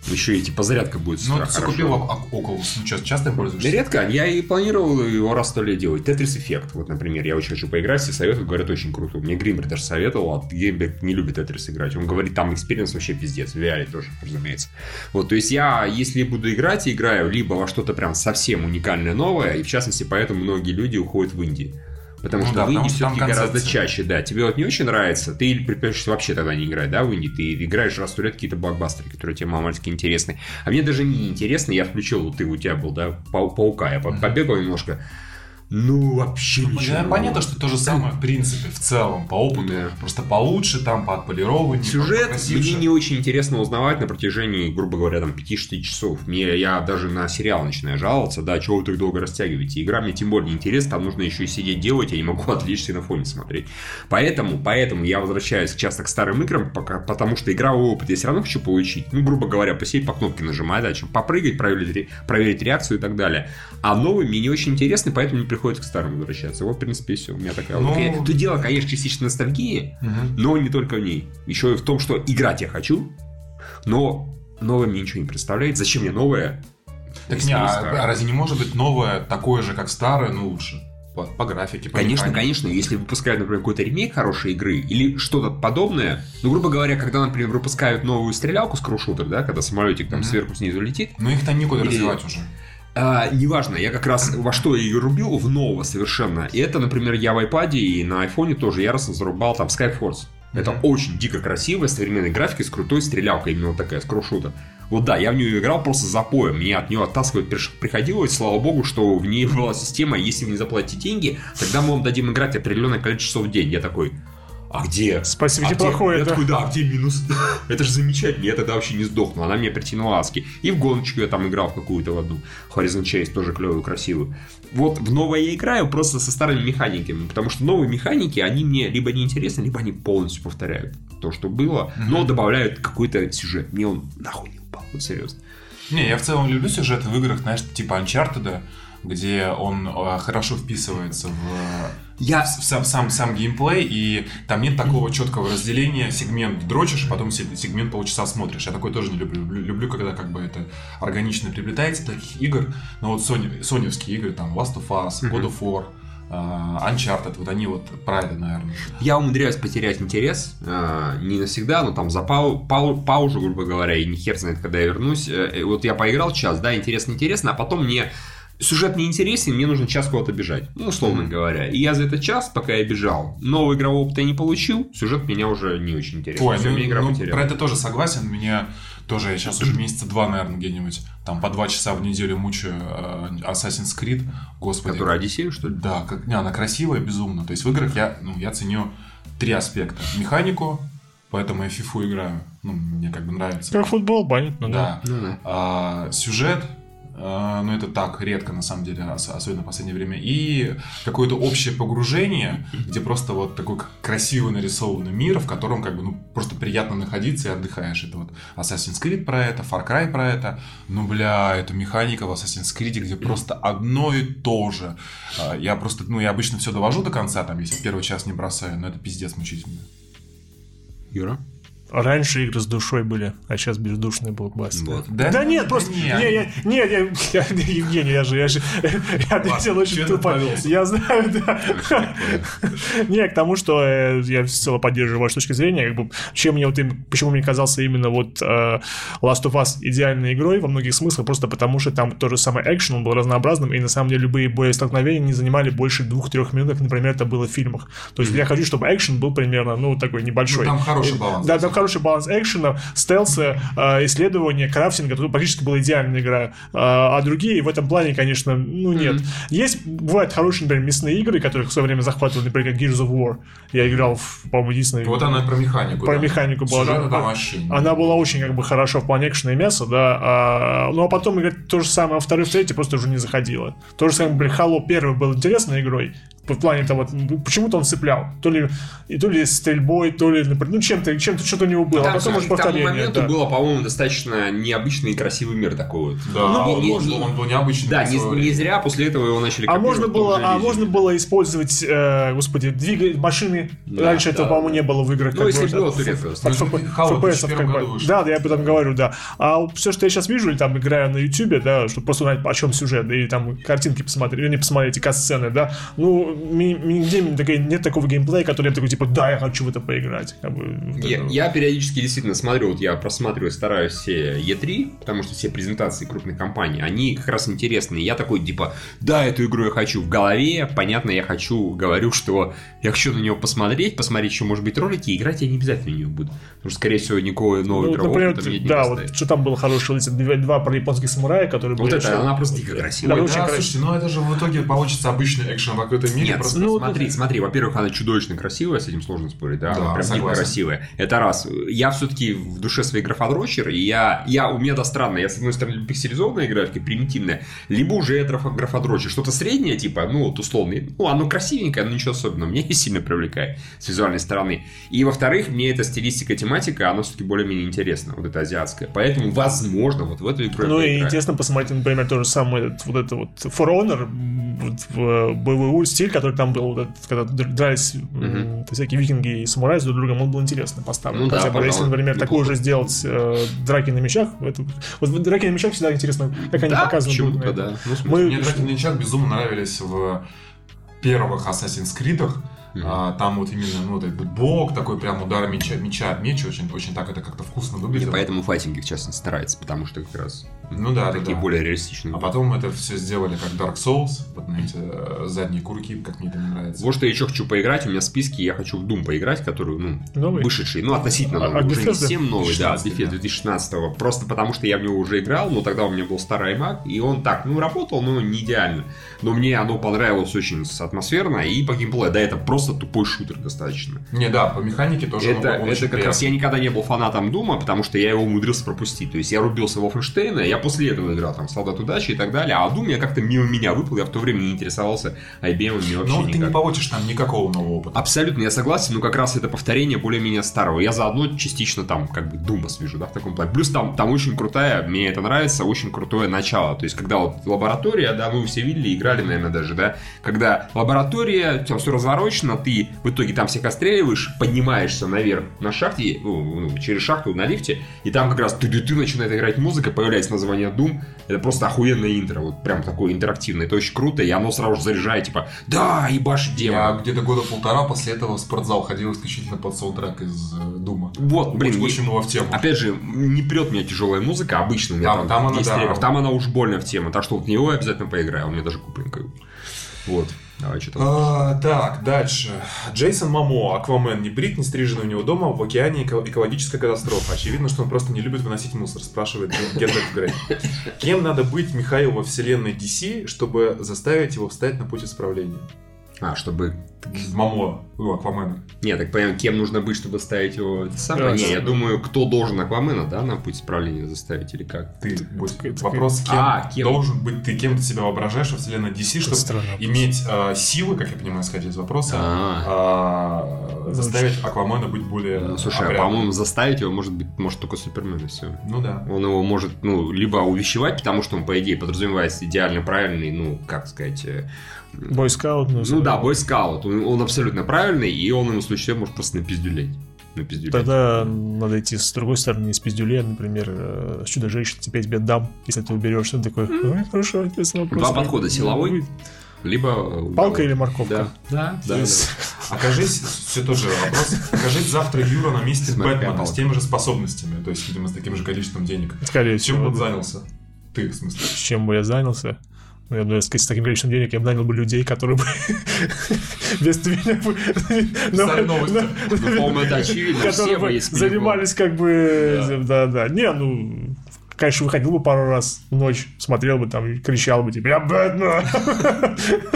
Еще и типа зарядка будет с Ну, ты купил Oculus, ну часто Да пользуешься? редко, я и планировал его раз сто лет делать. Tetris Effect, вот, например, я очень хочу поиграть, все советуют, говорят, очень круто. Мне Гримбер даже советовал, а Геймбер не любит Тетрис играть. Он говорит, там экспириенс вообще пиздец, в VR тоже, разумеется. Вот, то есть я, если буду играть, играю либо во что-то прям совсем уникальное новое, и в частности, поэтому многие люди уходят в Индии. Потому Ну что да, в Индии все-таки гораздо чаще, да. Тебе вот не очень нравится, ты предпочитаешь вообще тогда не играть, да, в Индии. Ты играешь раз в лет какие-то блокбастеры, которые тебе мамальски интересны. А мне даже не интересно, я включил, вот ты у тебя был, да, пау- паука, я по- побегал немножко. Ну, вообще Ну, ничего. да, понятно, что то же самое в принципе в целом по опыту, Да. просто получше, там поотполированнее, Сюжет покрасивше. мне не очень интересно узнавать на протяжении, грубо говоря, там 5-6 часов. Мне, я даже на сериал начинаю жаловаться, да, чего вы так долго растягиваете. Игра мне тем более не интересна, там нужно еще и сидеть делать, я не могу *laughs* отвлечься и на фоне смотреть. Поэтому, поэтому я возвращаюсь часто к старым играм, пока, потому что игровой опыт я все равно хочу получить. Ну, грубо говоря, посидеть по кнопке нажимать, да, чем попрыгать, проверить, проверить реакцию и так далее. А новые мне не очень интересны, поэтому мне приходится к старым возвращаться. Вот, в принципе, и все. У меня такая Ну, логика. То дело, конечно, частично ностальгии, Мгм. но не только в ней. Еще и в том, что играть я хочу, но новое мне ничего не представляет. Зачем мне новое? Так не, а старое? разве не может быть новое такое же, как старое, но лучше? По, по графике, по Конечно, механике. конечно, если выпускают, например, какой-то ремейк хорошей игры или что-то подобное, ну, грубо говоря, когда, например, выпускают новую стрелялку с крушутер, да, когда самолетик там Мгм. сверху снизу летит, Но их там некуда Или- развивать уже. А, неважно, я как раз во что я ее рубил, в нового совершенно. И это, например, я в iPad и на айфоне тоже яростно зарубал там Skyforce. Это Мгм. очень дико красивая современная графика с крутой стрелялкой, именно вот такая, с крушута. Вот да, я в нее играл просто за поем. Мне от нее оттаскивать приходилось, слава богу, что в ней была система, если вы не заплатите деньги, тогда мы вам дадим играть определенное количество часов в день. Я такой, а где? Спасибо, а тебе где?» плохое, Я да. такой, да, а где минус? *laughs* Это же замечательно, я тогда вообще не сдохну. Она меня притянула аски. И в гоночку я там играл в какую-то в одну. Horizon Chase тоже клевую, красивую. Вот в новое я играю просто со старыми механиками, потому что новые механики, они мне либо не интересны, либо они полностью повторяют то, что было, но добавляют какой-то сюжет. Мне он нахуй не упал, вот серьезно. Не, я в целом люблю сюжеты в играх, знаешь, типа Uncharted, где он э, хорошо вписывается в, Я... в сам, сам, сам геймплей, и там нет такого четкого разделения, сегмент дрочишь, потом се- сегмент полчаса смотришь. Я такой тоже не люблю. Люблю, когда как бы это органично приплетается, таких игр. Но вот Sony, соневские игры, там Last of Us, God of War, э, Uncharted, вот они вот про это, наверное. Я умудряюсь потерять интерес, э, не навсегда, но там за пау- пау- паузу, грубо говоря, и не хер знает, когда я вернусь. Вот я поиграл час, да, интересно-интересно, а потом мне сюжет не интересен, мне нужно час куда-то бежать, ну, условно говоря. И я за этот час, пока я бежал, нового игрового опыта не получил, сюжет меня уже не очень интересен. Ой, ну, игра ну, потеряла. про это тоже согласен. Меня тоже, я сейчас уже месяца два, наверное, где-нибудь, там по два часа в неделю мучаю э, Assassin's Creed. Господи. Которая Одиссею, что ли? Да, как, не, она красивая, безумно. То есть в играх я, ну, я ценю три аспекта. Механику, поэтому я в FIFA играю. Ну, мне как бы нравится. Как футбол, понятно, да. Да. Ну да. А, сюжет, а, ну это так, редко на самом деле, ос- особенно в последнее время. И какое-то общее погружение, где просто вот такой к- красивый нарисованный мир, в котором как бы ну просто приятно находиться и отдыхаешь. Это вот Assassin's Creed про это, Far Cry про это. Ну бля, это механика в Assassin's Creed, где просто одно и то же. А, Я просто, ну я обычно все довожу до конца, там, если первый час не бросаю, но это пиздец мучительно. Юра? Раньше игры с душой были, а сейчас бездушные блокбастеры. Вот. Да, ну, нет, просто... не, Не, я, не, я, я- Евгений, я же, я же, я ответил очень тупо. повелся? Я знаю, да. Не, к тому, что э, я всецело поддерживаю вашу точку зрения, как бы, чем мне вот, почему мне казался именно вот э, Last of Us идеальной игрой во многих смыслах, просто потому что там тот же самый экшен, он был разнообразным, и на самом деле любые боестолкновения не занимали больше двух-трех минут, как, например, это было в фильмах. То есть я хочу, чтобы экшен был примерно, ну, такой небольшой. Ну, там хороший И- баланс. Да, там хороший баланс экшена, стелса, э, исследования, крафтинга. Тут практически была идеальная игра. А, а другие в этом плане, конечно, ну нет. Есть, бывают хорошие, например, мясные игры, которых в свое время захватывали, например, как Gears of War. Я играл, в, по-моему, единственный... Вот она про механику. Про да. механику была. Да. Она была очень как бы хорошо в плане экшена и мяса, да. А, ну а потом играть то же самое, а второй, в третий просто уже не заходило. То же самое, блин, Halo первый был интересной игрой. В плане того, почему-то он цеплял. То ли, и то ли стрельбой, то ли, например, ну чем-то, чем-то что-то у него было. а Там, потом слушай, уже к тому повторение. моменту да. было, по-моему, достаточно необычный и красивый мир такой вот. Да, Ну, он, не- был- не- он был необычный. Да, не, не зря после этого его начали А можно было, а можно было использовать, э, господи, двигать машины. Да, Раньше да, этого, по-моему, да. не было в играх. Ну, как если бы, было, то редко. FPS, 2001 как. Да, да, я об этом говорю, да. А все, что я сейчас вижу, или там играю на Ютубе, да, чтобы просто узнать, о чем сюжет, и там картинки посмотреть, или не посмотреть, и сцены, да, ну, нигде нет такого геймплея, который я такой, типа, да, я хочу в это поиграть. Как бы, вот Я, это. я периодически действительно смотрю, вот я просматриваю, стараюсь все E3, потому что все презентации крупных компаний, они как раз интересные. Я такой, типа, да, эту игру я хочу в голове, понятно, я хочу, говорю, что я хочу на нее посмотреть, посмотреть еще, может быть, ролики, играть я не обязательно в нее буду. Потому что, скорее всего, никакого нового Ну, игрового например, опыта мне не да, доставит. вот что там было хорошее, вот эти два, два про японских самурая, которые Вот были это, вообще- она просто дико красивая. Да, Ой, очень да, красиво. слушайте, ну это же в итоге получится обычный экшен в открытом мире. Нет, просто ну, смотри, смотри, во-первых, она чудовищно красивая, с этим сложно спорить, да, Да, она прям согласен. красивая. Это раз. Я все-таки в душе своей графодрочер, и я, я, у меня да странно, я с одной стороны пикселизованная графика, примитивная, либо уже граф- графодрочер, что-то среднее, типа, ну, вот условно, ну, оно красивенькое, но ничего особенного, меня не *laughs* сильно привлекает с визуальной стороны. И, во-вторых, мне эта стилистика, тематика, она все-таки более-менее интересна, вот эта азиатская. Поэтому, возможно, вот в эту игру Ну и интересно посмотреть, например, то же самое, вот это вот For Honor, вот, в боевой стиль, который там был, вот когда др- дрались м, то всякие викинги и самураи с друг другом, он был интересно поставлен. Ну да, Хотя бы, если, например, такое неплохо. же сделать э, драки на мечах, это, вот в драки на мечах всегда интересно, как они да, показаны будут. на да. Ну, Мы Мне Драки на Ничах безумно нравились в первых Assassin's Creed. А, там вот именно ну, вот этот бок, такой прям удар меча, меча об меч, очень, очень так это как-то вкусно выглядит. поэтому файтинги, в частности, нравятся, потому что как раз Ну да, да, такие да. более реалистичные. А потом это все сделали как Dark Souls, вот на эти э, задние курки, как мне это не нравится. Вот что я еще хочу поиграть, у меня в списке, я хочу в Doom поиграть, который, ну, Новый? вышедший, ну, относительно А- новый, а уже не совсем новый, да, 2016, Defense да. 2016 просто потому что я в него уже играл, но тогда у меня был старый iMac, и он так, ну, работал, но не идеально. Но мне оно понравилось очень атмосферно, и по геймплею, да, это просто тупой шутер достаточно. Не, да, по механике тоже Это, это как раз я никогда не был фанатом Дума, потому что я его умудрился пропустить. То есть я рубился в Wolfenstein, я после этого играл там Солдат удачи и так далее, а Doom я как-то мимо меня выпал, я в то время не интересовался IBM вообще Но ты никак. не получишь там никакого нового опыта. Абсолютно, я согласен, но как раз это повторение более-менее старого. Я заодно частично там как бы Дума свяжу, да, в таком плане. Плюс там, там очень крутая, мне это нравится, очень крутое начало. То есть, когда вот лаборатория, да, мы все видели, играли, наверное, даже, да, когда лаборатория, там все разворочено, ты в итоге там всех отстреливаешь, поднимаешься наверх на шахте, ну, ну, через шахту на лифте, и там как раз ты ты начинает играть музыка, появляется название Doom, это просто охуенное интро, вот прям такое интерактивное, это очень круто, и оно сразу же заряжает, типа, да, ебашь Я демона. где-то года полтора после этого в спортзал ходил исключительно под саундтрек из э, Дума. Вот, блин, очень, очень много в тему. Опять же, не прет меня тяжелая музыка, обычно у меня Там- там, там она, 10 да. треков. там она уж больно в тему, так что вот в него я обязательно поиграю, у меня даже куплен. Вот, давай, что там. А, так, дальше. Джейсон Мамо, Аквамен, не брит, не стриженный у него дома, в океане эко- экологическая катастрофа. Очевидно, что он просто не любит выносить мусор, спрашивает Гендер Грей. Кем надо быть Михаил во вселенной DC, чтобы заставить его встать на путь исправления? А, чтобы... Мамо, ну, Аквамена. Не, так понимаю, кем нужно быть, чтобы ставить его... Да, не, я думаю, кто должен Аквамена, да, на путь исправления заставить или как? Ты, Это вопрос, кем, А, кем? должен быть ты, кем ты себя воображаешь во вселенной DC, чтобы странный вопрос. иметь э, силы, как я понимаю, исходя из вопроса, а, заставить Аквамена быть более Ну, слушай, а, по-моему, заставить его может быть, может только Супермен и все. Ну да. Он его может, ну, либо увещевать, потому что он, по идее, подразумевается идеально правильный, ну, как сказать, э, Бойскаут, ну, Ну да, бойскаут. Он, он абсолютно правильный, и он ему случае может просто напиздюлять. Напиздюлять. Тогда надо идти с другой стороны, из пиздюлей, например, э, с чудо-женщин, теперь тебе дам, если ты уберешь. Он такой, «Ой, хорошо, интересный вопрос. Два подхода, силовой, либо... э, Палка или морковка? Да, да, да. *laughs* Окажись, все тот же вопрос, окажись завтра Юра на месте Бэтмена с теми же способностями, то есть, видимо, с таким же количеством денег. Скорее Чем всего. бы он занялся? Ты, в смысле? С чем бы я занялся? Ну, я бы, с с таким количеством денег я бы нанял бы людей, которые бы *laughs* без меня бы... Ну. Которые бы занимались как бы... Да-да. Не, ну... Конечно, выходил бы пару раз в ночь, смотрел бы там кричал бы, типа, я Бэтмен!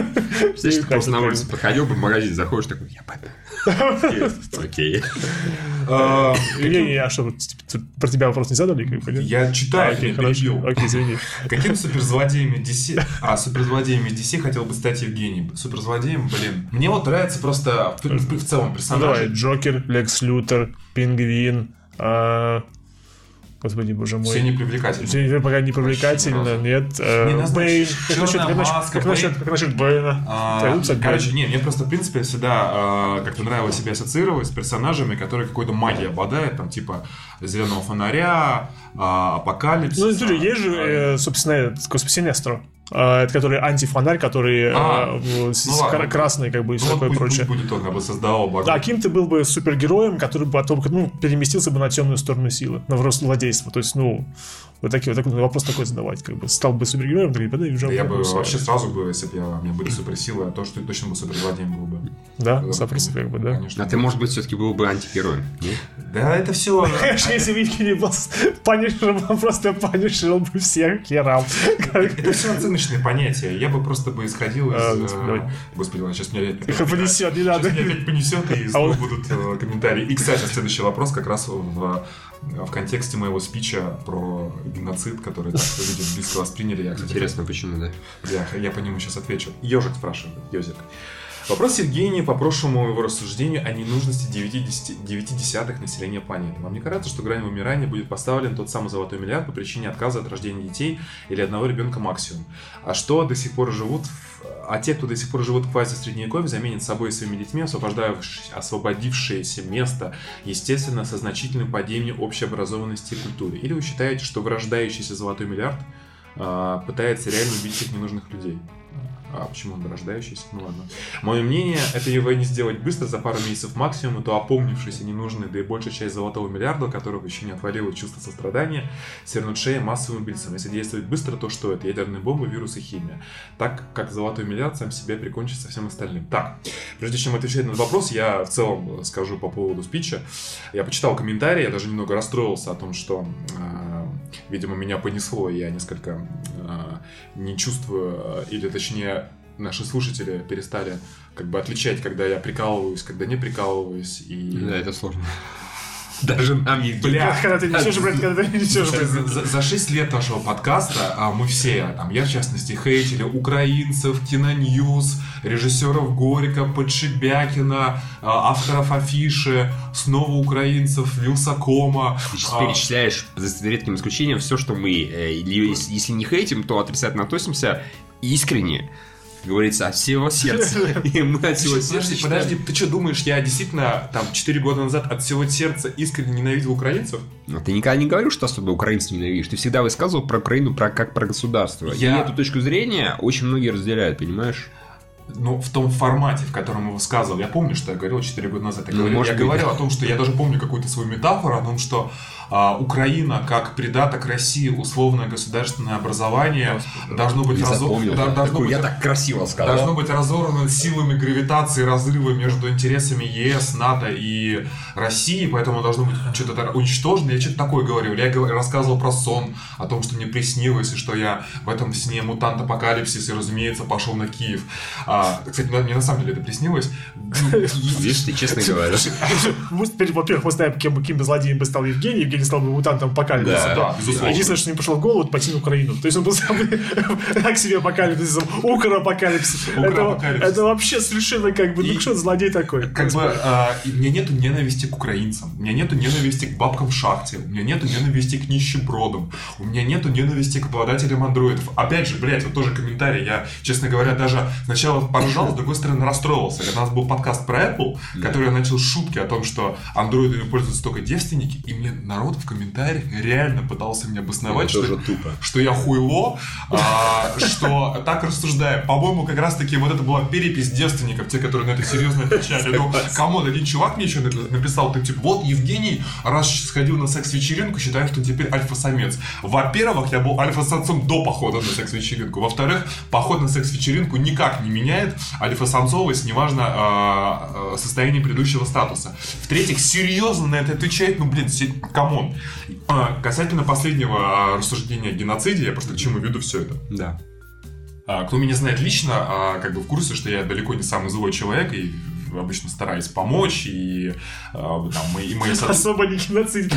*laughs* Представляешь, ты просто на улице подходил бы в магазин, заходишь такой, я Бэтмен. *laughs* Окей. А, *laughs* Не-не, а что, типа, про тебя вопрос не задали? Я А, читаю, Окей, я перебил. Окей, извини. Каким суперзлодеями DC... *laughs* А, суперзлодеями DC хотел бы стать Евгений. Суперзлодеем, блин. Мне вот нравится просто в, целом Ну, давай. Джокер, Лекс Лютер, Пингвин, а, Господи, боже мой. Все непривлекательные. Все пока не привлекательно, нет. э, Не, ну, Бэйн. Как насчет- как насчет- как насчет- как насчет Бэйна? А, короче, не, мне просто, в принципе, всегда а, как-то нравилось себя ассоциировать с персонажами, которые какой-то магией обладают, там, типа, зеленого фонаря, а, апокалипсиса. Ну, смотри, есть же, а, э, собственно, этот, Космос Синестро. А, Это который антифонарь, который А, э, с- ну с ладно. кра- красный, как бы, и Ну, все вот такое пусть, прочее. пусть будет он, я бы создавал богов. Да, Ким ты был бы супергероем, который бы потом ну, переместился бы на темную сторону силы, на злодейство. То есть, ну, вот такие, вот такой вопрос такой задавать, как бы. Стал бы супергероем, ты да, Да я бы вообще сразу бы, если бы я, у меня были суперсилы, а то, что точно бы суперзлодеем был бы. Да, запросто, как бы, да. Конечно. А ты, может быть, все-таки был бы антигероем. Да, это все. *laughs* Конечно, если Вики не был *laughs* панишером, он просто панишерил бы всех херам. Это все оценочные понятия. Я бы просто бы исходил из... А, э, господи, ладно, сейчас меня опять... Понесет, не надо. Сейчас меня опять понесет, и *laughs* А снова он- будут э, комментарии. И, кстати, следующий вопрос как раз в, в контексте моего спича про геноцид, который так люди близко восприняли. Я, кстати, Интересно, почему, да? Я, я по нему сейчас отвечу. Ежик спрашивает, Йозик. Вопрос Евгения по прошлому его рассуждению о ненужности 9 десяти- 9 десятых населения планеты. Вам не кажется, что грань вымирания будет поставлен тот самый золотой миллиард по причине отказа от рождения детей или одного ребенка максимум? А что до сих пор живут а те, кто до сих пор живут в квази средневековье, заменят собой и своими детьми освободившееся место, естественно, со значительным падением общеобразованности и культуры? Или вы считаете, что вырождающийся золотой миллиард а, пытается реально убить всех ненужных людей. А почему он рождающийся? Ну ладно. Мое мнение, это его не сделать быстро, за пару месяцев максимум, и то опомнившись и ненужный, да и большая часть золотого миллиарда, которого еще не отвалило чувство сострадания, свернуть шею массовым убийцам. Если действовать быстро, то что это? Ядерные бомбы, вирусы, химия. Так как золотой миллиард сам себя прикончит со всем остальным. Так, прежде чем отвечать на этот вопрос, я в целом скажу по поводу спича. Я почитал комментарии, я даже немного расстроился о том, что, э, видимо, меня понесло, и я несколько э, не чувствую, или точнее наши слушатели перестали как бы отличать, когда я прикалываюсь, когда не прикалываюсь, и... Да, это сложно. *laughs* Даже нам не Бля, Когда ты несешь, блядь, когда ты несешь, за, за 6 лет нашего подкаста а, мы все, там, я в частности, хейтили украинцев, киноньюз, режиссеров Горика, Подшибякина, а, авторов афиши, снова украинцев, Вилсакома. Ты сейчас а, перечисляешь, за редким исключением, все, что мы, э, или если не хейтим, то отрицательно относимся искренне, говорится, от всего сердца. *laughs* И мы от всего сердца Подожди, ты что думаешь, я действительно там 4 года назад от всего сердца искренне ненавидел украинцев? Но ты никогда не говорил, что особо украинцев ненавидишь. Ты всегда высказывал про Украину про, как про государство. Я- И эту точку зрения очень многие разделяют, понимаешь? Ну, в том формате, в котором я высказывал. Я помню, что я говорил 4 года назад. Я, Ну, говорил, может я быть. говорил о том, что я даже помню какую-то свою метафору о том, что а, Украина как придаток России, условное государственное образование, должно быть, да- должно быть Я так красиво сказал. должно быть разорвано силами гравитации разрыва между интересами ЕС, НАТО и России, поэтому должно быть что-то уничтожено. Я что-то такое говорил. Я рассказывал про сон, о том, что мне приснилось, и что я в этом сне мутант апокалипсис, и, разумеется, пошел на Киев. А, кстати, мне на самом деле это приснилось. *laughs* Видишь, ты честно говорю. Пусть *laughs* теперь, Во-первых, мы знаем, кем, бы- кем бы злодеем бы стал Евгений. Евгений стал бы мутантом апокалипсиса. Да, да, безусловно. Единственное, что не пришло в голову, это пойти на Украину. То есть он был самый *laughs* так себе апокалипсисом. Укр-апокалипсис. Это, вообще совершенно как бы, ну что злодей такой? Как бы а, у меня нету ненависти к украинцам, у меня нету ненависти к бабкам в шахте, у меня нету ненависти к нищебродам, у меня нету ненависти к обладателям андроидов. Опять же, блядь, вот тоже комментарий, я, честно говоря, даже сначала поржал, с другой стороны расстроился. Когда у нас был подкаст про Apple, который я начал шутки о том, что андроидами пользуются только девственники, и мне народ в комментариях реально пытался мне обосновать, что, тупо. что я хуйло, а, *laughs* что так рассуждаю. По-моему, как раз таки вот это была перепись девственников, те, которые на это серьезно отвечали. Ну, кому один чувак мне еще написал, ты типа, вот Евгений, раз сходил на секс-вечеринку, считаю, что теперь альфа-самец. Во-первых, я был альфа-самцом до похода на секс-вечеринку. Во-вторых, поход на секс-вечеринку никак не меняет альфа-самцовость, неважно а, а, состояние предыдущего статуса. В-третьих, серьезно на это отвечает, ну, блин, come on. А, Касательно последнего рассуждения о геноциде, я просто к чему веду все это. Да. Кто меня знает лично, как бы в курсе, что я далеко не самый злой человек и обычно стараюсь помочь, и а, там, мы, и мои сотрудники... Особо не геноцид.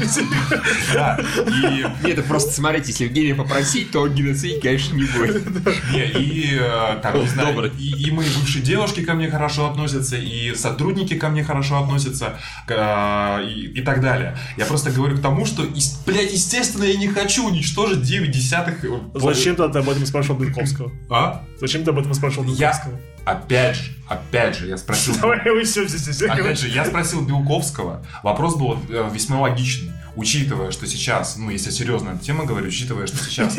Да, и, Нет, это просто смотрите, если Евгения попросить, то геноцид, конечно, не будет. не, и э, там, не знаю, и, и мои бывшие девушки ко мне хорошо относятся, и сотрудники ко мне хорошо относятся, а, и, и так далее. Я просто говорю к тому, что, блядь, естественно, я не хочу уничтожить 9 десятых... э, Зачем ты об этом спрашивал Белковского? А? Зачем ты об этом спрашивал Я, Белковского? Опять же, опять же, я спросил... Давай, вы все, все. Опять же, я спросил Белковского, вопрос был э, весьма логичный. Учитывая, что сейчас, ну, если серьезно эту тему говорю, учитывая, что сейчас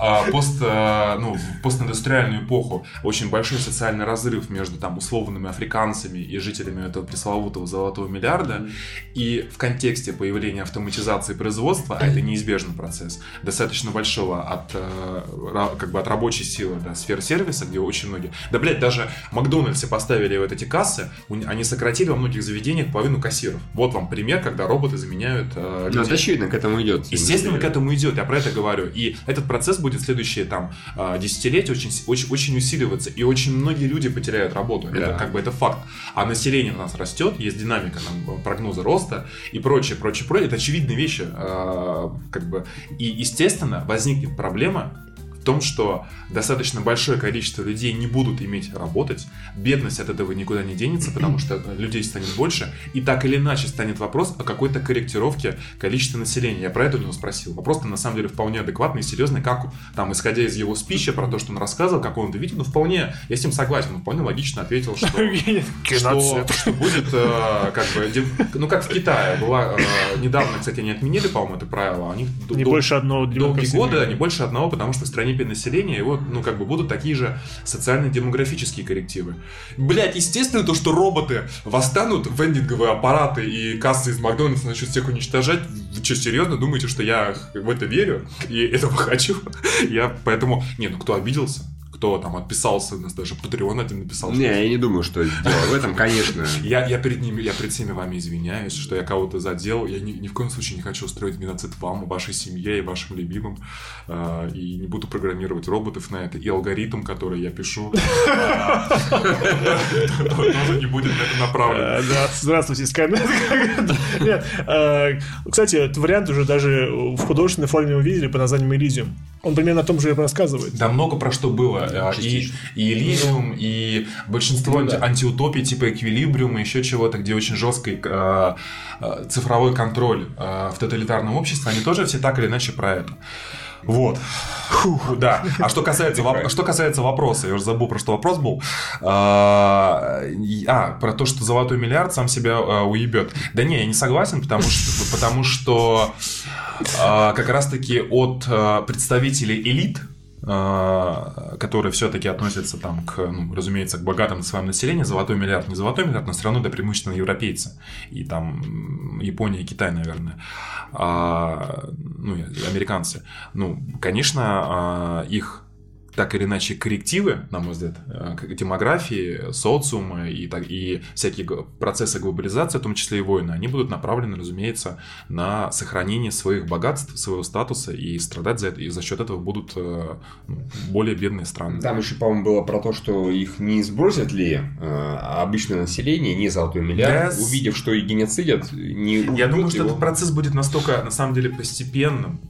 а, пост, а, ну, постиндустриальную эпоху очень большой социальный разрыв между там условными африканцами и жителями этого пресловутого золотого миллиарда, и в контексте появления автоматизации производства, а это неизбежный процесс, достаточно большого от, э, как бы от рабочей силы до сфер сервиса, где очень многие... Да, блядь, даже Макдональдсе поставили вот эти кассы, они сократили во многих заведениях половину кассиров. Вот вам пример, когда роботы заменяют э, людей. Ну, очевидно, к этому идет. Естественно, к этому идет, я про это говорю. И этот процесс будет в следующие там э, десятилетия очень, очень, очень усиливаться, и очень многие люди потеряют работу. Да. Это как бы это факт. А население у нас растет, есть динамика там, прогноза роста и прочее, прочее, прочее. Это очевидные вещи. Э, как бы. И, естественно, возникнет проблема в том, что достаточно большое количество людей не будут иметь работать, бедность от этого никуда не денется, потому что людей станет больше, и так или иначе станет вопрос о какой-то корректировке количества населения. Я про это у него спросил. Вопрос-то на самом деле вполне адекватный и серьезный, как там, исходя из его спича про то, что он рассказывал, как он это видел, ну вполне, я с ним согласен, он вполне логично ответил, что, *laughs* что, что будет э, как бы, ну как в Китае была, э, недавно, кстати, они отменили, по-моему, это правило, у них не больше одного долгие годы, не больше одного, потому что в стране стране населения, и вот, ну, как бы будут такие же социально-демографические коррективы. Блять, естественно, то, что роботы восстанут, вендинговые аппараты и кассы из Макдональдса начнут всех уничтожать. Вы что, серьезно думаете, что я в это верю и этого *laughs* хочу? Я поэтому... Не, ну кто обиделся? Кто там отписался, у нас даже Patreon один написал. Не, я не думаю, что дело в этом, конечно. *laughs* Я, я, перед ними, я перед всеми вами извиняюсь, что я кого-то задел. Я ни, ни в коем случае не хочу устроить геноцид вам, вашей семье и вашим любимым. Э, и не буду программировать роботов на это. И алгоритм, который я пишу, *laughs* *laughs* тоже не будет на это направлен. Э, да, здравствуйте, Скайнет. Нет, кстати, этот вариант уже даже в художественной форме увидели по названию Elysium. Он примерно о том же и рассказывает. Да много про что было. А, и, и Elysium, и большинство ну, да. антиутопий типа Эквилибриум и еще чего-то, где очень жесткий э, цифровой контроль э, в тоталитарном обществе, они тоже все так или иначе про это. Вот. Фух, да. А что касается, воп... что касается вопроса, я уже забыл, про что вопрос был. А, а про то, что золотой миллиард сам себя а, уебет. Да не, я не согласен, потому что, потому что а, как раз-таки от а, представителей элит, которые все-таки относятся там к, ну, разумеется, к богатым своему населению, золотой миллиард, не золотой миллиард, но все равно это преимущественно европейцы. И там Япония и Китай, наверное. А, ну, американцы. Ну, конечно, а, их так или иначе коррективы, на мой взгляд, э, демографии, социума и, так, и всякие процессы глобализации, в том числе и войны, они будут направлены, разумеется, на сохранение своих богатств, своего статуса, и страдать за это, и за счет этого будут э, ну, более бедные страны. Там еще, по-моему, было про то, что их не сбросят ли э, обычное население, не золотой миллиард, yes. увидев, что и геноцидят, не Я думаю, что его. этот процесс будет настолько, на самом деле, постепенным,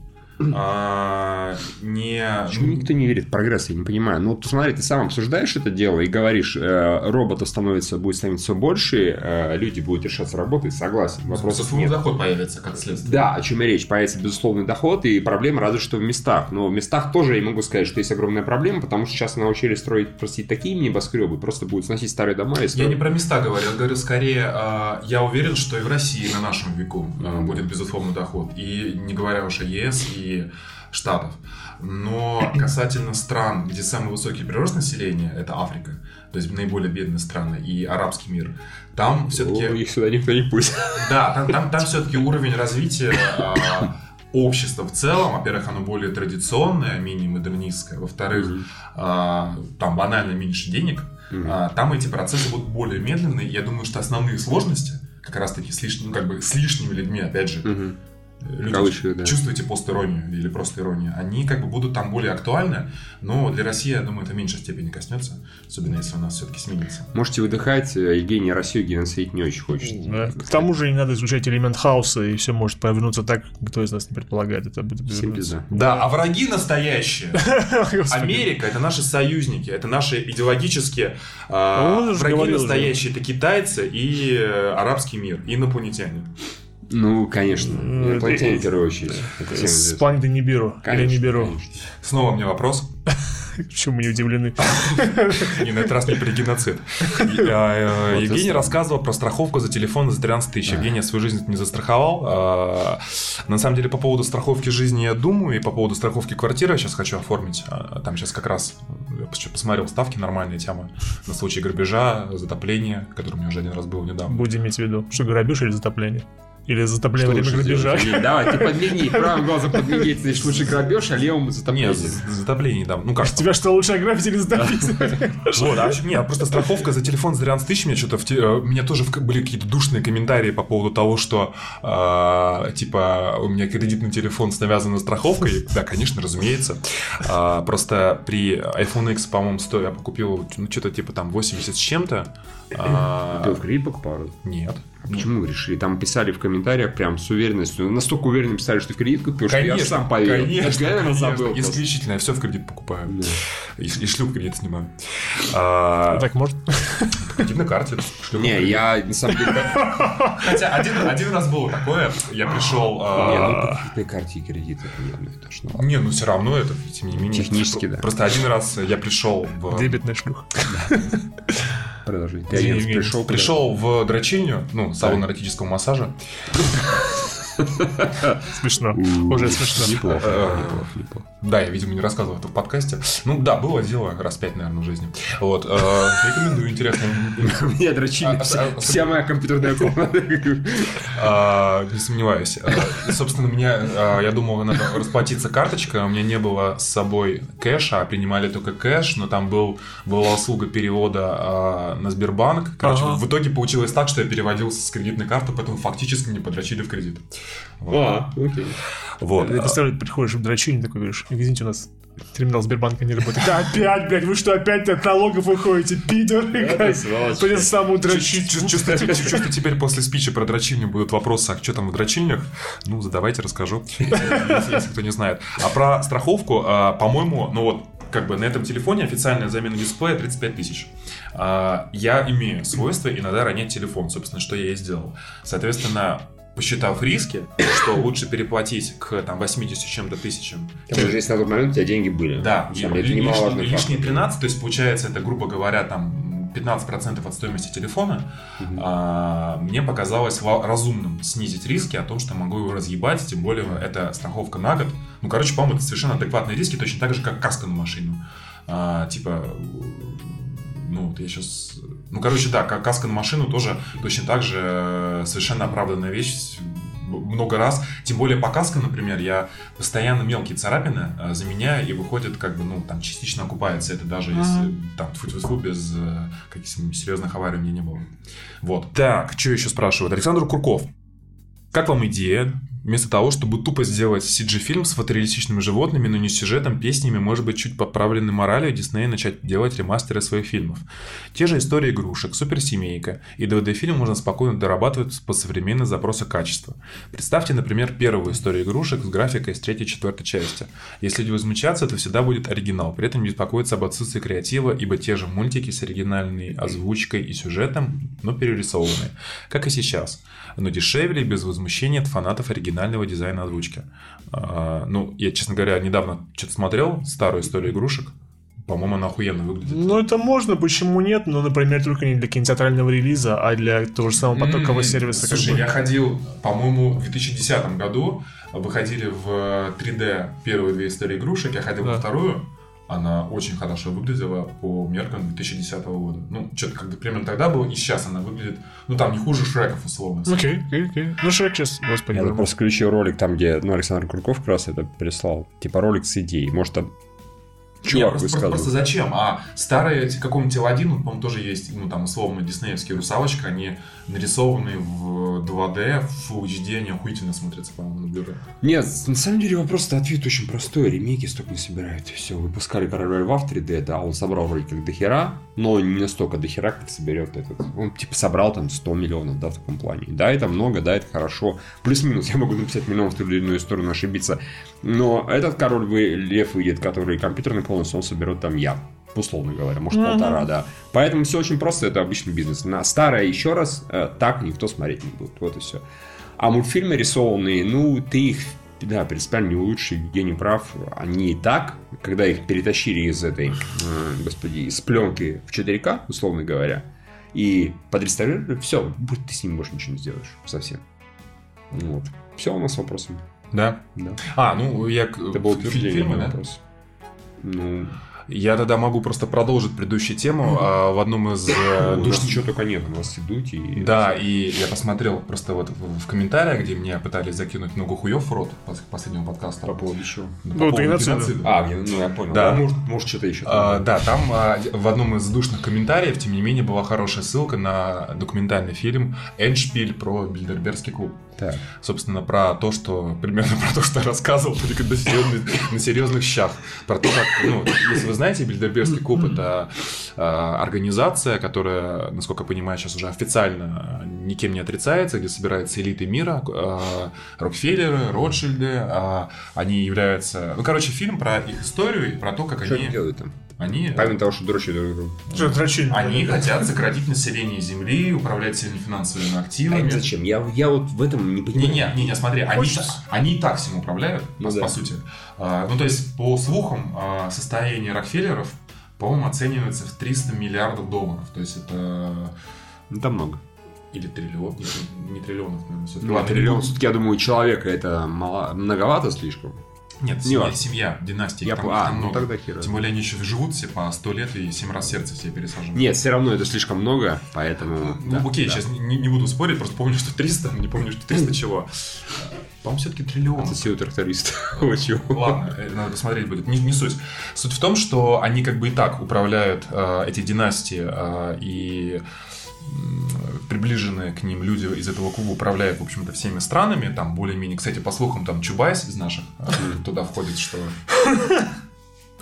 а, не... Почему никто не верит в прогресс, я не понимаю. Ну, вот смотри, ты сам обсуждаешь это дело и говоришь, э, роботов становится, будет становиться все больше, э, люди будут решаться работать, согласен. Вопросов нет. доход появится, как следствие. Да, о чем и речь. Появится безусловный доход, и проблема разве что в местах. Но в местах тоже я могу сказать, что есть огромная проблема, потому что сейчас научились строить, простите, такие небоскребы, просто будут сносить старые дома и строить. Я не про места говорю, я говорю скорее, э, я уверен, что и в России на нашем веку э, будет безусловный доход. И не говоря уж о ЕС и Штатов. Но касательно стран, где самый высокий прирост населения, это Африка, то есть наиболее бедные страны и арабский мир, там все-таки... Их сюда никто не пустит. Да, там, там, там все-таки уровень развития а, общества в целом, во-первых, оно более традиционное, менее модернистское, во-вторых, mm-hmm. а, там банально меньше денег, mm-hmm. а, там эти процессы будут более медленные. Я думаю, что основные сложности, как раз-таки с лишним, ну, как бы с лишними людьми, опять же, mm-hmm люди да. чувствуете пост-иронию или просто иронию, они как бы будут там более актуальны, но для России, я думаю, это в меньшей степени коснется, особенно если у нас все-таки сменится. Можете выдыхать, э, Евгений Россию геноцидить не очень хочет. Да. К тому же не надо изучать элемент хаоса, и все может повернуться так, кто из нас не предполагает. Это будет да. да, а враги настоящие. *laughs* Америка это наши союзники, это наши идеологические а, враги настоящие, это китайцы и э, арабский мир, и инопланетяне. Ну, конечно. Инопланетяне в первую очередь. С планеты не беру. Или не беру. Снова мне вопрос. *laughs* Почему мы не удивлены? *laughs* Не, на этот раз не про геноцид. Э, *laughs* Евгений рассказывал про страховку за телефон за 13 тысяч. Евгений свою жизнь не застраховал. А, На самом деле, по поводу страховки жизни я думаю, и по поводу страховки квартиры я сейчас хочу оформить. А, Там сейчас как раз, я пос- посмотрел, ставки нормальные темы. На случай грабежа, затопления, который у меня уже один раз был недавно. Будем иметь в виду, что грабеж или затопление? Или затопление время грабежа? Давай, ты подмигни, *laughs* правым глазом подмигни, значит, лучше грабеж, а левым Нет, затопление. з- затопление, да. Ну как? Тебя что, лучше ограбить или затопить? *laughs* Вот, а нет, просто страховка за телефон за 13 тысяч, мне что-то, в э, у меня тоже были какие-то душные комментарии по поводу того, что, э, типа, у меня кредитный телефон с навязанной страховкой. Да, конечно, разумеется. А, просто при iPhone X, по-моему, стоя, я купил, ну, что-то типа там 80 с чем-то. А, Ты в кредит покупал? Нет. Почему вы решили? Там писали в комментариях прям с уверенностью. Настолько уверенно писали, что в кредит купил, что я сам поверил. конечно, Я, наверное, конечно. забыл просто. Исключительно, я все в кредит покупаю. Да. И, и шлюх кредит снимаю. А, Так может? по кредитной карте. Не, кредит. я на самом деле... Хотя один, один раз было такое, я пришел... а, Не, ну по кредитной карте и кредит это не одно и то же. Ну. Не, ну все равно это, тем не менее. Технически, Про- да. Просто один раз я пришел в... Дебетная шлюха. Продолжи. Ты Извини, один пришел? Пришел в дрочильню, ну, салон эротического массажа. *laughs* Смешно. Уже смешно. Неплохо, Э, неплохо, неплохо. Да, я, видимо, не рассказывал это в подкасте. Ну, да, было дело раз пять, наверное, в жизни. Вот. э, Рекомендую, интересно. *laughs* Меня дрочили. А, Вся а, вся моя компьютерная комната. *laughs* А, Не сомневаюсь. А, Собственно, меня, а, я думал, надо расплатиться карточкой, а у меня не было с собой кэша, а принимали только кэш, но там был, была услуга перевода а, на Сбербанк. Короче, в итоге получилось так, что я переводил с кредитной карты, поэтому фактически мне подрочили в кредит. Вот. А, окей. Вот. Ты представляешь, приходишь в дрочильню, такой говоришь, извините, у нас терминал Сбербанка не работает. Да опять, блядь, вы что, опять от налогов выходите, пидоры? Сволочь. Придется саму Чувствую, теперь после спича про дрочильню будут вопросы, а что там в дрочильнях? Ну, задавайте, расскажу, *laughs* если, если кто не знает. А про страховку, а, по-моему, ну вот, как бы на этом телефоне официальная замена дисплея 35 тысяч. А, Я имею свойство иногда ронять телефон, собственно, что я и сделал. Соответственно, посчитав риски, что лучше переплатить к там 80 с чем-то тысячам, Даже если на тот момент у тебя деньги были. да, и деле, это лишние, лишние фактор. 13, то есть получается это, грубо говоря, там 15% от стоимости телефона, а, мне показалось разумным снизить риски о том, что могу его разъебать, тем более это страховка на год. Ну, короче, по-моему, это совершенно адекватные риски, точно так же, как каска на машину. А, типа, ну, вот я сейчас... Ну, короче, да, как каска на машину тоже точно так же э, совершенно оправданная вещь много раз. Тем более по каскам, например, я постоянно мелкие царапины э, заменяю, и выходит, как бы, ну, там, частично окупается это, даже если, там, тьфу без э, каких-то серьезных аварий у меня не было. Вот. Так, что еще спрашивают? Александр Курков. Как вам идея? Вместо того, чтобы тупо сделать CG-фильм с фотореалистичными животными, но не с сюжетом, песнями, может быть, чуть подправленной моралью, Дисней начать делать ремастеры своих фильмов. Те же истории игрушек, суперсемейка, и 2D-фильм можно спокойно дорабатывать по современной запросу качества. Представьте, например, первую историю игрушек с графикой из третьей и четвертой части. Если возмущаться, то всегда будет оригинал, при этом не беспокоиться об отсутствии креатива, ибо те же мультики с оригинальной озвучкой и сюжетом, но перерисованные, как и сейчас, но дешевле и без возмущения от фанатов оригинального дизайна озвучки. А, ну, я, честно говоря, недавно что-то смотрел старую историю игрушек, по-моему, она охуенно выглядит. Ну, это можно, почему нет? Ну, например, только не для кинотеатрального релиза, а для того же самого потокового М, сервиса. Слушай, я ходил, по-моему, в 2010 году, выходили в 3D первые две истории игрушек, я ходил Да. во вторую, она очень хорошо выглядела по меркам 2010 года. Ну, что-то как бы примерно тогда было, и сейчас она выглядит, ну, там не хуже Шреков, условно. Окей, окей, окей. Ну, Шрек сейчас, господи. Я просто включил ролик там, где ну, Александр Курков как раз это прислал. Типа ролик с идеей. Может, там Чувак просто, просто, высказывал. просто зачем? А старые каком-нибудь L1, ну, по-моему, тоже есть, ну, там, условно, диснеевские русалочка, они нарисованы в 2D, в HD, они охуительно смотрятся, по-моему, на Blu-ray. Нет, на самом деле вопрос ответ очень простой. Ремейки столько не собирают. Все, выпускали Короля Льва в 3D, да, он собрал вроде как дохера, но не настолько дохера, как соберет этот. Он типа собрал там 100 миллионов, да, в таком плане. Да, это много, да, это хорошо. Плюс-минус, я могу написать миллион в ту или иную сторону ошибиться. Но этот Король Лев выйдет, который компьютерный полностью, он соберет там я. Условно говоря, может полтора, да. Поэтому все очень просто, это обычный бизнес. На старое еще раз э, так никто смотреть не будет. Вот и все. А мультфильмы рисованные, ну, ты их, да, принципиально не улучши, Евгений прав, они и так когда их перетащили из этой, э, господи, из пленки в 4К, условно говоря, и подреставрировали, все, ты с ним больше ничего не сделаешь совсем. Вот. Все у нас с вопросами. Да? Да. А, ну, я... Это был фи- утверждение, фильмы, не да? вопрос. Ну, Я тогда могу просто продолжить предыдущую тему. А, В одном из э, у нас ничего только нет, у нас идут и... Да, и я посмотрел просто вот в в комментариях, где мне пытались закинуть много хуев в рот после последнего подкаста. По поводу чего? По Ну, геноцида. А, я- ну я понял. Да. Да. Может, может что-то еще. А, да, там а, в одном из душных комментариев, тем не менее, была хорошая ссылка на документальный фильм «Эндшпиль» про Бильдербергский клуб. Так. Собственно, про то, что... Примерно про то, что я рассказывал, только на серьезных, на серьезных щах. Про то, как... Ну, если вы знаете, Бильдербергский клуб — это а, организация, которая, насколько я понимаю, сейчас уже официально никем не отрицается, где собираются элиты мира, а, Рокфеллеры, Ротшильды. а, Они являются... Ну, короче, фильм про их историю и про то, как Что они... они делают там? Они, Помимо того, что дрочат друг друга. Что, дрочильня? они хотят сократить население Земли, управлять всеми финансовыми А активами. им зачем? Я, я вот в этом не понимаю. Не-не, не, не, смотри, они, они и так всем управляют, Ну по, да. по сути. А, ну, то есть, по слухам, а, состояние Рокфеллеров, по-моему, оценивается в 300 миллиардов долларов. То есть, это... Ну, там много. Или триллион, не, не триллионов, наверное, все-таки. Ну, триллион, все-таки, я думаю, человека это мало, многовато слишком. Нет, Не семья, семья, династия. Я там, по- а, там ну много. тогда хер. Тем более, они еще живут все по 100 лет и 7 раз сердце себе пересаживают. Нет, все равно это слишком много, поэтому... Ну, да, окей, да. сейчас не, не буду спорить, просто помню, что 300, не помню, что 300 чего. По-моему, все-таки триллион. Это. Вот *laughs* чего. Ладно, э, надо посмотреть будет. Не, не суть. Суть в том, что они как бы и так управляют э, эти династии, э, и приближенные к ним люди из этого клуба управляют, в общем-то, всеми странами. Там более-менее, кстати, по слухам, там Чубайс из наших э, туда входит, что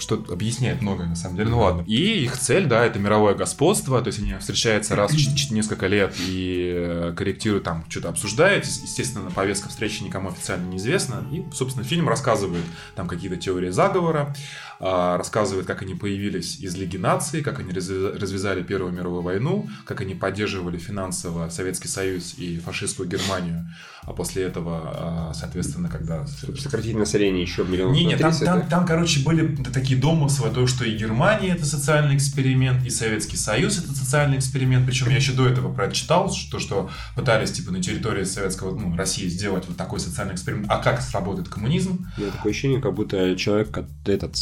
что объясняет многое, на самом деле. Ну ладно. И их цель, да, это мировое господство. То есть они встречаются раз в несколько лет и э, корректируют, там, что-то обсуждают. Ес- Естественно, повестка встречи никому официально неизвестна. И, собственно, фильм рассказывает там какие-то теории заговора, а, рассказывает, как они появились из Лиги наций, как они развя- развязали Первую мировую войну, как они поддерживали финансово Советский Союз и фашистскую Германию. А после этого, а, соответственно, когда Сократить население еще миллион не, не, там, 30, там, там, короче, были такие домыслы, то, что и Германия это социальный эксперимент, и Советский Союз это социальный эксперимент. Причем я еще до этого прочитал, что, что пытались типа на территории Советского, ну, России сделать вот такой социальный эксперимент. А как сработает коммунизм? У меня такое ощущение, как будто человек этот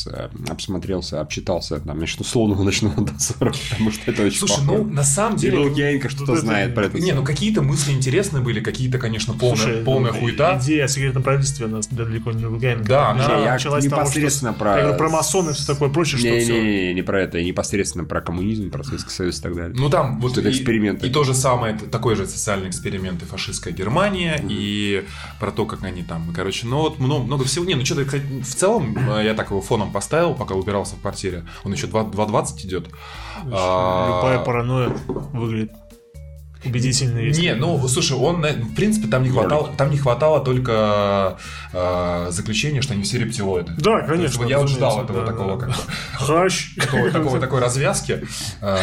обсмотрелся, обчитался там, значит, условного ночного *laughs* дозора, потому что это очень Слушай, ну, похоже. на самом И деле... Лукьяненко что-то это- знает про это. Не, ну какие-то мысли интересные были, какие-то, конечно, полная, Слушай, полная ну, хуета. Идея о секретном правительстве у нас далеко не Луганин. Да, Не, она я началась с того, что- непосредственно про... Я говорю про масонов и все такое прочее, что не, все. не, не, не про это, непосредственно про коммунизм, про Советский Союз и так далее. Ну там вот и- эксперименты. И, то же самое, это такой же социальный эксперимент и фашистская Германия, и про то, как они там, короче, ну вот много, много всего. Не, ну что-то, кстати, в целом, э, я так его фоном поставил, пока убирался в квартире. Он еще 2 2.20 идет. А, Любая паранойя выглядит убедительно. если- Не, ну, слушай, он, э, в принципе, там не хватало, там не хватало только э, заключения, что они все рептилоиды. Да, есть конечно. вот я вот ждал этого да, такого, да. как такого, такого- такой развязки. Э,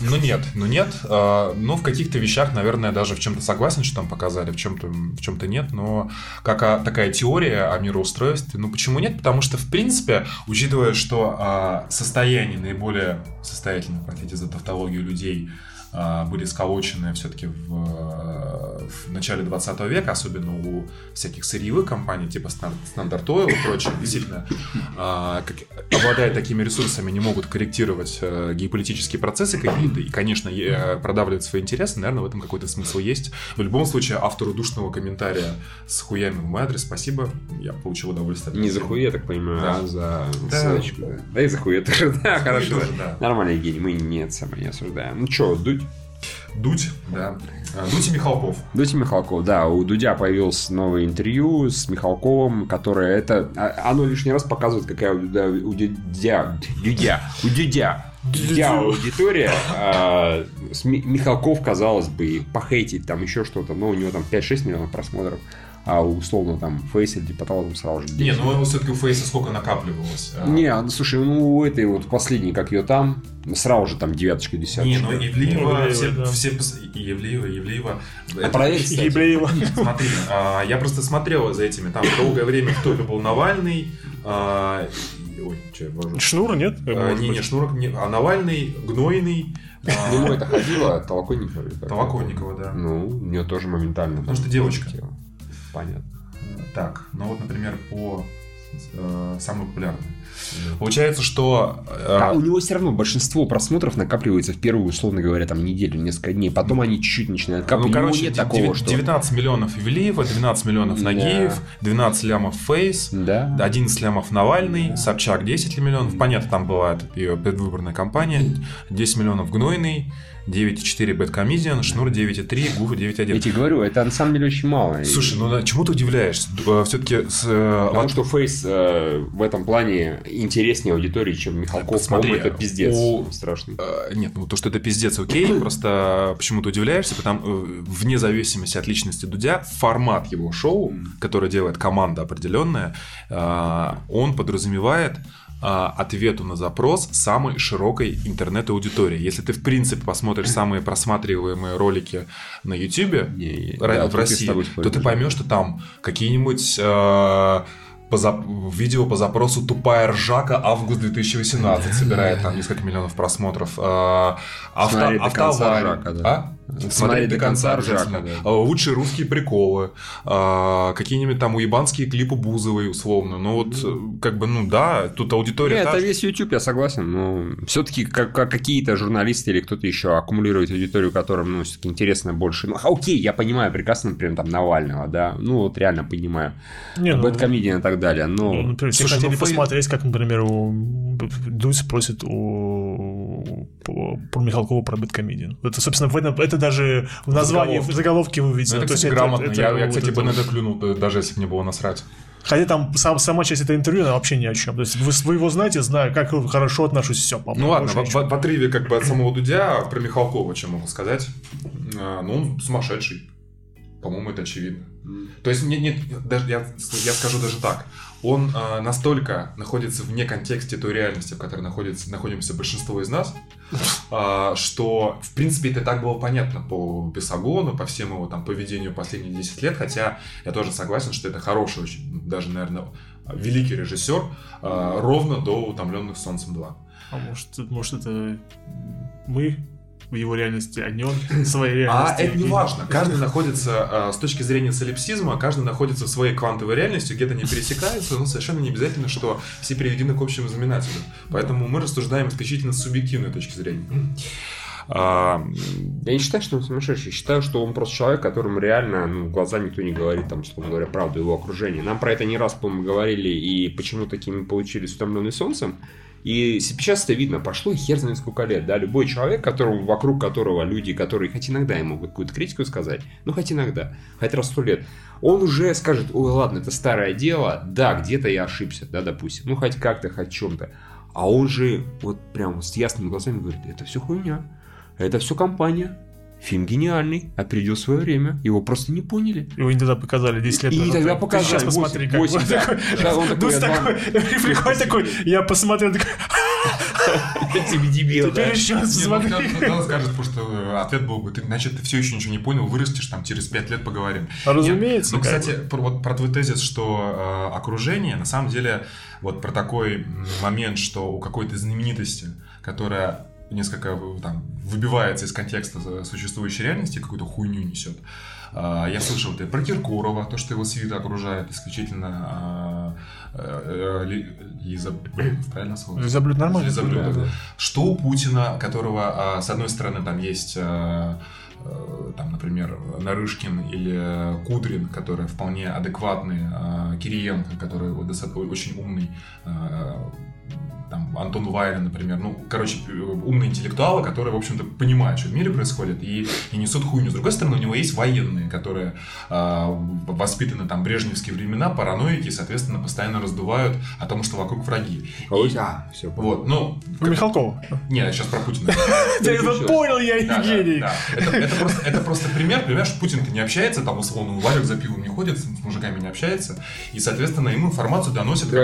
Ну нет, ну нет. Э, Ну в каких-то вещах, наверное, даже в чем-то согласен, что там показали, в чем-то в чем-то нет. Но как а, такая теория о мироустройстве, ну почему нет? Потому что в принципе, учитывая, что а, состояние наиболее состоятельных, простите за тавтологию людей были сколочены все-таки в, в начале 20 века, особенно у всяких сырьевых компаний, типа Стандарт Oil и прочее, действительно, а, как- обладая такими ресурсами, не могут корректировать э, геополитические процессы какие-то и, конечно, продавливать свои интересы, наверное, в этом какой-то смысл есть. В любом случае, автору душного комментария с хуями в мой адрес спасибо, я получил удовольствие. Не за этого. хуй, я так понимаю, Да. а за Да. ссылочку. Да. да и за хуй *laughs* тоже, да, хорошо. тоже, да. Нормально, Евгений, мы нет, самое не осуждаем. Ну что, Дудь? Дудь, да. А, Дудь и Михалков. Дудь и Михалков, да, у Дудя появилось новое интервью с Михалковым, которое это... а- Оно лишний раз показывает, какая у Дудя... У Дудя... Дудя... У Дудя... Дудя аудитория. а, Михалков, казалось бы, похейтить там еще что-то, но у него там 5-6 миллионов просмотров. А условно там Фейс или Депотал там сразу же Не, 10. ну все-таки у Фейса сколько накапливалось. а. Не, ну, слушай, ну у этой вот последней, как ее там, сразу же там девяточка, десяточка. Не, ну Евлеева, Евлеева, все, да. все и Евлеева, Евлеева. А кстати. Еблеева. *laughs* Смотри, а, я просто смотрел за этими. Там долгое время в топе был Навальный. а, ой, че я вожу. Шнур, нет? А, не, не. Шнурок, не, а Навальный, Гнойный, *laughs* а, Мимо это ходила Толоконникова. Толоконникова, да. Ну, у нее тоже моментально. Потому что девочка. Понятно. Так, ну вот, например, по э, самой популярной. Получается, что... э, А у него все равно большинство просмотров накапливается в первую, условно говоря, там неделю, несколько дней. Потом они чуть-чуть начинают Ну, капать. У него короче, нет такого, девя- что... 19 миллионов Ивлеева, 12 миллионов Да. Нагиев, 12 лямов Фейс, Да. 11 лямов Навальный, Собчак 10 миллионов. Понятно, там была ее предвыборная кампания. 10 миллионов Гнойный, 9,4 Бэткомедиан, Шнур 9,3, Гуфа 9,1. Я тебе говорю, это на самом деле очень мало. Слушай, ну да, чему ты удивляешься? Все-таки с... э, Потому вот- что Фейс э, в этом плане интереснее аудитории, чем Михалков. Смотри, это пиздец у- страшный. Э, Нет, ну то, что это пиздец, окей, *clears throat* просто почему ты удивляешься, потому э, вне зависимости от личности Дудя, формат его шоу, который делает команда определенная, э, он подразумевает э, ответу на запрос самой широкой интернет-аудитории. Если ты, в принципе, посмотришь самые просматриваемые ролики на YouTube Не, да, в России, то ты поймешь, что там какие-нибудь э, по зап- видео по запросу «Тупая ржака» август 2018 собирает там несколько миллионов просмотров. Э, авто- до конца автоварь. «Ржака», да. А? Смотреть до конца. «Ржака», да. Э, Лучшие русские приколы. э, Какие-нибудь там уебанские клипы Бузовой, условно. Ну вот, э, как бы, ну да, тут аудитория... Нет, та это же. весь YouTube, я согласен. Но все-таки как, как какие-то журналисты или кто-то еще аккумулирует аудиторию, которым, ну, все-таки интересно больше. Ну, окей, я понимаю прекрасно, например, там Навального, да. Ну, вот реально понимаю. Не, ну, Бэткомедиан и так далее. ну, Но например, все Слушай, хотели ну, посмотреть, как, например, у Дудь спросит у по- про Михалкова про Бэткомедиан. Это, собственно, в этом, это даже в названии, в заголовке. заголовке вы видите. Ну, это, кстати, грамотно. это я, я, вот кстати, это бы на это клюнул, да, даже если бы мне было насрать. Хотя там сам, сама часть этого интервью, она вообще ни о чем. То есть вы, вы его знаете, знаю, как хорошо отношусь, все, по Ну ладно, в, в, в отрыве как бы от самого Дудя про Михалкова, что могу сказать. А, Ну, он сумасшедший. По-моему, это очевидно. То есть, нет, нет, даже я, я скажу даже так. Он а, настолько находится вне контексте той реальности, в которой находится, находимся большинство из нас, а, что, в принципе, это так было понятно по Бесогону, по всем его там поведению последние 10 лет, хотя я тоже согласен, что это хороший очень, даже, наверное, великий режиссер, а, ровно до «Утомленных солнцем 2». А может, может это мы в его реальности, а не он в своей А реальности. это не важно. Каждый находится, а, с точки зрения солипсизма, каждый находится в своей квантовой реальности, где-то не пересекаются, но совершенно не обязательно, что все переведены к общему знаменателю. Поэтому мы рассуждаем исключительно с субъективной точки зрения. А, я не считаю, что он сумасшедший. Считаю, что он просто человек, которому реально ну, в глаза никто не говорит, там, условно говоря, правду его окружения. Нам про это не раз, по-моему, говорили, и почему такими получились утомленные солнцем. И сейчас это видно, пошло хер знает сколько лет, да, любой человек, которого, вокруг которого люди, которые хоть иногда ему могут какую-то критику сказать, ну хоть иногда, хоть раз сто лет, он уже скажет, ой, ладно, это старое дело, да, где-то я ошибся, да, допустим, ну хоть как-то, хоть чем-то, а он же вот прям с ясными глазами говорит, это все хуйня, это все компания, фильм гениальный, а придет свое время, его просто не поняли. Его не тогда показали 10 лет И назад. тогда Ты показали, Сейчас посмотри, как восемь, он да. такой- Да, он такой, Дус я такой, *laughs* приходит такой, я посмотрел, такой, *laughs* Тебе дебил, да? теперь еще Не, ну, смотри. кто- кто скажет, потому что э, ответ был бы, ты, значит, ты все еще ничего не понял, вырастешь, там, через 5 лет поговорим. Разумеется. Ну, как кстати, вот про твой тезис, что э, окружение, на самом деле, вот про такой момент, что у какой-то знаменитости, которая несколько э, там выбивается из контекста за- существующей реальности, какую-то хуйню несет. А, Я слышал это про Киркорова, то, что его свита окружает исключительно а, э, э, Ли- Лиза, блин, правильно слово? Лизаблюд нормально. Лизаблюд. Да. Что у Путина, которого, а, с одной стороны, там есть, э, там, например, Нарышкин или Кудрин, которые вполне адекватные, Кириенко, который вот очень умный, там, Антон Вайлен, например, ну, короче, умные интеллектуалы, которые, в общем-то, понимают, что в мире происходит, и, и несут хуйню. С другой стороны, у него есть военные, которые а, воспитаны там брежневские времена, параноики, и, соответственно, постоянно раздувают о том, что вокруг враги. И- А, все, вот, ну, Про Михалкова. не, я сейчас про Путина. *laughs* Я это понял, я Да, да, гений. да. Это, просто, пример, понимаешь, Путин-то не общается, там, условно, Ларик за пивом не ходит, с мужиками не общается, и, соответственно, ему информацию доносят... как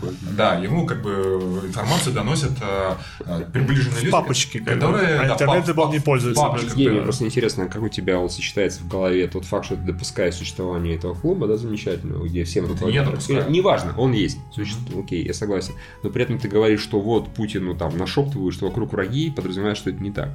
ходит. Да, ему как бы информацию доносят э, э, приближенные люди. Папочки, которые... А да, интернетом пап- он не пользуется. папочка, Евгений, да. просто интересно, как у тебя вот сочетается в голове тот факт, что ты допускаешь существование этого клуба, да, замечательного, где всем Это не допускаю. Э, Неважно, он есть. Существует. Окей, я согласен. Но при этом ты говоришь, что вот Путину там нашептывают, что вокруг враги, подразумеваешь, что это не так.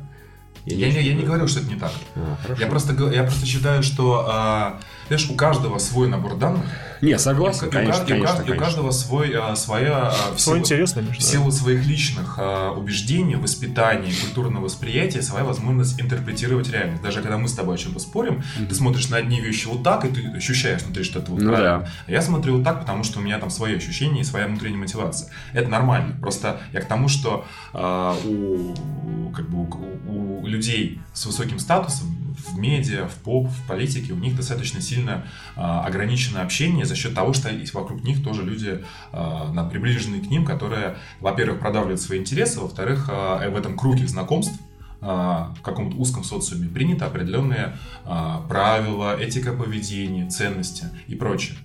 Я, не, я не говорю, что это не так. А, хорошо. Я просто, я просто считаю, что, а, знаешь, у каждого свой набор данных. Не, согласен, И у конечно, и у конечно, кажд- и у конечно. каждого свой, а, своя... а, в силу- интересно, В силу своих личных а, убеждений, воспитания, культурного восприятия, своя возможность интерпретировать реальность. Даже когда мы с тобой о чем-то спорим, ты смотришь на одни вещи вот так, и ты ощущаешь внутри, что это вот Ну правильно. да. А я смотрю вот так, потому что у меня там свои ощущения и своя внутренняя мотивация. Это нормально. Просто я к тому, что а, у, как бы, у, у людей с высоким статусом в медиа, в поп, в политике, у них достаточно сильно а, ограничено общение за счет того, что вокруг них тоже люди, а, приближенные к ним, которые, во-первых, продавливают свои интересы, во-вторых, а, в этом круге знакомств в каком-то узком социуме приняты определенные правила, этика поведения, ценности и прочее.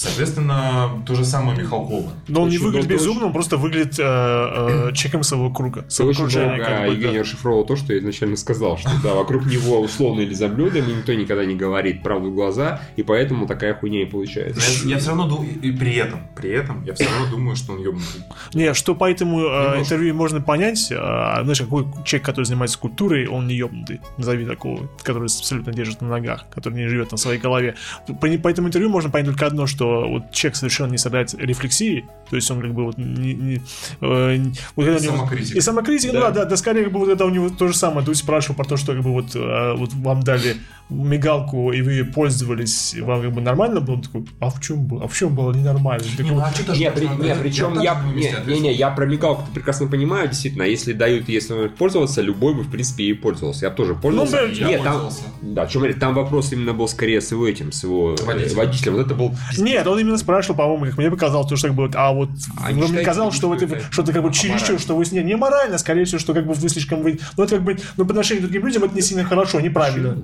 Соответственно, то же самое Михалкова. Но он не Очень выглядит долго- безумно, он просто выглядит э, э, *clears throat* человеком своего круга. Ты Своего очень долго как бы, да. Евгений расшифровал то, что я изначально сказал, что да, вокруг него условно или и никто никогда не говорит правду в глаза, и поэтому такая хуйня и получается. Я, я все равно думаю, и при этом, при этом, я все равно думаю, что он ебнутый. Не, что по этому э, интервью можно понять, э, знаешь, какой человек, который занимается культурой, он не ебнутый, назови такого, который абсолютно держит на ногах, который не живет на своей голове. По, по этому интервью можно понять только одно, что вот человек совершенно не страдает рефлексией, то есть он как бы вот не... не, э, не- вот него- Самокритика. И самокритика, ну Да. да, да, да, скорее как бы вот это у него то же самое. Дудь спрашивал про то, что как бы вот, э, вот вам дали мигалку, и вы пользовались, и вам как бы нормально было? Он такой, а в чем было? А в чем было ненормально? Такой, ну, а что Не, при- не, причем я, не, не, не, я про мигалку прекрасно понимаю, действительно, если дают, если он пользоваться, любой бы, в принципе, и пользовался. Я бы тоже пользовался. да, я Нет, там, пользовался. да, что говорит, там вопрос именно был скорее с его этим, с его э, Водителем. водителем. Вот это был Нет, он именно спрашивал, по-моему, как мне показалось, то, что как бы вот, а вот А не ну, мне казалось, что, что это что ты как бы чересчур, аморально? что вы с ней не морально, скорее всего, что как бы вы слишком вы, ну это как бы, ну по отношению к другим людям это не сильно хорошо, неправильно.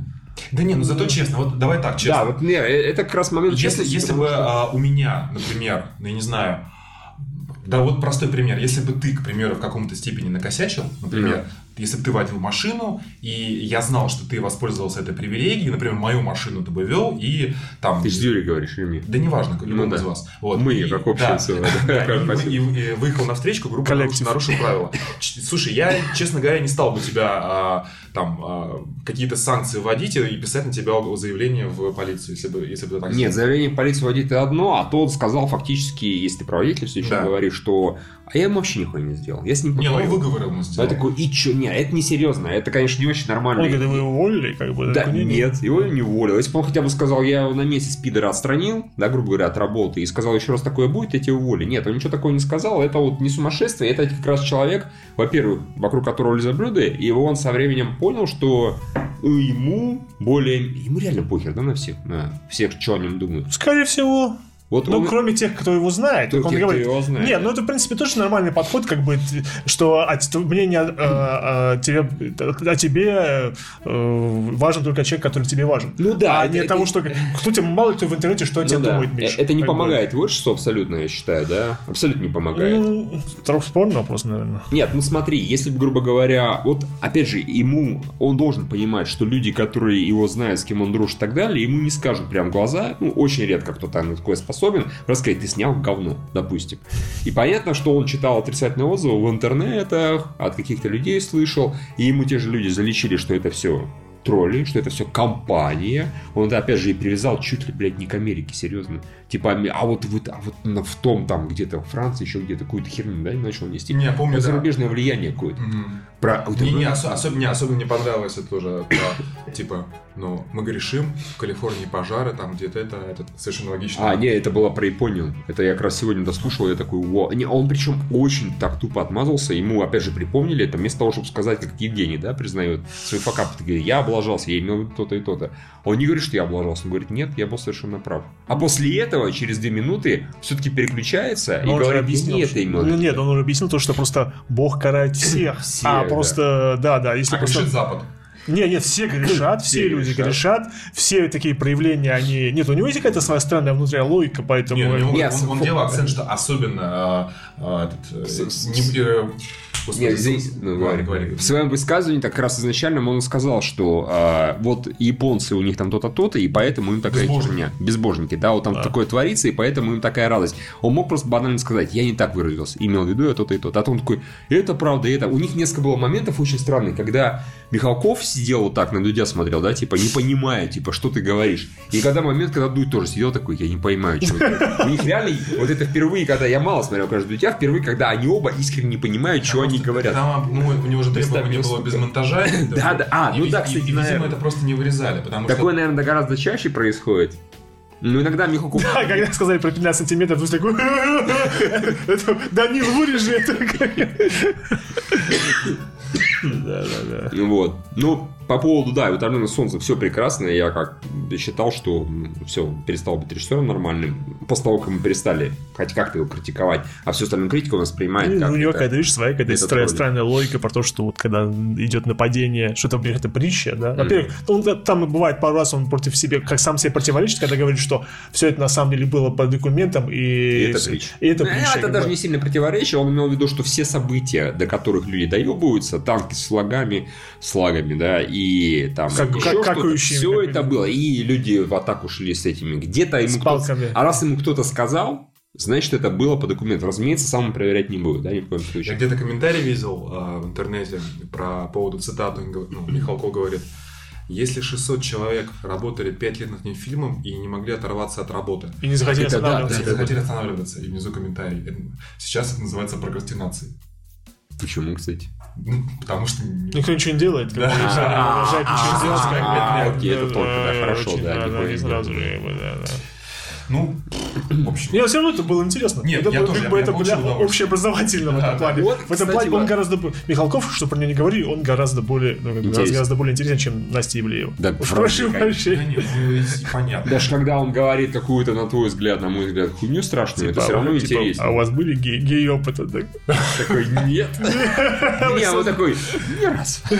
Да не, ну зато честно, вот давай так, честно. Да, вот не, э, это как раз момент Если, честности, если бы что- а, у меня, например, ну я не знаю, да вот простой пример, если бы ты, к примеру, в каком-то степени накосячил, например, если бы ты водил машину, и я знал, что ты воспользовался этой привилегией, например, мою машину ты бы вел, и там... Ты с Юрий говоришь, или нет? Да неважно, любому Ну да. из вас. Вот. Мы, И- как общее да, целое, да. *laughs* и- и, и выехал навстречу, грубо Коллектив. нарушил, нарушил правила. Слушай, я, честно говоря, не стал бы тебя а, там а, какие-то санкции вводить и писать на тебя заявление в полицию, если бы, если бы ты так Нет, заявление в полицию водить это одно, а тот сказал фактически, если ты праводитель, все еще Да. говоришь, что а я ему вообще нихуя не сделал. Я с ним Не, ну поговорил. выговор ему Я сделал. такой, и чё? Не, это не серьезно. Это, конечно, не очень нормально. Он говорит, вы его уволили, как бы. Да, такой, нет, его не уволил. Если бы он хотя бы сказал, я его на месяц пидора отстранил, да, грубо говоря, от работы, и сказал, еще раз такое будет, я тебя уволю. Нет, он ничего такого не сказал. Это вот не сумасшествие, это как раз человек, во-первых, вокруг которого лезут блюда, и он со временем понял, что ему более... Ему реально похер, да, на всех, на всех, что о нем думают. Скорее всего. Вот Ну, он- кроме тех, кто его знает, Кто- как он тех, говорит. его знает. Нет, ну это, в принципе, тоже нормальный подход, как бы, что мнение э, о, тебе, о тебе э, важен только человек, который тебе важен. Ну да, А это- не это- того, что кто тебе мало кто в интернете, что о Ну тебе да, думает, Миша. э, Это не Как бы. помогает творчеству абсолютно, я считаю, да? Абсолютно не помогает. Ну, спорный вопрос, наверное. Нет, ну смотри, если бы, грубо говоря, вот опять же, ему, он должен понимать, что люди, которые его знают, с кем он дружит и так далее, ему не скажут прям в глаза, ну, очень редко кто-то на такое способен, рассказать, ты снял говно, допустим. И понятно, что он читал отрицательные отзывы в интернетах, от каких-то людей слышал, и ему те же люди залечили, что это все тролли, что это все компания. Он это, опять же, и привязал чуть ли, блядь, не к Америке, серьезно. Типа, ами- а вот, вы, а вот в том там где-то, в Франции, еще где-то какую-то херню, да, начал нести. Не, помню, Вот да. зарубежное влияние какое-то. Мгм. Про... вот Не, не, осо- особенно, не, особенно мне понравилось это тоже, про, типа, ну, мы грешим, в Калифорнии пожары, там где-то это, это совершенно логично. А, не, это было про Японию. Это я как раз сегодня дослушал, я такой, во. Не, он причем очень так тупо отмазался, ему опять же припомнили это, вместо того, чтобы сказать, как Евгений, да, признает свои факапы, я облажался, я имел то-то и то-то. Он не говорит, что я облажался, он говорит, нет, я был совершенно прав. А после этого, через две минуты, все-таки переключается и Но он же говорит, объяснил, не это в Ну виду». нет, он уже объяснил то, что просто Бог карает всех. Все, а да. просто, да, да, если А просто... Запад. Не, нет, все грешат, *clears throat* все Все люди грешат. грешат, все такие проявления, они... Нет, у него есть какая-то своя странная внутренняя логика, поэтому... Нет, он, он фу- делал акцент, что особенно а, этот, э, С- с- не- э, Господи, Нет, Иисус. ну, Ладно, говори. говори. В своем высказывании так раз изначально он сказал, что а, вот японцы у них там то-то, то-то, и поэтому им такая Безбожники. херня. Безбожники, да, вот там такое творится, и поэтому им такая радость. Он мог просто банально сказать, я не так выразился, имел в виду я то-то и то. А то он такой, это правда, это. У них несколько было моментов очень странных, когда Михалков сидел вот так на Дудя смотрел, да, типа, не понимая, типа, что ты говоришь. И когда момент, когда Дудь тоже сидел такой, я не понимаю, что это. У них реально, вот это впервые, когда я мало смотрел, кажется, Дудя, впервые, когда они оба искренне не понимают, что они говорят. Там ну, у него же требование было без монтажа. *laughs* Да, да, а, ну да, и, кстати, видимо, это просто не вырезали, потому Такое, что... наверное, гораздо чаще происходит. Ну, иногда Михалков... А *laughs* когда сказали про 15 сантиметров, ты такой, *laughs* Данил, вырежи это. Да, да, да. Вот. Ну, по поводу, да, вот «Ордена солнца» все прекрасно. Я как считал, что все, перестал быть режиссером нормальным. После того, как мы перестали хоть как-то его критиковать, а всю остальную критику воспринимает Ну, как у него это- какая-то, видишь, своя какая-то метод странная, логика про то, что вот когда идет нападение, что-то, например, это притча, да. Во-первых, он та- там бывает пару раз он против себя, как сам себе противоречит, когда говорит, что все это на самом деле было по документам, и, И это притча. и это Ну, притча, это даже бы. не сильно противоречие. Он имел в виду, что все события, до которых люди доебываются, танки с флагами, с флагами, да, и там Как- еще как- что-то, все это бы. было. И люди в атаку шли с этими. Где-то ему С кто-то- палками. А раз ему кто-то сказал, значит, это было по документам. Разумеется, сам он проверять не будет, да, ни в коем Я случае. где-то комментарий видел а, в интернете про поводу цитаты. Ну, Михалков говорит, если 600 человек работали 5 лет над этим фильмом и не могли оторваться от работы, И не захотели Это да, останавливаться. не захотели останавливаться, и внизу комментарий. Сейчас это называется прокрастинацией. Почему, кстати? Ну, потому что... Никто ничего не делает, Да. ничего не делать, как А, окей, это да, да, хорошо, да, да, не сразу же, да, да. Ну, в общем... Не, все равно это было интересно. Нет, это я было, тоже, как бы, это для удовольствие. общеобразовательно в Да, этом да. плане. Вот, в этом кстати, плане он вот. гораздо... Михалков, что про него не говори, он гораздо более, ну, Интересен. гораздо более интересен, чем Настя Ивлеева. Да, прошу. Да прощения. нет, ну, понятно. Даже когда он говорит какую-то, на твой взгляд, на мой взгляд, хуйню страшную, это Типа, все равно типа, интересно. А у вас были гей- гей-опыты? так? Такой, нет. *laughs* Не, он такой, не раз. *laughs*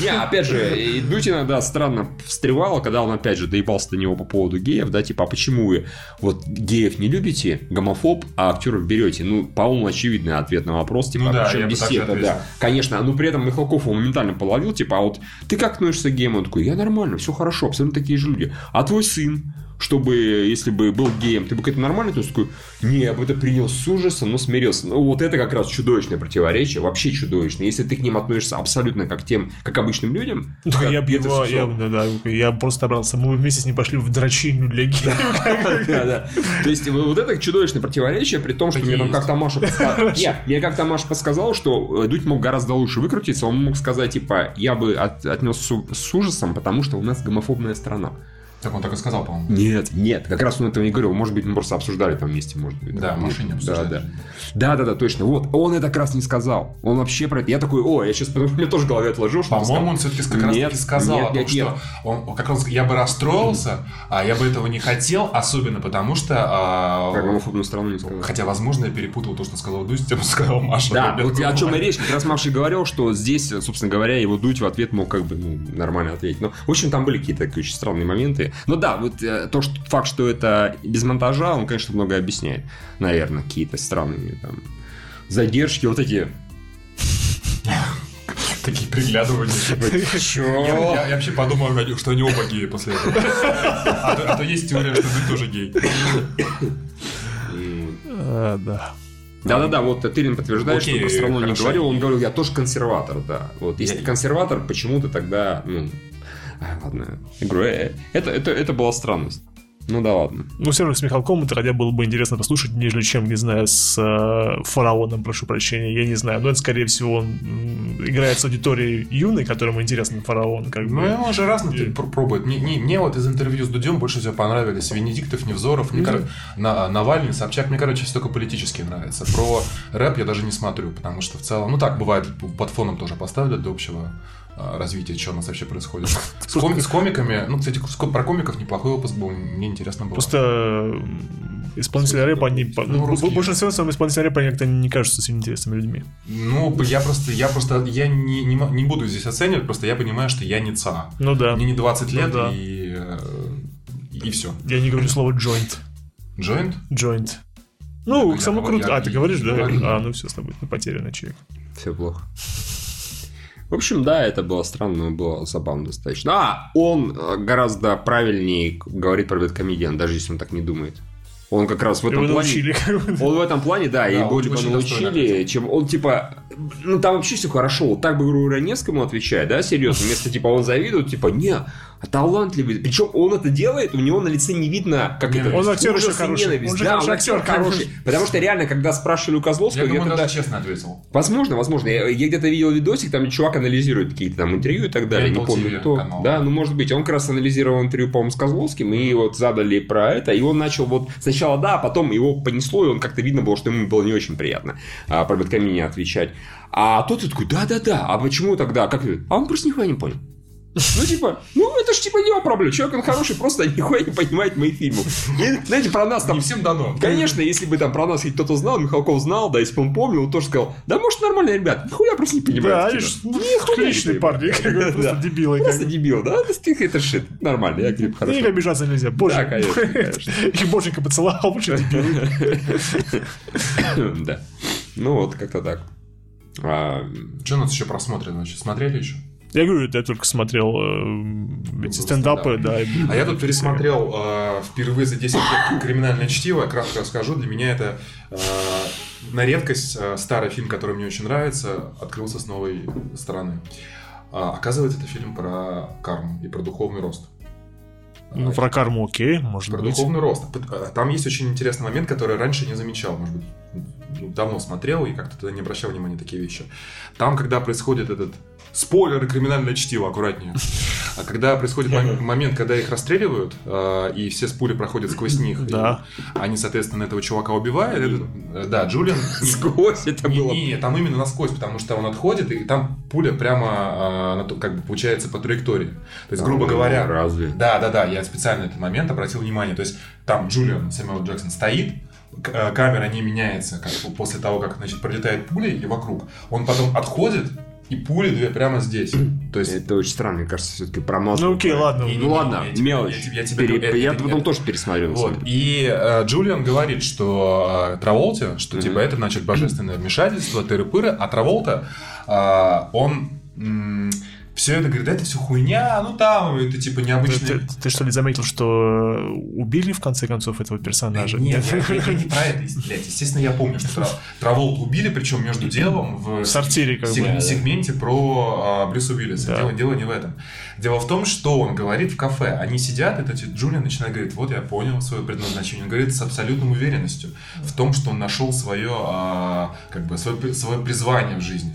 Не, опять же, и Дудь иногда странно встревала, когда он опять же доебался до него по поводу геев, да, типа, а почему вы вот геев не любите, гомофоб, а актеров берете? Ну, по-моему, очевидный ответ на вопрос, типа, Ну да, а причем и это, ответил. да. Конечно, ну при этом Михалков его моментально половил, типа, а вот ты как относишься к геям? Он такой, я нормально, все хорошо, абсолютно такие же люди. А твой сын, чтобы, если бы был геем, ты бы к этому нормально относился? Такой, не, я бы это принял с ужасом, но смирился. Ну, вот это как раз чудовищное противоречие, вообще чудовищное. Если ты к ним относишься абсолютно как тем, как обычным людям, Ну, так как я бы его, я, да, да, я просто собрался, мы вместе с ним пошли в дрочильню для геев. Да, да. То есть вот это чудовищное противоречие, при том, что мне там есть. как-то Маша подсказала. Нет, мне как-то Маша подсказала, что э, Дудь мог гораздо лучше выкрутиться. Он мог сказать, типа, я бы от- отнес с ужасом, потому что у нас гомофобная страна. Так он так и сказал, по-моему. Нет, нет, как раз он этого не говорил. Может быть, мы просто обсуждали там вместе, может быть. Да, в машине Да, обсуждали. да. Да, да, да, точно. Вот, он это как раз не сказал. Он вообще про это. Я такой, о, я сейчас, потому *laughs* мне тоже в голове отложил, что По-моему, он все-таки как раз Нет, таки сказал нет, о том, нет, нет. что он, как он, я бы расстроился, а я бы этого не хотел, особенно потому что... а, Про гомофобную страну не сказал. Хотя, возможно, я перепутал то, что сказал Дудь, тем, что сказал Маша. Да, вот о чем и речь. Как раз Маша и говорил, что здесь, собственно говоря, его дуть в ответ мог как бы ну, нормально ответить. Но, в общем, там были какие-то такие очень странные моменты. Но да, вот э, то, что факт, что это без монтажа, он, конечно, многое объясняет. Наверное, какие-то странные там задержки, вот эти. *laughs* Такие приглядывания. типа, Чё? Я, я- я вообще подумал, что они оба геи после этого. А то, а то есть теория, что Дудь тоже гей. А, Да. Да-да-да, вот Тырин подтверждает, Окей, что про страну не говорил. Он говорил, я тоже консерватор, да. Вот, если Я- ты консерватор, почему ты тогда, ну... а, *laughs* ладно, я говорю, э, это, это, это была странность. Ну да ладно. Ну, все равно с Михалковым это хотя было бы интересно послушать, нежели чем, не знаю, с э, Фараоном, прошу прощения, я не знаю. Но это, скорее всего, он играет с аудиторией юной, которому интересен Фараон, как Ну, бы. он же раз пр- пробует. Мне, не- мне вот из интервью с Дудем больше всего понравились Венедиктов, Невзоров, мне кор- на, Навальный, Собчак. Мне, короче, все только политические нравятся. Про рэп я даже не смотрю, потому что в целом... Ну, так, бывает, под фоном тоже поставлю для общего а, развития, что у нас вообще происходит. *laughs* С, коми- с комиками... Ну, кстати, про комиков неплохой опыт был, мне интересно было. Просто исполнители рэпа, они... по- Ну, Ну, русские. большинство своем исполнители рэпа они как-то не кажутся очень интересными людьми. Ну, я просто... Я просто... Я не, не, не буду здесь оценивать, просто я понимаю, что я не ЦА. Ну да. Мне не 20 лет, Ну да. и... э, И все. Я не говорю слово joint. Joint? Joint. Ну, Я самое говорю, круто. я- А, ты говоришь, да? говорю. А, ну все, с тобой ну, потерянный человек. Все плохо. В общем, да, это было странно, но было забавно достаточно. А, он э, гораздо правильнее говорит про Бэткомедиан, даже если он так не думает. Он как раз в этом Его плане... научили. как бы. Он в этом плане, да, Да, и он вроде бы очень научили, чем он типа, ну там вообще все хорошо, вот так бы грубо говоря Невскому отвечает, да, серьезно, вместо типа он завидует, типа, не, а талантливый, причем он это делает, у него на лице не видно, как это, Он актер еще хороший. ненависть. Он же да, хороший он актер, актер хороший, потому что реально, когда спрашивали у Козловского, Я я, думаю, тогда... даже честно ответил. Возможно, возможно. Я, я где-то видел видосик, там чувак анализирует какие-то там интервью и так далее. Mental не помню TV кто. канал. Да, ну может быть. Он как раз анализировал интервью, по-моему, с Козловским, и вот задали про это, и он начал вот сначала да, а потом его понесло, и он как-то видно было, что ему было не очень приятно а, про Бэткомини отвечать. А тот такой, да-да-да, а почему тогда? Как? это?» А он просто нихуя не понял. Ну, типа, ну, это ж типа не его проблема. Человек, он хороший, просто *laughs* нихуя не понимает моих фильмов. И, знаете, про нас там Не всем дано. Конечно, если бы там про нас кто-то знал, Михалков знал, да, если бы он помнил, он тоже сказал, да, может, нормальные ребята, нихуя просто не Да, понимают. они кино». ж ну, Нихуя не отличные парни, понимают. *laughs* как бы, просто Да. дебилы. Просто дебил, да? Это стих, это шит. Нормально, я На хорошо. них обижаться нельзя. Боже. Да, конечно. *laughs* Их боженька поцеловал, дебилы. Да. Ну вот, как-то так. А, Что у нас еще просмотрено? Смотрели еще? Я говорю, это я только смотрел э, эти стендапы, да. и- А я тут пересмотрел э, впервые за 10 лет криминальное чтиво. Кратко расскажу. Для меня это э, на редкость э, старый фильм, который мне очень нравится, открылся с новой стороны. А, оказывается, это фильм про карму и про духовный рост. Ну, про карму окей, может Про быть. духовный рост. Там есть очень интересный момент, который раньше не замечал, может быть, ну, давно смотрел и как-то тогда не обращал внимания на такие вещи. Там, когда происходит этот спойлер и криминальное чтиво, аккуратнее. А когда происходит мом- момент, когда их расстреливают, э, и все с пули проходят сквозь них, Да. они, соответственно, этого чувака убивают. это- э, да, Джулиан... *laughs* Сквозь это было. не, там именно насквозь, потому что он отходит, и там пуля прямо, то- как бы, получается, по траектории. То есть, грубо А, говоря... Разве? Да, да, да, я специально этот момент обратил внимание. То есть там Джулиан Сэмюэл Джексон стоит, э, камера не меняется как, после того, как значит, пролетает пуля и вокруг. Он потом отходит, и пули две прямо здесь. *clears throat* То есть... Это очень странно, мне кажется, все-таки промазал. Ну окей, ладно. Не, не, Ну ладно, я мелочь. я я тебе- Пере- это- Я это- потом это- тоже пересмотрю. Вот. И э, Джулиан говорит, что э, Траволте, что типа это значит божественное вмешательство, тыры-пыры, а Траволта, э, он все это говорит, да это все хуйня, ну там это типа Ты, необычный... ты- ты что ли заметил, что убили в конце концов этого персонажа? Нет, я, я- я не про это, блядь. Естественно, я помню, что Тра- Траволту убили, причем между делом в, В сортире, как бы. сег- да. сегменте про а, Брюса Уиллиса. Да. Дело, дело не в этом. Дело в том, что он говорит в кафе. Они сидят, этот Джулиан начинает говорить, вот я понял свое предназначение. Он говорит с абсолютной уверенностью в том, что он нашел свое, а, как бы, свое, свое призвание в жизни.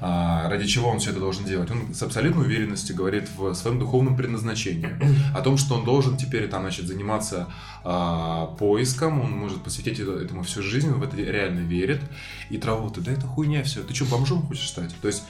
А, ради чего он все это должен делать. Он с абсолютной уверенностью говорит в своем духовном предназначении. О том, что он должен теперь там, значит, заниматься а, поиском, он может посвятить это- этому всю жизнь, он в это реально верит. И Траволта, да это хуйня все, ты что, бомжом хочешь стать? То есть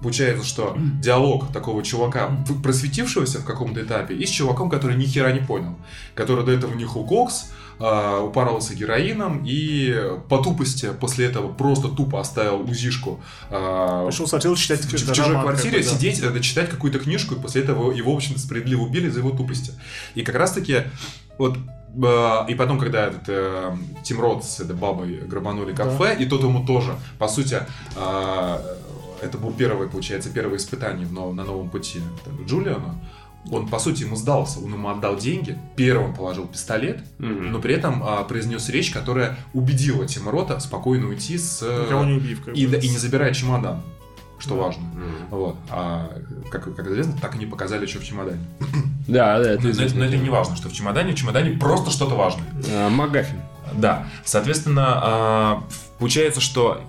Получается, что диалог такого чувака, просветившегося в каком-то этапе, и с чуваком, который ни хера не понял. Который до этого нюхал кокс, а, упарывался героином и по тупости после этого просто тупо оставил УЗИшку а, Пришел смотрел читать в, в чужой квартире, да. сидеть, э, читать какую-то книжку, и после этого его, в общем-то, справедливо убили за его тупости. И как раз-таки вот э, и потом, когда этот э, Тим Рот с этой бабой грабанули кафе, и тот ему тоже, по сути, э, это был первое, получается, первое испытание в нов- на новом пути Джулиану. Он, по сути, ему сдался, он ему отдал деньги, первым положил пистолет, Мгм. но при этом а, произнес речь, которая убедила Тима Рота спокойно уйти с... э, Никого не убив. как и, бы. да- и не забирая чемодан, что важно. Мгм. Вот. А как, как известно, так и не показали, что в чемодане. *coughs* Да, да, это Но, но это не важно, что в чемодане. В чемодане просто что-то важное. А, Магафин. Да. Соответственно, а, получается, что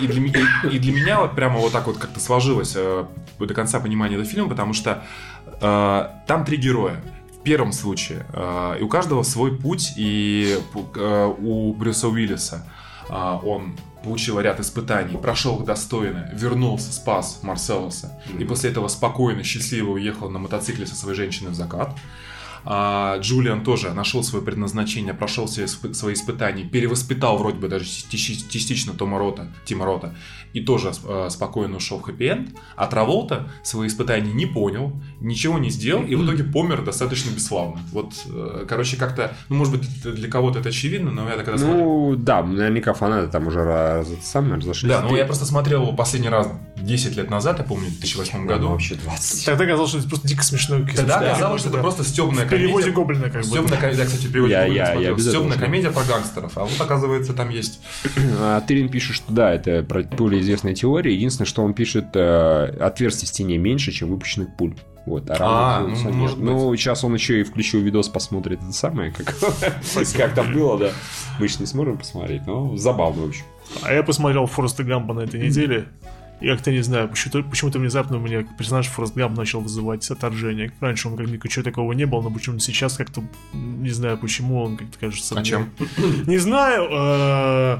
и, для, меня- и для меня вот прямо вот так вот как-то сложилось э, до конца понимание этого фильма, потому что там три героя. В первом случае, э, и у каждого свой путь, и э, у Брюса Уиллиса он получил ряд испытаний, прошел их достойно, вернулся, спас Марселоса, и после этого спокойно, счастливо уехал на мотоцикле со своей женщиной в закат. А, Джулиан тоже нашел свое предназначение, прошел все свои испытания, перевоспитал вроде бы даже части- частично Тома Рота, Тима Рота, и тоже э, спокойно ушел в хэппи-энд. А Траволта свои испытания не понял, ничего не сделал, и в итоге помер достаточно бесславно. Вот, э, короче, как-то, ну, может быть, для кого-то это очевидно, но я когда смотрел... Ну, да, наверняка фанаты там уже раз, сами разошлись. Да, ну я просто смотрел его последний раз 10 лет назад, я помню, в 2008 году. Ну, вообще 20. Тогда казалось, что это просто дико смешно. Тогда Да, казалось, что это да. просто стебная В переводе комедия. Гоблина как бы. Стебная комедия, кстати, в переводе Я- Гоблина я- я смотрел. обязательно Стебная комедия про гангстеров. А вот, оказывается, там есть... *clears throat* А Тырин пишет, что да, это про- более известная теория. Единственное, что он пишет, э, отверстий в стене меньше, чем выпущенных пуль. Вот, а, А, ну, нет. может быть. Ну, сейчас он еще и включил видос, посмотрит это самое, как, *laughs* как там было, да. Мы же не сможем посмотреть, но забавно, в общем. А я посмотрел Фореста Гампа на этой неделе. И как-то не знаю, почему-то, почему-то внезапно у меня персонаж Форест Гамп начал вызывать отторжение. Раньше он как ничего такого не было, но почему-то сейчас как-то не знаю почему он как-то кажется. А мне- чем? *clears throat* Не знаю. э,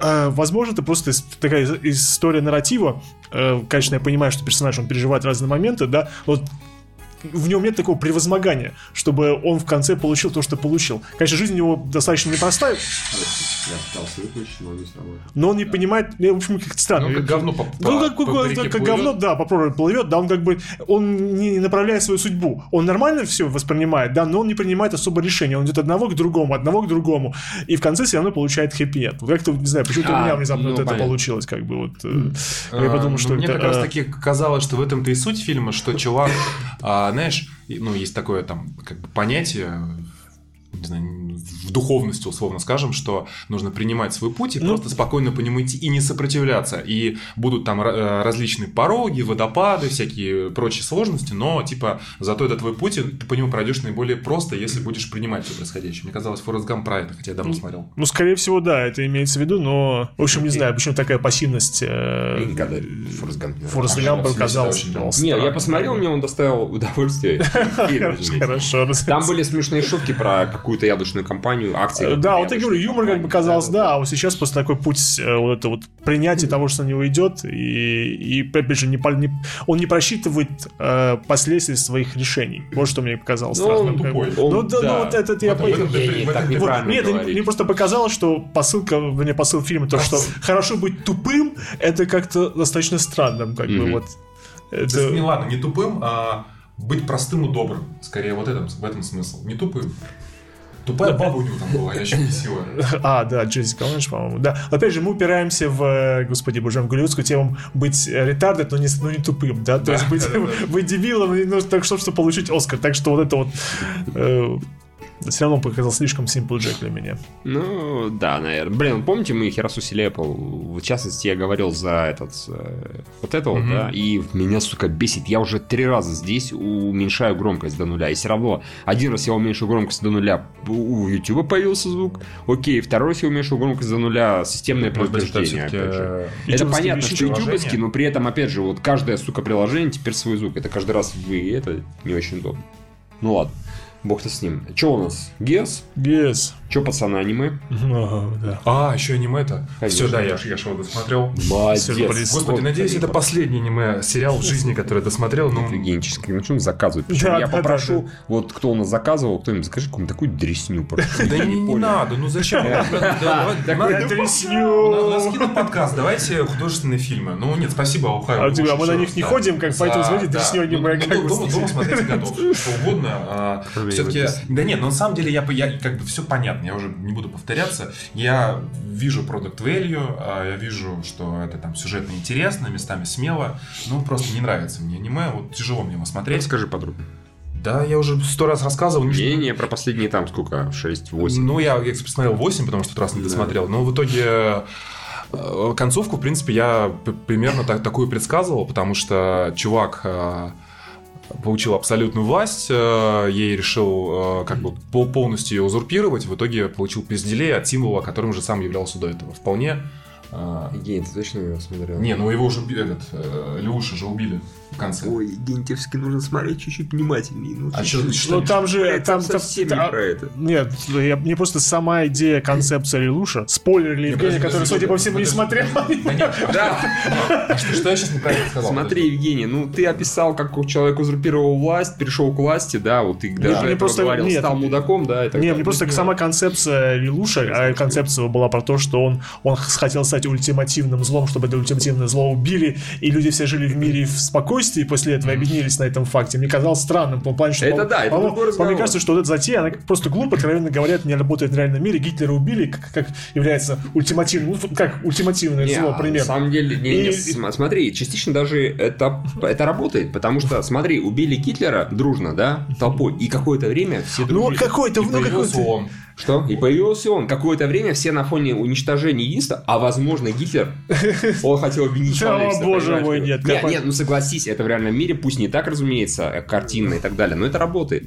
э, Возможно, это просто такая ис- история нарратива. Э, Конечно, я понимаю, что персонаж, он переживает разные моменты, да, вот в нем нет такого превозмогания, чтобы он в конце получил то, что получил. Конечно, жизнь у него достаточно непростая, Я пытался выключить, но не сработало. но он не понимает, я, в общем, как-то странно. Ну, как говно по, Ну, как, по- как- по как- как говно, да, по проруби плывет, да, он как бы, он не направляет свою судьбу. Он нормально все воспринимает, да, но он не принимает особо решения. Он идет одного к другому, одного к другому. И в конце все равно получает хэппи-энд. Вот как-то, не знаю, почему-то у А, меня внезапно ну, вот это получилось, как бы вот. э, Я А, подумал, ну, что мне это, как раз э, таки казалось, что в этом-то и суть фильма, что чувак, а, знаешь, ну, есть такое там как бы понятие, не знаю, в духовности, условно скажем, что нужно принимать свой путь и Ну- просто спокойно по нему идти и не сопротивляться. И будут там э, различные пороги, водопады, всякие прочие сложности, но, типа, зато это твой путь, и ты по нему пройдешь наиболее просто, если будешь принимать все происходящее. Мне казалось, Форест Гамп про это, хотя я давно смотрел. Ну, скорее всего, да, это имеется в виду, но, в общем, не знаю, почему такая пассивность э, Я никогда Форест Гамп не казалась. очень казалась Нет, я посмотрел, мне он доставил удовольствие. *laughs* Хорошо, Там были смешные шутки про какую-то яблочную компанию, акции. Э, Да, вот я говорю, юмор как бы казалось, Да, да, а вот сейчас просто такой путь, э, вот это вот принятие того, что на него идет, и, и опять же, не, не- он не просчитывает э, последствий своих решений. Вот что мне показалось Ну, странным. он тупой. Ну, да, да. ну вот это я понял. Вот, Нет, это говорить. мне просто показалось, что посылка, мне посыл фильма, то, что *laughs* хорошо быть тупым, это как-то достаточно странным, как бы вот. То есть, не Это... ладно, не тупым, а быть простым и добрым. Скорее, вот этом, в этом смысл. Не тупым. Тупая баба у него там была, я еще бесила. *laughs* А, да, Джессика Лэнш, по-моему. Да. Опять же, мы упираемся в, э, господи боже, в голливудскую тему быть э, ретардед, но не, но не тупым, да? То есть быть, *laughs* быть дебилом, ну, так что, чтобы получить Оскар. Так что вот это вот э, все равно показал слишком Simple Jack для меня. Ну, да, наверное. Блин, помните, мы Херасу Селепл, в частности, я говорил за этот, э, вот это вот, Мгм. да, и меня, сука, бесит. Я уже три раза здесь уменьшаю громкость до нуля, и все равно один раз я уменьшил громкость до нуля, у Ютуба появился звук, окей, второй раз я уменьшил громкость до нуля, системное это предупреждение, опять же. Это Ютубовские понятно, что ютубовский, но при этом, опять же, вот каждое, сука, приложение теперь свой звук. Это каждый раз вы, это не очень удобно. Ну ладно, бог-то с ним. Че у нас? Гес? Yes. Че, пацаны, аниме? Да. А, еще аниме-то. Все, да, я, я же его досмотрел. Молодец. Господи, надеюсь, это последний аниме сериал в жизни, который я досмотрел. Ну, Офигенчески. Начнем заказывать. Причем Да, я да, попрошу, да, вот кто у нас заказывал, кто-нибудь закажи какую-нибудь такую дресню. да не, надо, ну зачем? Тресню. У нас подкаст, давайте художественные фильмы. Ну нет, спасибо, Аухай. А тебя- мы на них не ходим, как, поэтому, смотрите, тресню аниме, как бы Дома, смотрите готов, что угодно. Кроме Все-таки, да нет, но на самом деле я как бы все понятно, я уже не буду повторяться. Я вижу продукт value, а, я вижу, что это там сюжетно интересно, местами смело. Ну просто не нравится мне аниме, вот тяжело мне его смотреть. Расскажи подробнее. Да, я уже сто раз рассказывал. Не, не, про последние там сколько? 6-8. ну, я, я посмотрел 8, потому что раз не Да. досмотрел. Но в итоге э, концовку, в принципе, я примерно так, такую предсказывал, потому что чувак э, получил абсолютную власть, э, ей решил э, как бы пол- полностью ее узурпировать, в итоге получил пизделей от символа, которым же сам являлся до этого. Вполне А, Евгений, ты точно его смотрел? Не, ну его уже этот, э, Леуша же убили в конце. Ой, Евгений, тебе все-таки нужно смотреть чуть-чуть внимательнее. Ну, А чуть-чуть. что, Ну там же... Там, совсем там- не про это. Нет, я, мне просто сама идея, концепция Лилуша. Спойлер для Евгения, который, судя по всему, не смотрел. Да нет, Да, *laughs* что, я сейчас неправильно сказал? смотри, Евгений, ну ты описал, как человек узурпировал власть, перешел к власти, да, вот ты даже этого говорил, нет. стал мудаком, да, и так Не, далее. мне просто сама концепция Лилуша, а концепция была про то, что он, он хотел стать ультимативным злом, чтобы это ультимативное зло убили, и люди все жили в мире в спокойствии, и после этого объединились на этом факте. Мне казалось странным, по плане, что... Это по- да, это другой разговор. Мне кажется, что вот эта затея, она просто глупо, откровенно говоря, не работает в реальном мире. Гитлера убили, как, как является ультимативным, ну, как ультимативное Не, зло, пример. На самом деле, не, не, И- см- смотри, частично даже это, это работает, потому что, смотри, убили Гитлера дружно, да, толпой, и какое-то время все Ну, дружили. какой-то, И ну, появился какой-то... Что? И появился он. Какое-то время все на фоне уничтожения единства, а возможно Гитлер, *laughs* он хотел обвинить О, боже мой, нет, Нет, нет, ну согласись, это в реальном мире, пусть не так, разумеется, э, картинно и так далее, но это работает.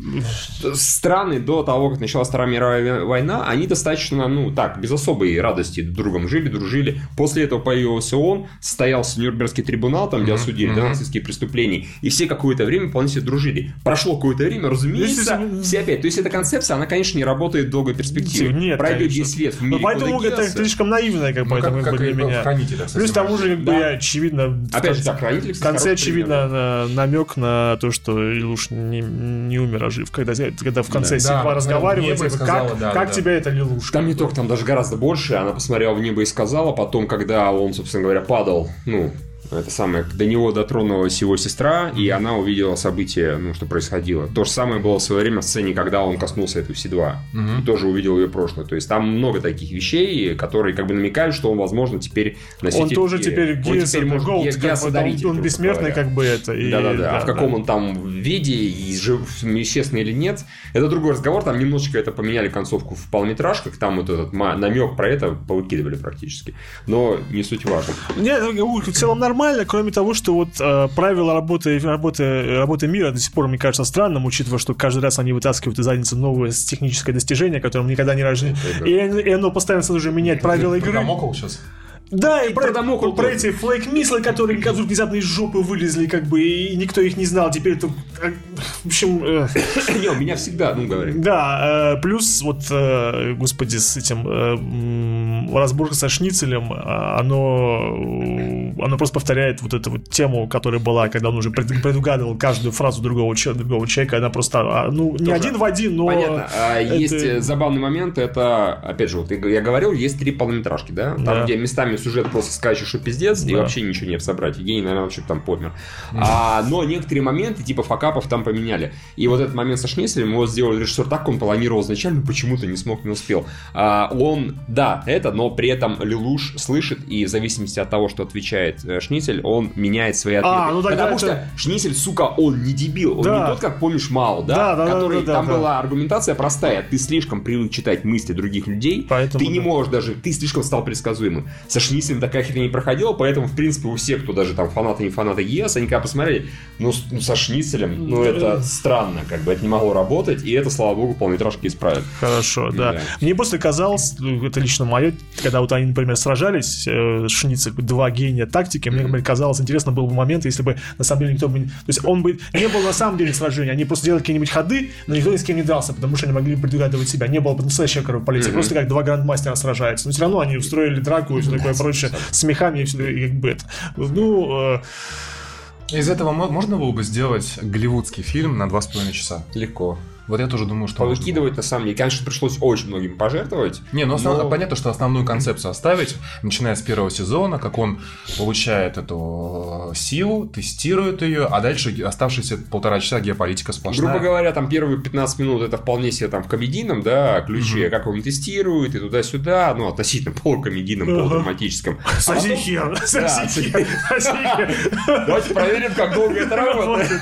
Страны до того, как началась Вторая мировая война, они достаточно, ну так, без особой радости другом жили, дружили. После этого появился он, состоялся Нюрнбергский трибунал, там, где осудили нацистские преступления, и все какое-то время вполне себе дружили. Прошло какое-то время, разумеется, Если- все опять. То есть эта концепция, она, конечно, не работает в долгой перспективе. Нет, Пройдет конечно. 10 лет в Ну, мире поэтому это слишком наивное, как бы, Ну, это как, как бы для меня. Плюс к тому же, как бы, Да. очевидно... в Опять же, конце- да, хранитель, В конце, очевидно, на- намек на то, что Илуш не, не умер, а жив. Когда, когда в конце Да. Сигма Да, разговаривает, типа, сказала, как, да, как да. тебя это Лилуш? Там не только, там даже гораздо больше. Она посмотрела в небо и сказала. Потом, когда он, собственно говоря, падал, ну, это самое, до него дотронулась его сестра, и она увидела события, ну, что происходило. То же самое было в свое время в сцене, когда он коснулся эту Си-2. И тоже увидел ее прошлое. То есть там много таких вещей, которые как бы намекают, что он, возможно, теперь носитель Он тоже теперь Он Геас, теперь это может Голд, Ге- как бы, Геас-одаритель, он, он бессмертный, говоря. как бы это. и- Да-да-да. А в каком да. он там виде, и жив, естественно или нет, это другой разговор. Там немножечко это поменяли концовку в полнометражках. Там вот этот намек про это повыкидывали практически. Но не суть важно. Нет, ну, в целом нормально, кроме того, что вот э, правила работы, работы, работы мира до сих пор, мне кажется, странным, учитывая, что каждый раз они вытаскивают из задницы новое техническое достижение, которым никогда не рождено. И, и оно постоянно уже меняет правила игры. Дамокл сейчас. Да, и, про, про тоже. эти флейк-мислы, которые вдруг внезапно из жопы вылезли, как бы, и никто их не знал. Теперь это... э, В общем... э, *coughs* Не, у меня всегда, ну, говори. Да, э, плюс вот, э, господи, с этим э, разборка со шницелем, а, оно, э, оно просто повторяет вот эту вот тему, которая была, когда он уже пред- предугадывал каждую фразу другого, другого человека, она просто, а, ну, не Тоже. один в один, но... Понятно. А это- Есть э, забавный момент, это, опять же, вот я я говорил, есть три полнометражки, да? Там, Да. где местами сюжет просто скачешь, что пиздец, и Да. вообще ничего не собрать. Евгений, наверное, вообще там помер. А, но некоторые моменты, типа факапов, там поменяли. И вот этот момент со Шницелем, его сделал режиссер так, он планировал изначально, почему-то не смог, не успел. А, он, да, это, но при этом Лилуш слышит, и в зависимости от того, что отвечает э, Шницель, он меняет свои ответы. А, ну тогда Потому это- что Шницель, сука, он не дебил, он Да. не тот, как помнишь, Мало, да? Да, да, да, который, да, да, там да. была аргументация простая. Ты слишком привык читать мысли других людей, Поэтому ты не да. можешь даже, ты слишком стал предсказуемым. Со Шницелем такая херня не проходила, поэтому, в принципе, у всех, кто даже там фанаты не фанаты ЕС, они когда посмотрели, ну, ну, со Шницелем, ну, это странно, как бы, это не могло работать, и это, слава богу, полнометражки исправят. Хорошо, да. Да. Мне просто казалось, ну, это лично мое, когда вот они, например, сражались, э, Шницель, два гения тактики, мне например, казалось, интересно был бы момент, если бы на самом деле никто бы... То есть он бы не был на самом деле сражения, они просто делали какие-нибудь ходы, но никто ни с кем не дрался, потому что они могли предугадывать себя. Не было бы настоящей кровопролития, просто как два грандмастера сражаются. Но все равно они устроили драку и все такое прочее, с мехами и как бы это. Ну, э, Из этого мо- можно было бы сделать голливудский фильм на два с половиной часа. Легко. Вот я тоже думаю, что... Повыкидывать, на самом деле, конечно, пришлось очень многим пожертвовать. Не, ну основ- Но- понятно, что основную концепцию оставить, начиная с первого сезона, как он получает эту э, силу, тестирует ее, а дальше оставшиеся полтора часа геополитика сплошная. Грубо говоря, там первые 15 минут это вполне себе там в комедийном, да, ключе, как он тестирует и туда-сюда, ну, относительно полукомедийном, Ага. полудраматическом. А соси потом- хер, соси хер, соси хер. Давайте проверим, как долго это работает.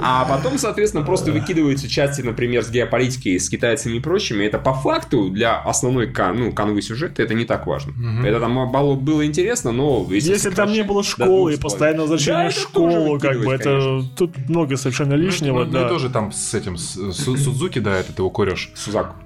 А потом, соответственно, просто выкидывается части, например, с геополитикой, с китайцами и прочими, это по факту для основной кан, ну, канвы сюжета это не так важно. Это там было, было интересно, но... Если там не было школы и постоянно возвращение Да, в школу, как бы, это конечно. тут много совершенно лишнего, Ну, ну, и да. тоже там с этим, с Су- Судзуки, да, этот его кореш. Сузаку.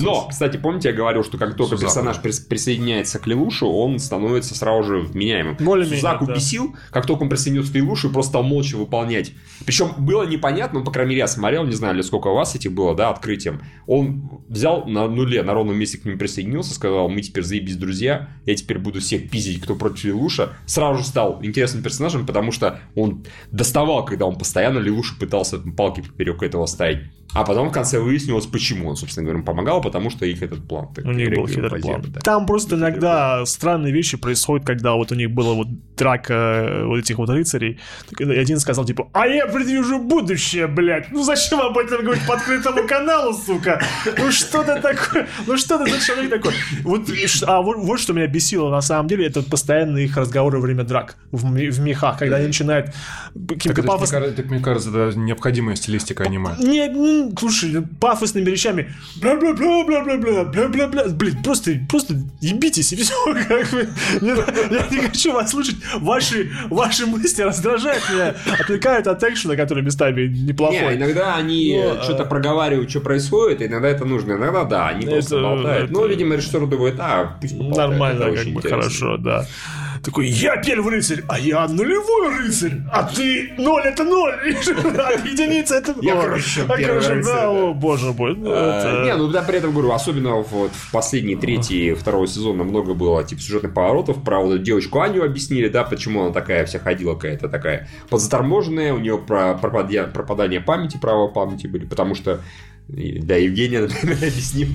Но, кстати, помните, я говорил, что как только персонаж присоединяется к Лелушу, он становится сразу же вменяемым. Более-менее, Сузаку да. бесил, как только он присоединился к Лелушу, и просто стал молча выполнять. Причем было непонятно, ну, по крайней мере, я смотрел, не знаю, ли сколько у вас этих было, да, открытием. Он взял на нуле, на ровном месте к ним присоединился, сказал, мы теперь заебись друзья, я теперь буду всех пиздить, кто против Лелуша. Сразу же стал интересным персонажем, потому что он доставал, когда он постоянно Лелуша пытался палки поперек этого ставить. А потом в конце выяснилось, почему он, собственно говоря, помогал, потому что их этот план. так У них был хитрый план. да. Там просто иногда странные вещи происходят, когда вот у них была вот драка э, вот этих вот рыцарей. И один сказал, типа, а я предвижу будущее, блядь. Ну зачем об этом говорить по открытому каналу, сука? Ну что ты такое? Ну что ты за человек такой? Вот, а вот, вот что меня бесило на самом деле, это постоянные их разговоры во время драк в, в мехах, когда они начинают каким-то Так, это, мне кажется, так, мне кажется, это необходимая стилистика аниме. не, ну, слушай, пафосными речами. Бла-бла-бла-бла-бла-бла, бла-бла-бла. Блин, просто, просто ебитесь и все. *laughs* Как бы. Не- я не хочу вас слушать. Ваши, ваши мысли раздражают меня, отвлекают от экшена, который местами Не, неплохой. иногда они Ну, что-то а- проговаривают, что происходит, иногда это нужно, иногда да, они просто Это- болтают. это- Ну, видимо, режиссер думает, а, пусть Нормально, как бы, хорошо, да. Такой, я первый рыцарь, а я нулевой рыцарь, а ты ноль это ноль, единица это... Я, короче, а, первый рыцарь, о, боже мой. ну, А, Не, ну да, при этом говорю, особенно вот в последней трети второго сезона много было типа сюжетных поворотов. Про вот девочку Аню объяснили, да, почему она такая вся ходила какая-то такая подзаторможенная, у нее пропадание памяти, право памяти были, потому что да, Евгения, *laughs* например, объяснил.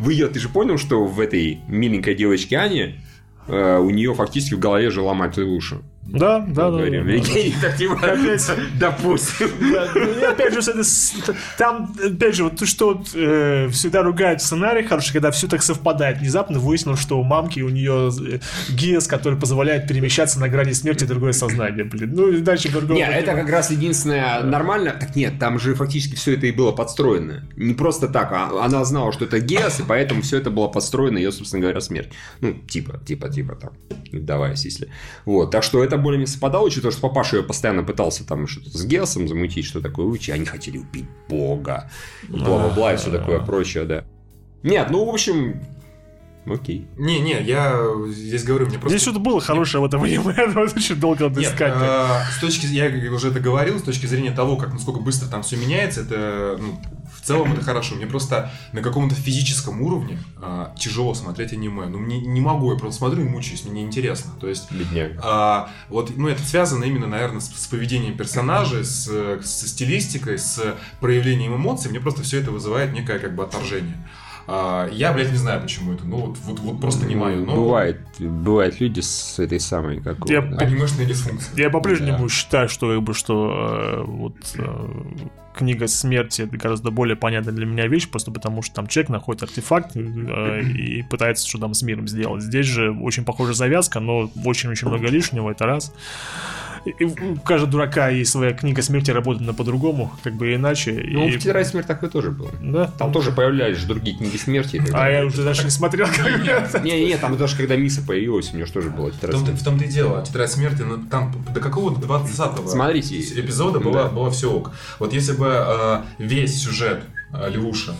В ее, ты же понял, что в этой миленькой девочке Ане у нее фактически в голове жила мать Луша. Да, да, да. Говорим. да. Евгений, типа, допустим. Да, ну, опять же, это там, опять же, вот то, что вот, э, всегда ругают сценарий хороший, когда все так совпадает. Внезапно выяснилось, что у мамки у нее э, ГИС, который позволяет перемещаться на грани смерти в другое сознание, блин. Ну и дальше другого. Нет, это как раз единственное нормально. Так нет, там же фактически все это и было подстроено. Не просто так, а она знала, что это Геос, и поэтому все это было подстроено, ее, собственно говоря, смерть. Ну, типа, типа, типа там, вдаваясь, если. Вот, так что это более-менее совпадало, учитывая, что папаша ее постоянно пытался там что-то с Геосом замутить, что такое, уйти, они хотели убить Бога, бла-бла-бла и все такое прочее, да. Нет, ну, в общем, окей. Не, не, я здесь говорю, мне просто... Здесь что-то было хорошее в этом аниме, но *laughs* это очень долго надо Нет, искать. э, с точки я уже это говорил, с точки зрения того, как насколько быстро там все меняется, это ну, целом это хорошо. Мне просто на каком-то физическом уровне э, тяжело смотреть аниме. Ну, мне не могу, я просто смотрю и мучаюсь, мне неинтересно. То есть Бедняк. а, вот, ну, это связано именно, наверное, с, с поведением персонажей, с, со стилистикой, с проявлением эмоций. Мне просто все это вызывает некое как бы отторжение. А, я, блядь, не знаю, почему это. Ну, вот, вот, вот просто не мое. Но Бывает, бывают люди с этой самой, как Я- да. Анимешная дисфункция. Я по-прежнему Да. считаю, что как бы что э, вот э, книга смерти это гораздо более понятная для меня вещь, просто потому что там человек находит артефакт э, и пытается что там с миром сделать. Здесь же очень похожая завязка, но очень-очень много лишнего, это раз. У каждого дурака есть своя книга смерти, работает она по-другому, как бы иначе. Ну, и- в Тетрадь смерти такое тоже было. Да? Там тоже появлялись же другие книги смерти. А я уже даже не смотрел, как Не-не-не, *laughs* там даже когда Миса появилась, у нее же тоже была тетрадь смерти. в том-то и дело. Тетрадь смерти, ну, там до какого-то 20-го Смотрите. эпизода было, все ок. Вот если бы э, весь сюжет э, Левуша,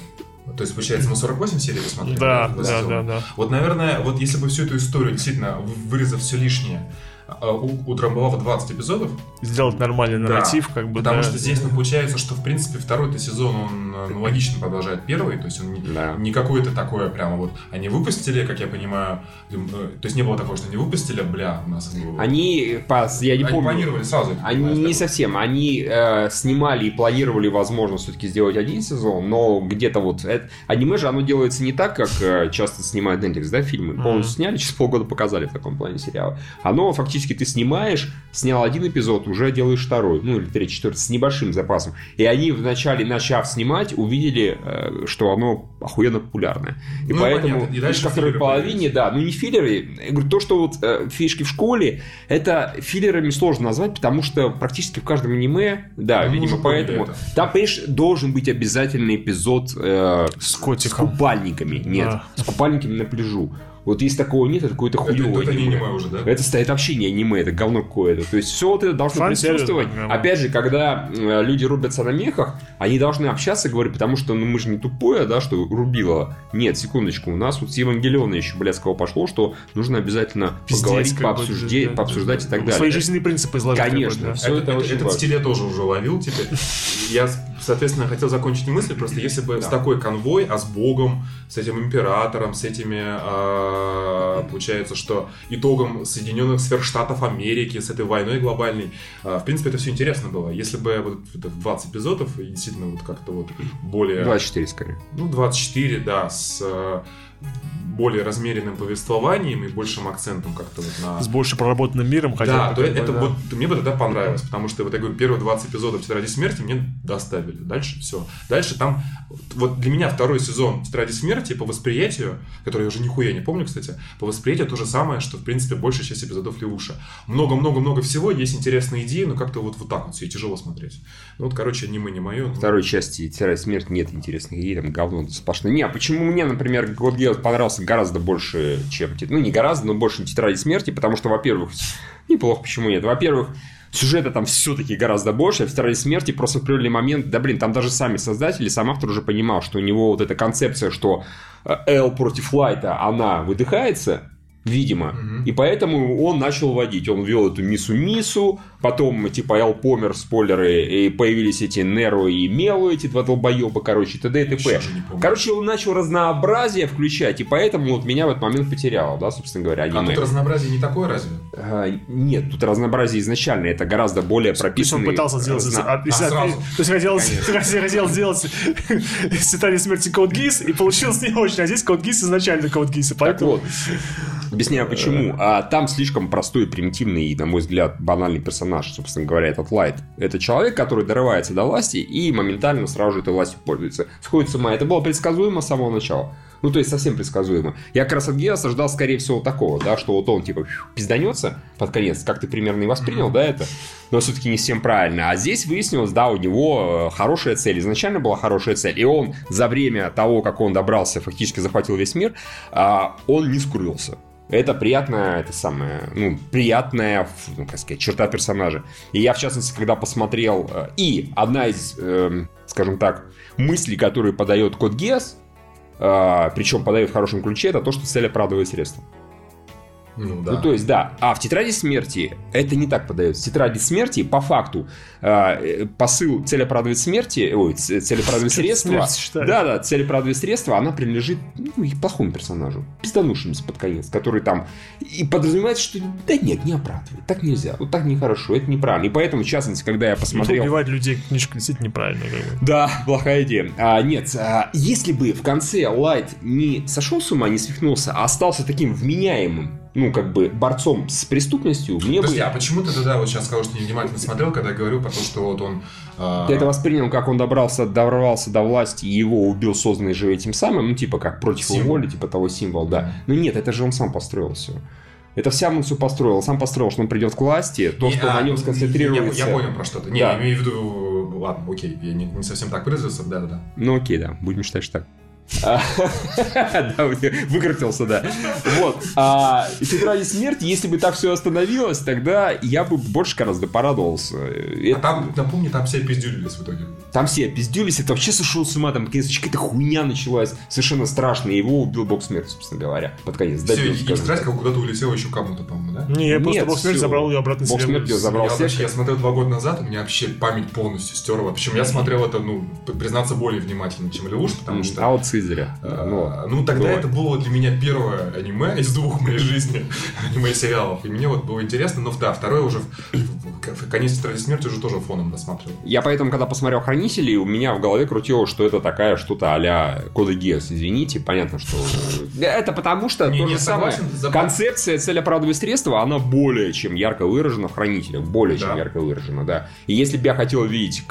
то есть, получается, мы 48 серий посмотрели? Да, да, да, да. Вот, наверное, вот если бы всю эту историю, действительно, вырезав все лишнее, э, у- утрамбовав 20 эпизодов, Сделать нормальный Да, нарратив, как бы, потому да. что здесь, ну, получается, что, в принципе, второй-то сезон, он э, ну, логично продолжает первый, то есть он не, Да. не какое-то такое прямо вот, они выпустили, как я понимаю, э, то есть не было такого, что они выпустили, бля, у нас... было- Они, по- я не Они помню, планировали сразу. Они знаешь, не совсем. Они э, снимали и планировали, возможно, все-таки сделать один сезон, но где-то вот... это- аниме же, оно делается не так, как э, часто снимают Netflix, да, фильмы. Полностью сняли, через полгода показали в таком плане сериала. Оно фактически фактически ты снимаешь, снял один эпизод, уже делаешь второй, ну или третий, четвертый, с небольшим запасом. И они вначале, начав снимать, увидели, э, что оно охуенно популярное. И Ну, поэтому понятно. И дальше ко второй половине, да, ну не филлеры, я говорю, то, что вот э, фишки в школе, это филлерами сложно назвать, потому что практически в каждом аниме, да, Ну, видимо, поэтому, это. там, понимаешь, должен быть обязательный эпизод э, С с купальниками, нет, Да. с купальниками на пляжу. Вот если такого нет, это какое-то Это, хуёвое это аниме. аниме уже, да? Это стоит вообще не аниме, это говно какое-то. То есть все вот это должно Фан-сервис, присутствовать. да, Опять же, когда э, люди рубятся на мехах, они должны общаться, говорю, потому что ну, мы же не тупое, да, что рубило. Нет, секундочку, у нас вот с Евангелиона еще блядского пошло, что нужно обязательно Пиздец, поговорить, пообсуждать, да, пообсуждать и так Свои далее. жизненные принципы изложить. Конечно, да. все это, это, очень этот я тоже уже ловил теперь. Я, соответственно, хотел закончить мысль, просто если бы с такой конвой, а с Богом, с этим императором, с этими, а, получается, что итогом Соединенных Сверхштатов Америки, с этой войной глобальной, а, в принципе, это все интересно было. Если бы вот это в 20 эпизодов, и действительно вот как-то вот более... 24 скорее. Ну, 24, да, с э, более размеренным повествованием и большим акцентом как-то вот на... С больше проработанным миром хотя Да, бы. то бы, это да. вот мне бы тогда понравилось, потому что вот я говорю, первые 20 эпизодов Тетради смерти мне доставили. Дальше все. Дальше там вот для меня второй сезон Тетради смерти по восприятию, который я уже нихуя не помню, кстати, по восприятию то же самое, что в принципе большая часть эпизодов Левуша. Много-много-много всего, есть интересные идеи, но как-то вот вот так вот все тяжело смотреть. Ну вот, короче, не мы, не мое. второй части «Тирай смерть» нет интересных идей, там говно сплошное. Не, а почему мне, например, God Geass понравился гораздо больше, чем... Ну, не гораздо, но больше «Тетради смерти», потому что, во-первых, неплохо, почему нет? Во-первых, сюжета там все-таки гораздо больше, а в «Тетради смерти» просто в определенный момент, да блин, там даже сами создатели, сам автор уже понимал, что у него вот эта концепция, что э, Эл против Лайта, она выдыхается, видимо. И поэтому он начал водить. Он вел эту Мису-Мису, потом, типа, Эл помер, спойлеры, и появились эти Неро и Мело, эти два долбоеба, короче, т.д. и т.п. Короче, он начал разнообразие включать, и поэтому вот меня в этот момент потеряло, да, собственно говоря, А аниме. тут разнообразие не такое разве? А, нет, тут разнообразие изначально, это гораздо более То есть он пытался сделать... разно- а, А, сразу. То есть хотел, *laughs* хотел сделать «Тетради *laughs* смерти» Код Гис, и получилось не очень. А здесь Код Гис изначально Код Гис, и Так поэтому... вот, объясняю почему. А там слишком простой, примитивный и, на мой взгляд, банальный персонаж, собственно говоря, этот Лайт. Это человек, который дорывается до власти и моментально сразу же этой властью пользуется. Сходит с ума. Это было предсказуемо с самого начала. Ну, то есть совсем предсказуемо. Я как раз от Геоса ждал, скорее всего, такого, да, что вот он, типа, пизданется под конец, как ты примерно и воспринял, да, это, но все-таки не всем правильно. А здесь выяснилось, да, у него э, хорошая цель, изначально была хорошая цель, и он за время того, как он добрался, фактически захватил весь мир, а, он не скрылся. Это приятная, это самое, ну, приятная, ну, как сказать, черта персонажа. И я, в частности, когда посмотрел, э, и одна из, эм, скажем так, мыслей, которые подает Код Геос, причем подает в хорошем ключе, это то, что цель оправдывает средства. Ну да. Ну, то есть, да. А в тетради смерти это не так подается. В тетради смерти, по факту, э, посыл цель оправдывает смерти, ой, цель оправдывает средства. Да, да, цель оправдывает средства, она принадлежит ну, и плохому персонажу, пизданувшемуся под конец, который там и подразумевает, что да нет, не оправдывает, так нельзя, вот так нехорошо, это неправильно. И поэтому, в частности, когда я посмотрел... Убивать людей книжка действительно неправильно. Как бы. Да, плохая идея. А, нет, а, если бы в конце Лайт не сошел с ума, не свихнулся, а остался таким вменяемым, ну, как бы, борцом с преступностью, мне Подожди, бы... а почему ты тогда вот сейчас сказал, что невнимательно смотрел, когда я говорил про то, что вот он... а, Я это воспринял, как он добрался, дорвался до власти, и его убил созданный же этим самым, ну, типа, как против его Символ. воли, типа того символа, да. Но нет, это же он сам построил все. Это вся он все построил. Сам построил, что он придет к власти, то, не- что а, на нем я- сконцентрируется. Я, понял про что-то. Не, Да. я имею в виду... Ладно, окей, я не, не совсем так выразился, да-да-да. Ну окей, да, будем считать, что так. *laughs* Да, выкрутился, да. Вот. А в тетради смерти, если бы так все остановилось, тогда я бы больше гораздо порадовался. А там, напомни, там все пиздюлились в итоге. Там все пиздюлись, это вообще сошел с ума, там наконец какая-то хуйня началась, совершенно страшная, и его убил бог смерти, собственно говоря, под конец. Все, и тетрадь куда-то улетела еще кому-то, по-моему, да? Не, я просто Бог смерти забрал ее обратно Бог смерти забрал. я, смотрел два года назад, у меня вообще память полностью стерла. Причем я смотрел это, ну, признаться, более внимательно, чем Левуш, потому что... А вот Цезаря. Ну, А, Ну, тогда было. это было для меня первое аниме из двух в моей жизни, *laughs* аниме-сериалов. И мне вот было интересно, но да, второе уже, в- конец тетради смерти уже тоже фоном досматривал. Я поэтому, когда посмотрел «Хранителей», у меня в голове крутилось, что это такая что-то а-ля Кода Геос. Извините, понятно, что... Это потому что Не, то не, же самое. согласен, забав- Концепция цель оправдывает средства оно более чем ярко выражено в «Хранителях», более чем Да. ярко выражено, да. И если бы я хотел видеть,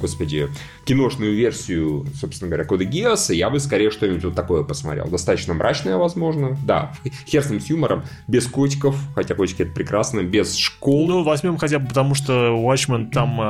господи, киношную версию, собственно говоря, Кода Гиаса, я бы скорее что-нибудь вот такое посмотрел. Достаточно мрачное, возможно, да. *laughs* Хер с юмором, без котиков, хотя котики это прекрасно, без школ. Ну, возьмем хотя бы потому, что Watchmen там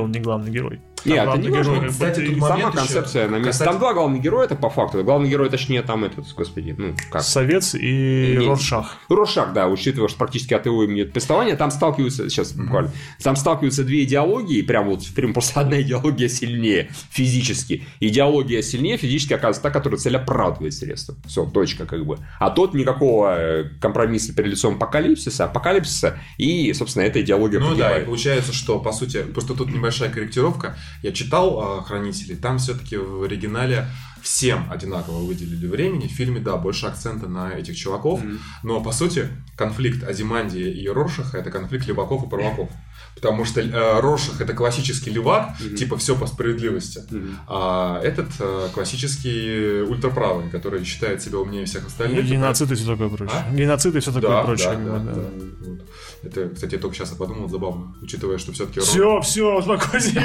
он не главный герой. Нет, это не важно. Кстати, тут Сама момент еще концепция на месте. касательно- Там два главных героя, это по факту. Главный герой, точнее, там этот, господи, ну, как? Совец и Не- Роршах. Рошак, да, учитывая, что практически от его имени повествование, там сталкиваются, сейчас буквально, там сталкиваются две идеологии, прям вот прям просто одна идеология сильнее физически. Идеология сильнее физически оказывается та, которая цель оправдывает средства. Все, точка как бы. А тот никакого э, компромисса перед лицом апокалипсиса, апокалипсиса, и, собственно, эта идеология Ну да, и получается, что, по сути, просто тут небольшая корректировка. Я читал э, «Хранителей», там все-таки в оригинале всем одинаково выделили времени. В фильме, да, больше акцента на этих чуваков. Но, по сути, конфликт Азимандии и Роршаха – это конфликт леваков и праваков. Потому что э, Роршах – это классический левак, типа все по справедливости. А этот э, классический ультраправый, который считает себя умнее всех остальных. Геноцид и все такое прочее. А? Геноцид и все такое Да, прочее. да, да, да. да. Вот. Это, кстати, я только сейчас подумал, забавно, учитывая, что все-таки Все, все, успокойся.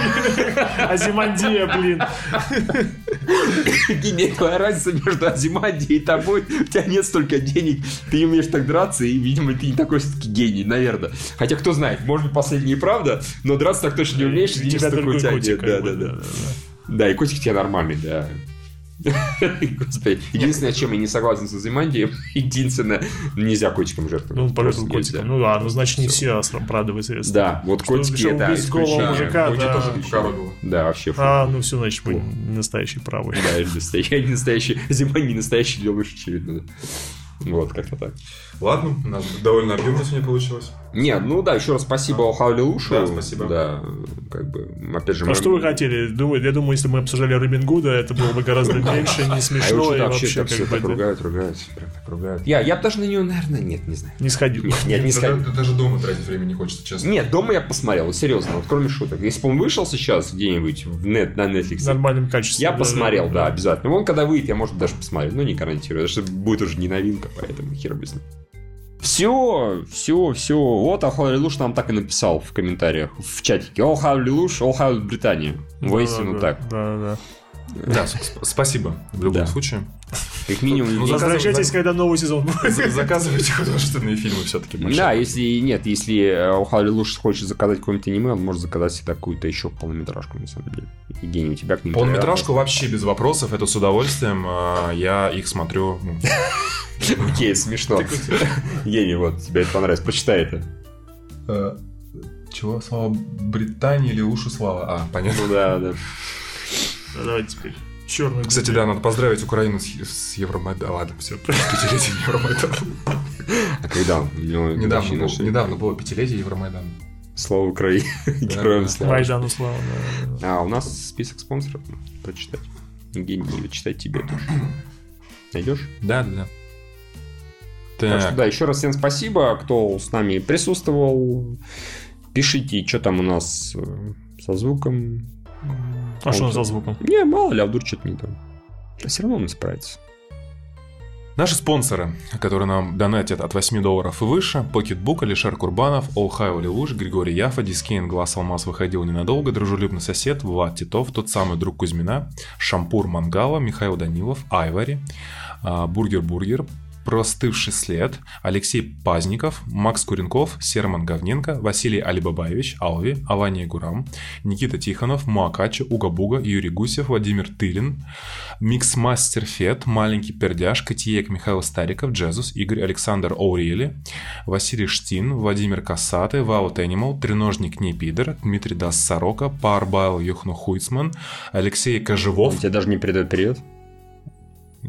*laughs* Азимандия, блин. Гениальная разница между Азимандией и тобой. У тебя нет столько денег, ты не умеешь так драться, и, видимо, ты не такой все-таки гений, наверное. Хотя, кто знает, может быть, и правда, но драться так точно не умеешь, и тебя столько у только тебя нет. Да, да, да. Да, и котик у тебя нормальный, да. *laughs* Господи. Единственное, чем я не согласен с Азимандией, *laughs* единственное, нельзя котиком жертвовать. Ну, Просто котиком. Ну да, ну значит не все оправдывают средства. Да, вот котики, что да, убить голого исключение. мужика, да. Да, вообще. фу. А, ну все, значит, мы не настоящий правый. Да, я не настоящий, я не настоящий, зима не настоящий лучше, очевидно. Вот, как-то так. Ладно, у нас довольно объемно сегодня получилось. Нет, ну да, еще раз спасибо Алхаули Лушу. Да, спасибо. Да, как бы, опять же... А мы- что вы хотели? Думаю, я думаю, если бы мы обсуждали Робин Гуда, это было бы гораздо *laughs* меньше, не А смешно что-то и вообще так все как так ругают, ругают, прям так ругают. Я, я бы даже на нее, наверное, нет, не знаю. не сходил. Нет, нет, не сходил. даже дома тратить время не хочется, честно. Нет, дома я посмотрел, серьезно, вот кроме шуток. Если бы он вышел сейчас где-нибудь в нет, на Netflix, В нормальном качестве. я посмотрел, да, да. обязательно. Он когда выйдет, я, может, даже посмотрю, но не гарантирую, потому что будет уже не новинка, поэтому хер без все, все, все. Вот Алхаули Луш нам так и написал в комментариях, в чатике. Алхаули Луш, Алхаули Британия. Воистину Да, так. Да, да. Да, с- спасибо в любом Да. случае. Как минимум. Ну, Возвращайтесь, когда новый сезон будет. За- Заказывайте художественные фильмы все-таки. Да, если нет, если Алхаули Луш хочет заказать какое-нибудь аниме, он может заказать себе какую-то еще полнометражку, на самом деле. Евгений, у тебя к ним Полнометражку вообще без вопросов, это с удовольствием. а, Я их смотрю. ну, *laughs* Окей, смешно. Евгений, вот, тебе это понравится. Прочитай это. Э, Чего? Слава Британии или Лушу Слава? А, понятно. Ну да, да. Давайте теперь. Черный. Кстати, да, надо поздравить Украину с, с Евромайданом. Ладно, все, пятилетием *laughs* Евромайдана. А когда? Ну, Недавно, был- недавно было пятилетие Евромайдана. Слава Украине. *laughs* Героям слава. Майдану слава. А, у нас список спонсоров. Прочитать. Евгений, или читать тебе тоже. *clears throat* Найдешь? Да, да, да. Так что Так, да, еще раз всем спасибо, кто с нами присутствовал. Пишите, что там у нас э, со звуком. А что Он за звуком? Не, мало ли, а вдруг что-то не там. А все равно он справится. Наши спонсоры, которые нам донатят от 8 долларов и выше, Pocketbook, Алишер Курбанов, Олхайо Левуш, Григорий Яфа, Дискейн, Глаз Алмаз выходил ненадолго, Дружелюбный сосед, Влад Титов, тот самый друг Кузьмина, Шампур Мангала, Михаил Данилов, Айвари, а, Бургер Бургер, Простывший след, Алексей Пазников, Макс Куренков, Серман Говненко, Василий Алибабаевич, Алви, Авания Гурам, Никита Тихонов, Муакачи, Уга-Буга, Юрий Гусев, Владимир Тылин, Миксмастер Фет, Маленький Пердяж, Котиек Михаил Стариков, Джезус, Игорь Александр Оурели, Василий Штин, Владимир Касаты, Ваут Энимал, Треножник Непидер, Дмитрий Дас Сорока, Парбайл Юхну Хуйцман, Алексей Кожевов, тебе даже не передает привет.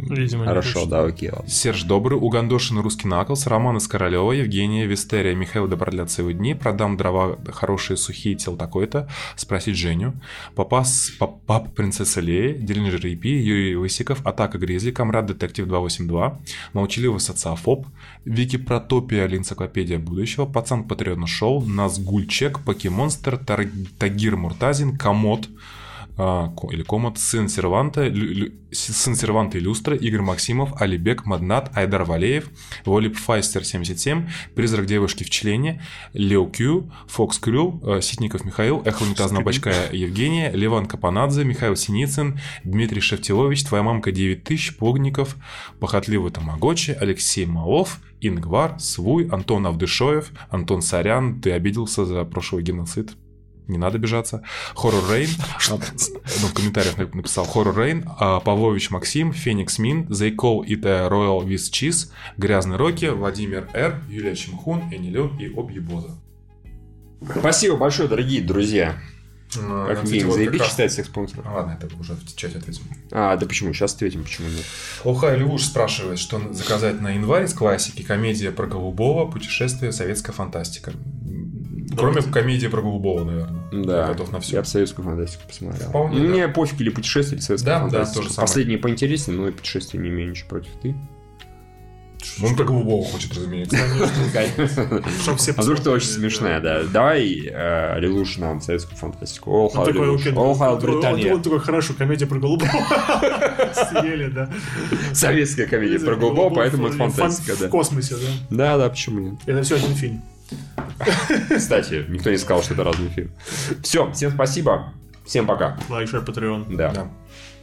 Видимо, не Хорошо, хочет. да, окей, ладно. Серж Добрый, Угандошин Русский Наклс, Роман из Королева, Евгения, Вистерия, Михаил Добродлятся его дни, Продам дрова хорошие сухие тел такой-то, Спросить Женю, Папас, пап, Папа Принцесса Лея, Диллинджер EP, Юрий Лысиков, Атака Гризли, Камрад Детектив 282, Молчаливый социофоб, Вики Протопия, Энциклопедия будущего, Пацан Патриотно Шоу, Назгульчек, Покемонстер, Тагир Муртазин, Комод, а, или Комод, сын Серванта, Лю- сын Серванта Иллюстра, Игорь Максимов, Алибек Маднат, Айдар Валеев, Волип Файстер 77, Призрак девушки в члене, Лео Кью, Фокс Крю, э, Ситников Михаил, Эхо Унитазного бачка Евгения, Леван Капанадзе, Михаил Синицын, Дмитрий Шевтилович, Твоя мамка 9000, Погников, Похотливый Тамагочи, Алексей Малов, Ингвар, Свуй, Антон Авдышоев, Антон Сорян, ты обиделся за прошлый геноцид? Не надо обижаться. Хоррор Рейн. *laughs* Ну, в комментариях нап- написал Хоррор Рейн. а, Павлович Максим, Феникс Мин, They Call It a Royal with Cheese, Грязный Рокки, Владимир Р, Юлия Чемхун, Энилю и Объебоза. Спасибо большое, дорогие друзья. Ну, Как кстати, Гейм, вот заебись раз- читать всех спонсоров. А, Ладно, это уже в чате ответим. А, да почему? Сейчас ответим, почему нет. Лухай Левуш спрашивает, что заказать на январь из классики комедия про Голубого, путешествие, советская фантастика. Кроме комедии про Голубого, наверное. Да, Я готов на все. я бы советскую фантастику посмотрел. Вполне, Ну, да. Мне пофиг или путешествие, или советская Да, да, фантастика. то же самое. Последнее поинтереснее, но и путешествие не имею ничего против. Ты? Он про Голубого хочет, разумеется. А вдруг ты очень смешная, да. Давай, э, Лилуш, нам советскую фантастику. All Он Hail он- он- Британия. Он такой, хорошо, комедия про голубого. Съели, да. Советская комедия про Голубого, поэтому это Фан- фантастика, В да. космосе, да. Да, да, почему нет? Это все один фильм. *laughs* Кстати, никто не сказал, что это разный фильм. Все, всем спасибо. Всем пока. Лайк, share, Patreon. Да. Да.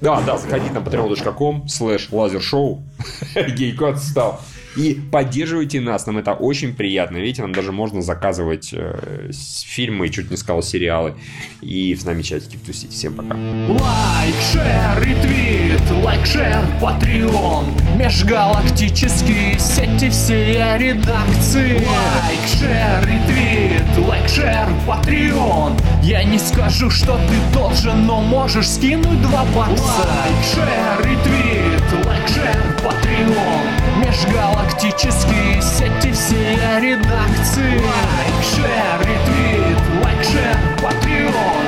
Да, да, заходите на patreon.com слэш лазершоу. *laughs* Гейкод стал. И поддерживайте нас, нам это очень приятно. Видите, нам даже можно заказывать э, фильмы, чуть не сказал, сериалы. И с нами чатики тусить. Всем пока. Лайк, share, ретвит, лайк, share, Patreon Межгалактические сети все редакции Лайк, share, ретвит, лайк, share, Patreon Я не скажу, что ты должен, но можешь скинуть два бакса Лайк, share, ретвит, лайк, share, Patreon Межгалактические сети все редакции. Лайк, шер, ретвит, лайк, шер, патреон ты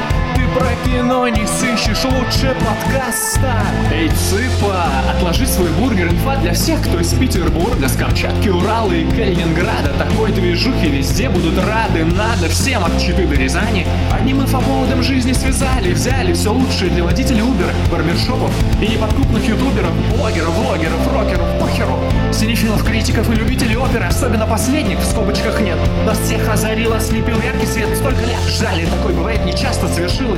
про кино не сыщешь лучше подкаста. Эй, цыпа, отложи свой бургер Инфа для всех, кто из Петербурга С Камчатки, Урала и Калининграда. Такой движухи везде будут рады Надо всем от Читы до Рязани. Одним инфоповодом жизни связали Взяли все лучшее для водителей Uber Барбершопов и неподкупных ютуберов Блогеров, влогеров, рокеров, похеру Синефилов, критиков и любителей оперы Особенно последних в скобочках нет. Нас всех озарило, слепил яркий свет Столько лет ждали, такое бывает нечасто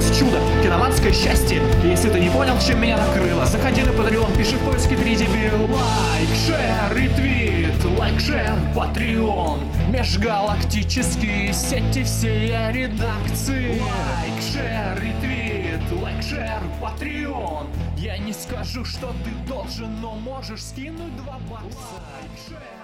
Совершилось чудо, киноманское счастье. Если ты не понял, чем меня накрыло Заходи на Patreon, пиши в поиске 3 дебил Лайк, share, ретвит, лайк, share, Patreon Межгалактические сети все редакции. Лайк, share, ретвит, лайк, share, Patreon Я не скажу, что ты должен, но можешь скинуть два бакса. Лайк, шер,